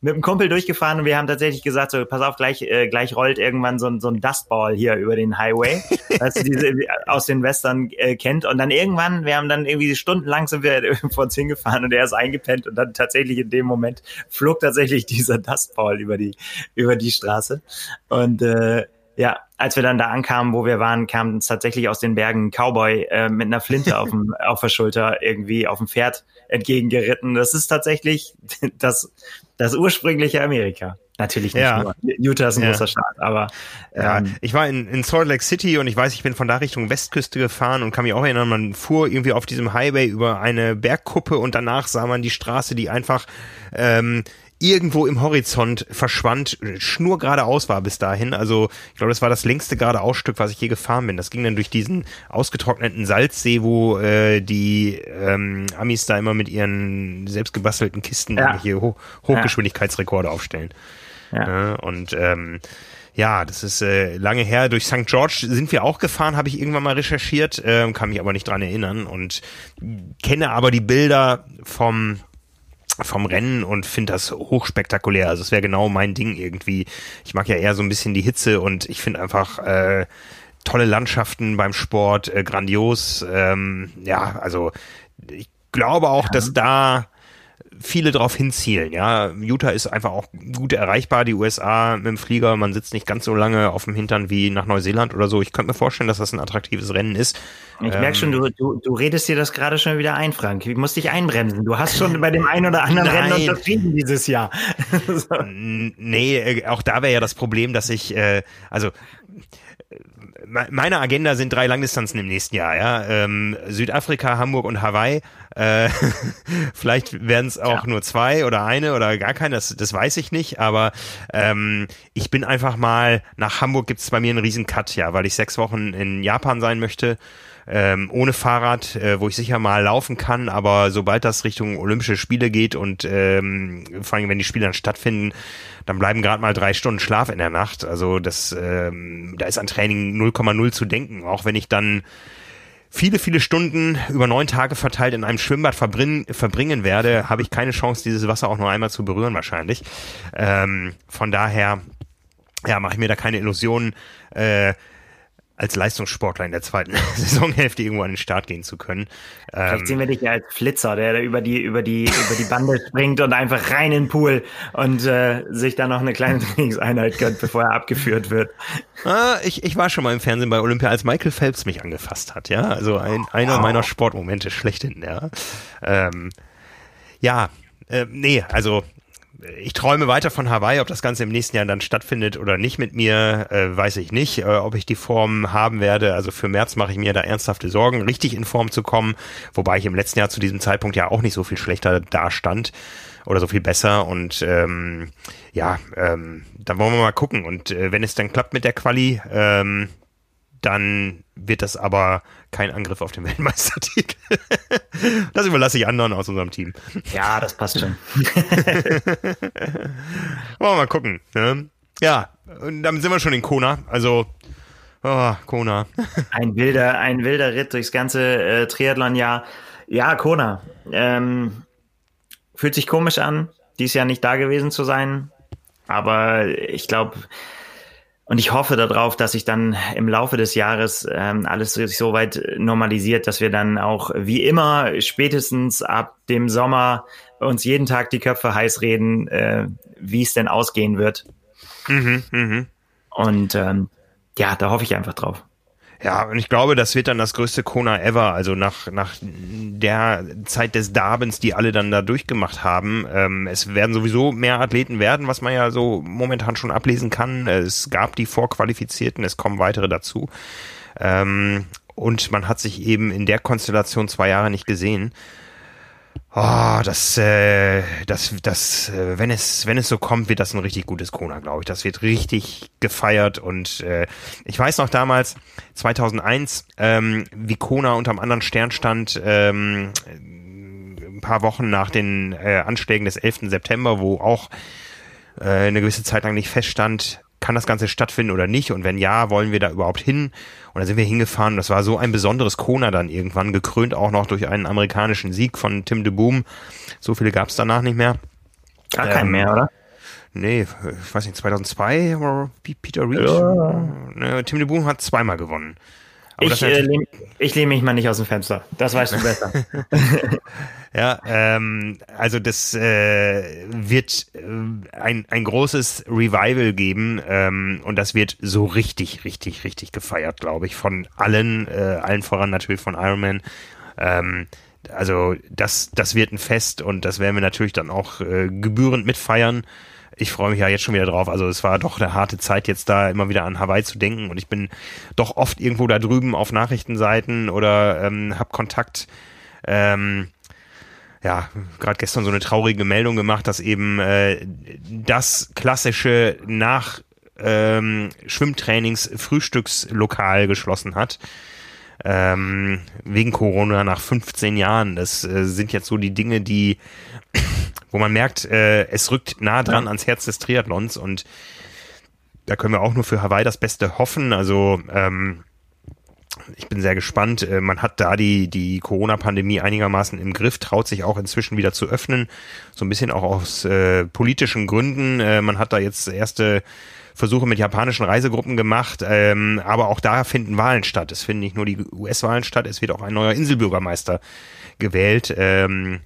Speaker 2: mit einem Kumpel durchgefahren und wir haben tatsächlich gesagt, so, pass auf, gleich, äh, gleich rollt irgendwann so, so ein Dustball hier über den Highway, was diese aus den Western äh, kennt. Und dann irgendwann, wir haben dann irgendwie stundenlang sind wir vor uns hingefahren und er ist eingepennt und dann tatsächlich in dem Moment flog tatsächlich dieser Dustball über die, über die Straße. Und äh, ja, als wir dann da ankamen, wo wir waren, kam tatsächlich aus den Bergen ein Cowboy äh, mit einer Flinte auf, dem, auf der Schulter irgendwie auf dem Pferd entgegengeritten. Das ist tatsächlich das, das ursprüngliche Amerika. Natürlich nicht ja. nur. Utah ist ein ja. großer Staat, aber
Speaker 1: ähm, ja, ich war in, in Salt Lake City und ich weiß, ich bin von da Richtung Westküste gefahren und kann mich auch erinnern, man fuhr irgendwie auf diesem Highway über eine Bergkuppe und danach sah man die Straße, die einfach ähm, irgendwo im Horizont verschwand, schnur geradeaus war bis dahin. Also ich glaube, das war das längste geradeausstück, was ich je gefahren bin. Das ging dann durch diesen ausgetrockneten Salzsee, wo äh, die ähm, Amis da immer mit ihren selbstgebastelten Kisten ja. hier Ho Hochgeschwindigkeitsrekorde aufstellen. Ja. ja und ähm, ja, das ist äh, lange her. Durch St. George sind wir auch gefahren, habe ich irgendwann mal recherchiert, äh, kann mich aber nicht dran erinnern und kenne aber die Bilder vom vom Rennen und finde das hochspektakulär. Also es wäre genau mein Ding irgendwie. Ich mag ja eher so ein bisschen die Hitze und ich finde einfach äh, tolle Landschaften beim Sport, äh, grandios. Ähm, ja, also ich glaube auch, ja. dass da viele drauf hinzielen. Ja, Utah ist einfach auch gut erreichbar, die USA mit dem Flieger. Man sitzt nicht ganz so lange auf dem Hintern wie nach Neuseeland oder so. Ich könnte mir vorstellen, dass das ein attraktives Rennen ist.
Speaker 2: Ich ähm, merke schon, du, du, du redest dir das gerade schon wieder ein, Frank. Ich muss dich einbremsen. Du hast schon bei dem einen oder anderen Rennen unterschrieben dieses Jahr.
Speaker 1: so. Nee, äh, auch da wäre ja das Problem, dass ich, äh, also meine Agenda sind drei Langdistanzen im nächsten Jahr, ja. Ähm, Südafrika, Hamburg und Hawaii. Äh, vielleicht werden es auch ja. nur zwei oder eine oder gar keine, das, das weiß ich nicht, aber ähm, ich bin einfach mal, nach Hamburg gibt es bei mir einen riesen Cut, ja, weil ich sechs Wochen in Japan sein möchte. Ähm, ohne Fahrrad, äh, wo ich sicher mal laufen kann, aber sobald das Richtung Olympische Spiele geht und ähm, vor allem wenn die Spiele dann stattfinden, dann bleiben gerade mal drei Stunden Schlaf in der Nacht. Also das, ähm, da ist an Training 0,0 zu denken. Auch wenn ich dann viele, viele Stunden über neun Tage verteilt in einem Schwimmbad verbringen, verbringen werde, habe ich keine Chance, dieses Wasser auch nur einmal zu berühren wahrscheinlich. Ähm, von daher, ja, mache ich mir da keine Illusionen. Äh, als Leistungssportler in der zweiten Saisonhälfte irgendwo an den Start gehen zu können.
Speaker 2: Vielleicht ähm, sehen wir dich ja als Flitzer, der da über die, über die, über die Bande springt und einfach rein in den Pool und äh, sich dann noch eine kleine Trainingseinheit gönnt, bevor er abgeführt wird.
Speaker 1: Ah, ich, ich war schon mal im Fernsehen bei Olympia, als Michael Phelps mich angefasst hat, ja. Also ein, einer wow. meiner Sportmomente schlechthin, ja. Ähm, ja, Äh, nee, also ich träume weiter von Hawaii, ob das Ganze im nächsten Jahr dann stattfindet oder nicht mit mir, äh, weiß ich nicht. Äh, ob ich die Form haben werde, also für März mache ich mir da ernsthafte Sorgen, richtig in Form zu kommen, wobei ich im letzten Jahr zu diesem Zeitpunkt ja auch nicht so viel schlechter dastand oder so viel besser und ähm, ja, ähm, dann wollen wir mal gucken und äh, wenn es dann klappt mit der Quali, ähm, dann wird das aber kein Angriff auf den Weltmeistertitel. das überlasse ich anderen aus unserem Team.
Speaker 2: Ja, das passt schon.
Speaker 1: Wollen wir mal gucken. Ne? Ja, und damit sind wir schon in Kona. Also, oh, Kona.
Speaker 2: ein wilder, ein wilder Ritt durchs ganze äh, Triathlon-Jahr. Ja, Kona. Ähm, fühlt sich komisch an, dies Jahr nicht da gewesen zu sein. Aber ich glaube, und ich hoffe darauf, dass sich dann im Laufe des Jahres ähm, alles so weit normalisiert, dass wir dann auch wie immer spätestens ab dem Sommer uns jeden Tag die Köpfe heiß reden, äh, wie es denn ausgehen wird. Mhm, mh. Und ähm, ja, da hoffe ich einfach drauf.
Speaker 1: Ja, und ich glaube, das wird dann das größte Kona ever. Also nach, nach der Zeit des Darbens, die alle dann da durchgemacht haben. Ähm, es werden sowieso mehr Athleten werden, was man ja so momentan schon ablesen kann. Es gab die Vorqualifizierten, es kommen weitere dazu. Ähm, und man hat sich eben in der Konstellation zwei Jahre nicht gesehen. Oh, das, äh, das, das, äh, wenn es, wenn es so kommt, wird das ein richtig gutes Kona, glaube ich. Das wird richtig gefeiert und äh, ich weiß noch damals 2001, ähm, wie Kona unterm anderen Stern stand. Ähm, ein paar Wochen nach den äh, Anschlägen des 11. September, wo auch äh, eine gewisse Zeit lang nicht feststand, kann das Ganze stattfinden oder nicht? Und wenn ja, wollen wir da überhaupt hin? Und dann sind wir hingefahren. Das war so ein besonderes Kona dann irgendwann, gekrönt auch noch durch einen amerikanischen Sieg von Tim de Boom. So viele gab es danach nicht mehr.
Speaker 2: Gar keinen ähm, mehr, oder?
Speaker 1: Nee, ich weiß nicht, 2002 war Peter Reed. Ja. Tim de Boom hat zweimal gewonnen.
Speaker 2: Aber ich, äh, ich lehne mich mal nicht aus dem Fenster. Das weißt du besser.
Speaker 1: ja, ähm, also das äh, wird äh, ein, ein großes Revival geben ähm, und das wird so richtig, richtig, richtig gefeiert, glaube ich, von allen, äh, allen voran natürlich von Iron Man. Ähm, also das, das wird ein Fest und das werden wir natürlich dann auch äh, gebührend mitfeiern ich freue mich ja jetzt schon wieder drauf. Also es war doch eine harte Zeit, jetzt da immer wieder an Hawaii zu denken. Und ich bin doch oft irgendwo da drüben auf Nachrichtenseiten oder ähm, habe Kontakt. Ähm, ja, gerade gestern so eine traurige Meldung gemacht, dass eben äh, das klassische nach ähm, Schwimmtrainings Frühstückslokal geschlossen hat. Ähm, wegen Corona nach 15 Jahren. Das äh, sind jetzt so die Dinge, die wo man merkt, äh, es rückt nah dran ja. ans Herz des Triathlons und da können wir auch nur für Hawaii das Beste hoffen. Also ähm, ich bin sehr gespannt. Äh, man hat da die, die Corona-Pandemie einigermaßen im Griff, traut sich auch inzwischen wieder zu öffnen. So ein bisschen auch aus äh, politischen Gründen. Äh, man hat da jetzt erste Versuche mit japanischen Reisegruppen gemacht, ähm, aber auch da finden Wahlen statt. Es finden nicht nur die US-Wahlen statt, es wird auch ein neuer Inselbürgermeister gewählt. Ähm,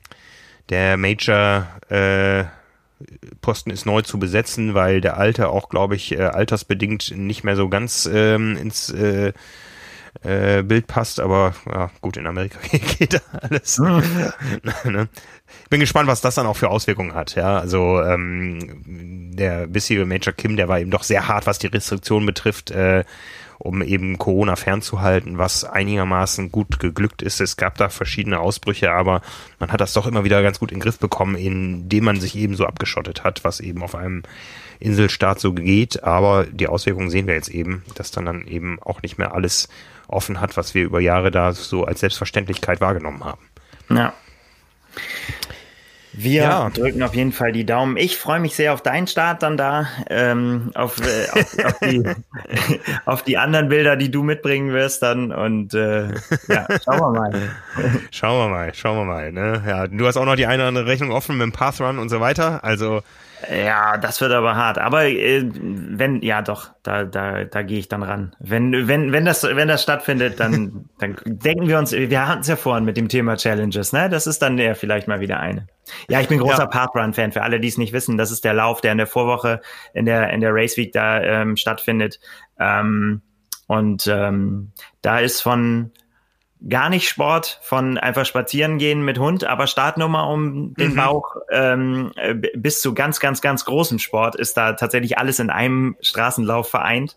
Speaker 1: der Major äh, Posten ist neu zu besetzen, weil der alte auch, glaube ich, äh, altersbedingt nicht mehr so ganz ähm, ins äh, äh, Bild passt, aber ja, gut, in Amerika geht da alles. ne? Ich bin gespannt, was das dann auch für Auswirkungen hat. Ja, also ähm, der bisherige Major Kim, der war eben doch sehr hart, was die Restriktionen betrifft. Äh, um eben Corona fernzuhalten, was einigermaßen gut geglückt ist. Es gab da verschiedene Ausbrüche, aber man hat das doch immer wieder ganz gut in den Griff bekommen, indem man sich eben so abgeschottet hat, was eben auf einem Inselstaat so geht. Aber die Auswirkungen sehen wir jetzt eben, dass dann dann eben auch nicht mehr alles offen hat, was wir über Jahre da so als Selbstverständlichkeit wahrgenommen haben.
Speaker 2: Ja. Wir ja. drücken auf jeden Fall die Daumen. Ich freue mich sehr auf deinen Start dann da, ähm, auf, äh, auf, auf, die, auf die anderen Bilder, die du mitbringen wirst dann und äh, ja, schauen wir mal.
Speaker 1: schauen wir mal, schauen wir mal. Ne? Ja, du hast auch noch die eine oder andere Rechnung offen mit dem Pathrun und so weiter. Also
Speaker 2: ja, das wird aber hart. Aber äh, wenn, ja doch, da, da, da gehe ich dann ran. Wenn, wenn, wenn das, wenn das stattfindet, dann, dann denken wir uns, wir hatten es ja vorhin mit dem Thema Challenges, ne? Das ist dann ja vielleicht mal wieder eine. Ja, ich bin großer ja. Parkrun-Fan. Für alle, die es nicht wissen, das ist der Lauf, der in der Vorwoche in der in der Race Week da ähm, stattfindet. Ähm, und ähm, da ist von gar nicht Sport, von einfach spazieren gehen mit Hund, aber Startnummer um den mhm. Bauch ähm, äh, bis zu ganz, ganz, ganz großen Sport ist da tatsächlich alles in einem Straßenlauf vereint.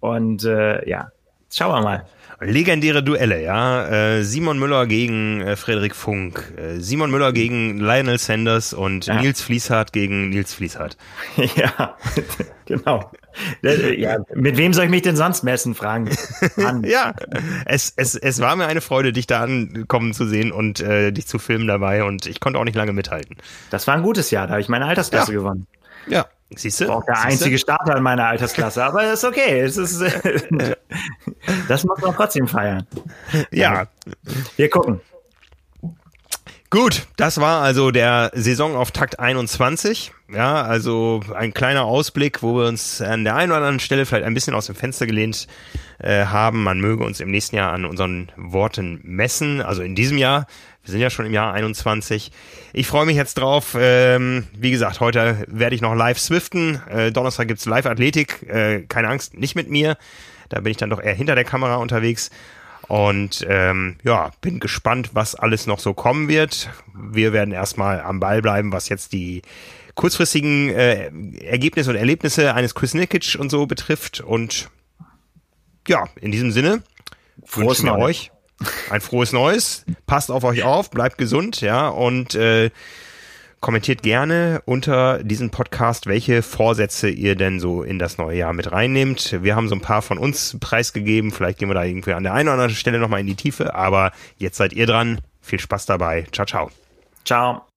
Speaker 2: Und äh, ja, schauen wir mal.
Speaker 1: Legendäre Duelle, ja. Äh, Simon Müller gegen äh, Frederik Funk, Simon Müller gegen Lionel Sanders und ja. Nils Fließhardt gegen Nils Fließhardt.
Speaker 2: Ja, genau. Ja, mit wem soll ich mich denn sonst messen, fragen?
Speaker 1: ja, es, es, es war mir eine Freude, dich da ankommen zu sehen und äh, dich zu filmen dabei und ich konnte auch nicht lange mithalten.
Speaker 2: Das war ein gutes Jahr, da habe ich meine Altersklasse ja. gewonnen.
Speaker 1: Ja, Siehst du?
Speaker 2: Auch der Siehste? einzige Starter in meiner Altersklasse, aber ist okay. Es ist, das muss man trotzdem feiern.
Speaker 1: Ja.
Speaker 2: Wir gucken.
Speaker 1: Gut, das war also der Saisonauftakt 21. Ja, also ein kleiner Ausblick, wo wir uns an der einen oder anderen Stelle vielleicht ein bisschen aus dem Fenster gelehnt äh, haben. Man möge uns im nächsten Jahr an unseren Worten messen. Also in diesem Jahr. Wir sind ja schon im Jahr 21. Ich freue mich jetzt drauf. Ähm, wie gesagt, heute werde ich noch live swiften. Äh, Donnerstag gibt's Live-Athletik. Äh, keine Angst, nicht mit mir. Da bin ich dann doch eher hinter der Kamera unterwegs. Und ähm, ja, bin gespannt, was alles noch so kommen wird. Wir werden erstmal am Ball bleiben, was jetzt die kurzfristigen äh, Ergebnisse und Erlebnisse eines Chris Nikic und so betrifft. Und ja, in diesem Sinne wir euch ein frohes Neues. Passt auf euch auf, bleibt gesund, ja, und äh, kommentiert gerne unter diesem Podcast, welche Vorsätze ihr denn so in das neue Jahr mit reinnehmt. Wir haben so ein paar von uns preisgegeben. Vielleicht gehen wir da irgendwie an der einen oder anderen Stelle nochmal in die Tiefe. Aber jetzt seid ihr dran. Viel Spaß dabei. Ciao, ciao.
Speaker 2: Ciao.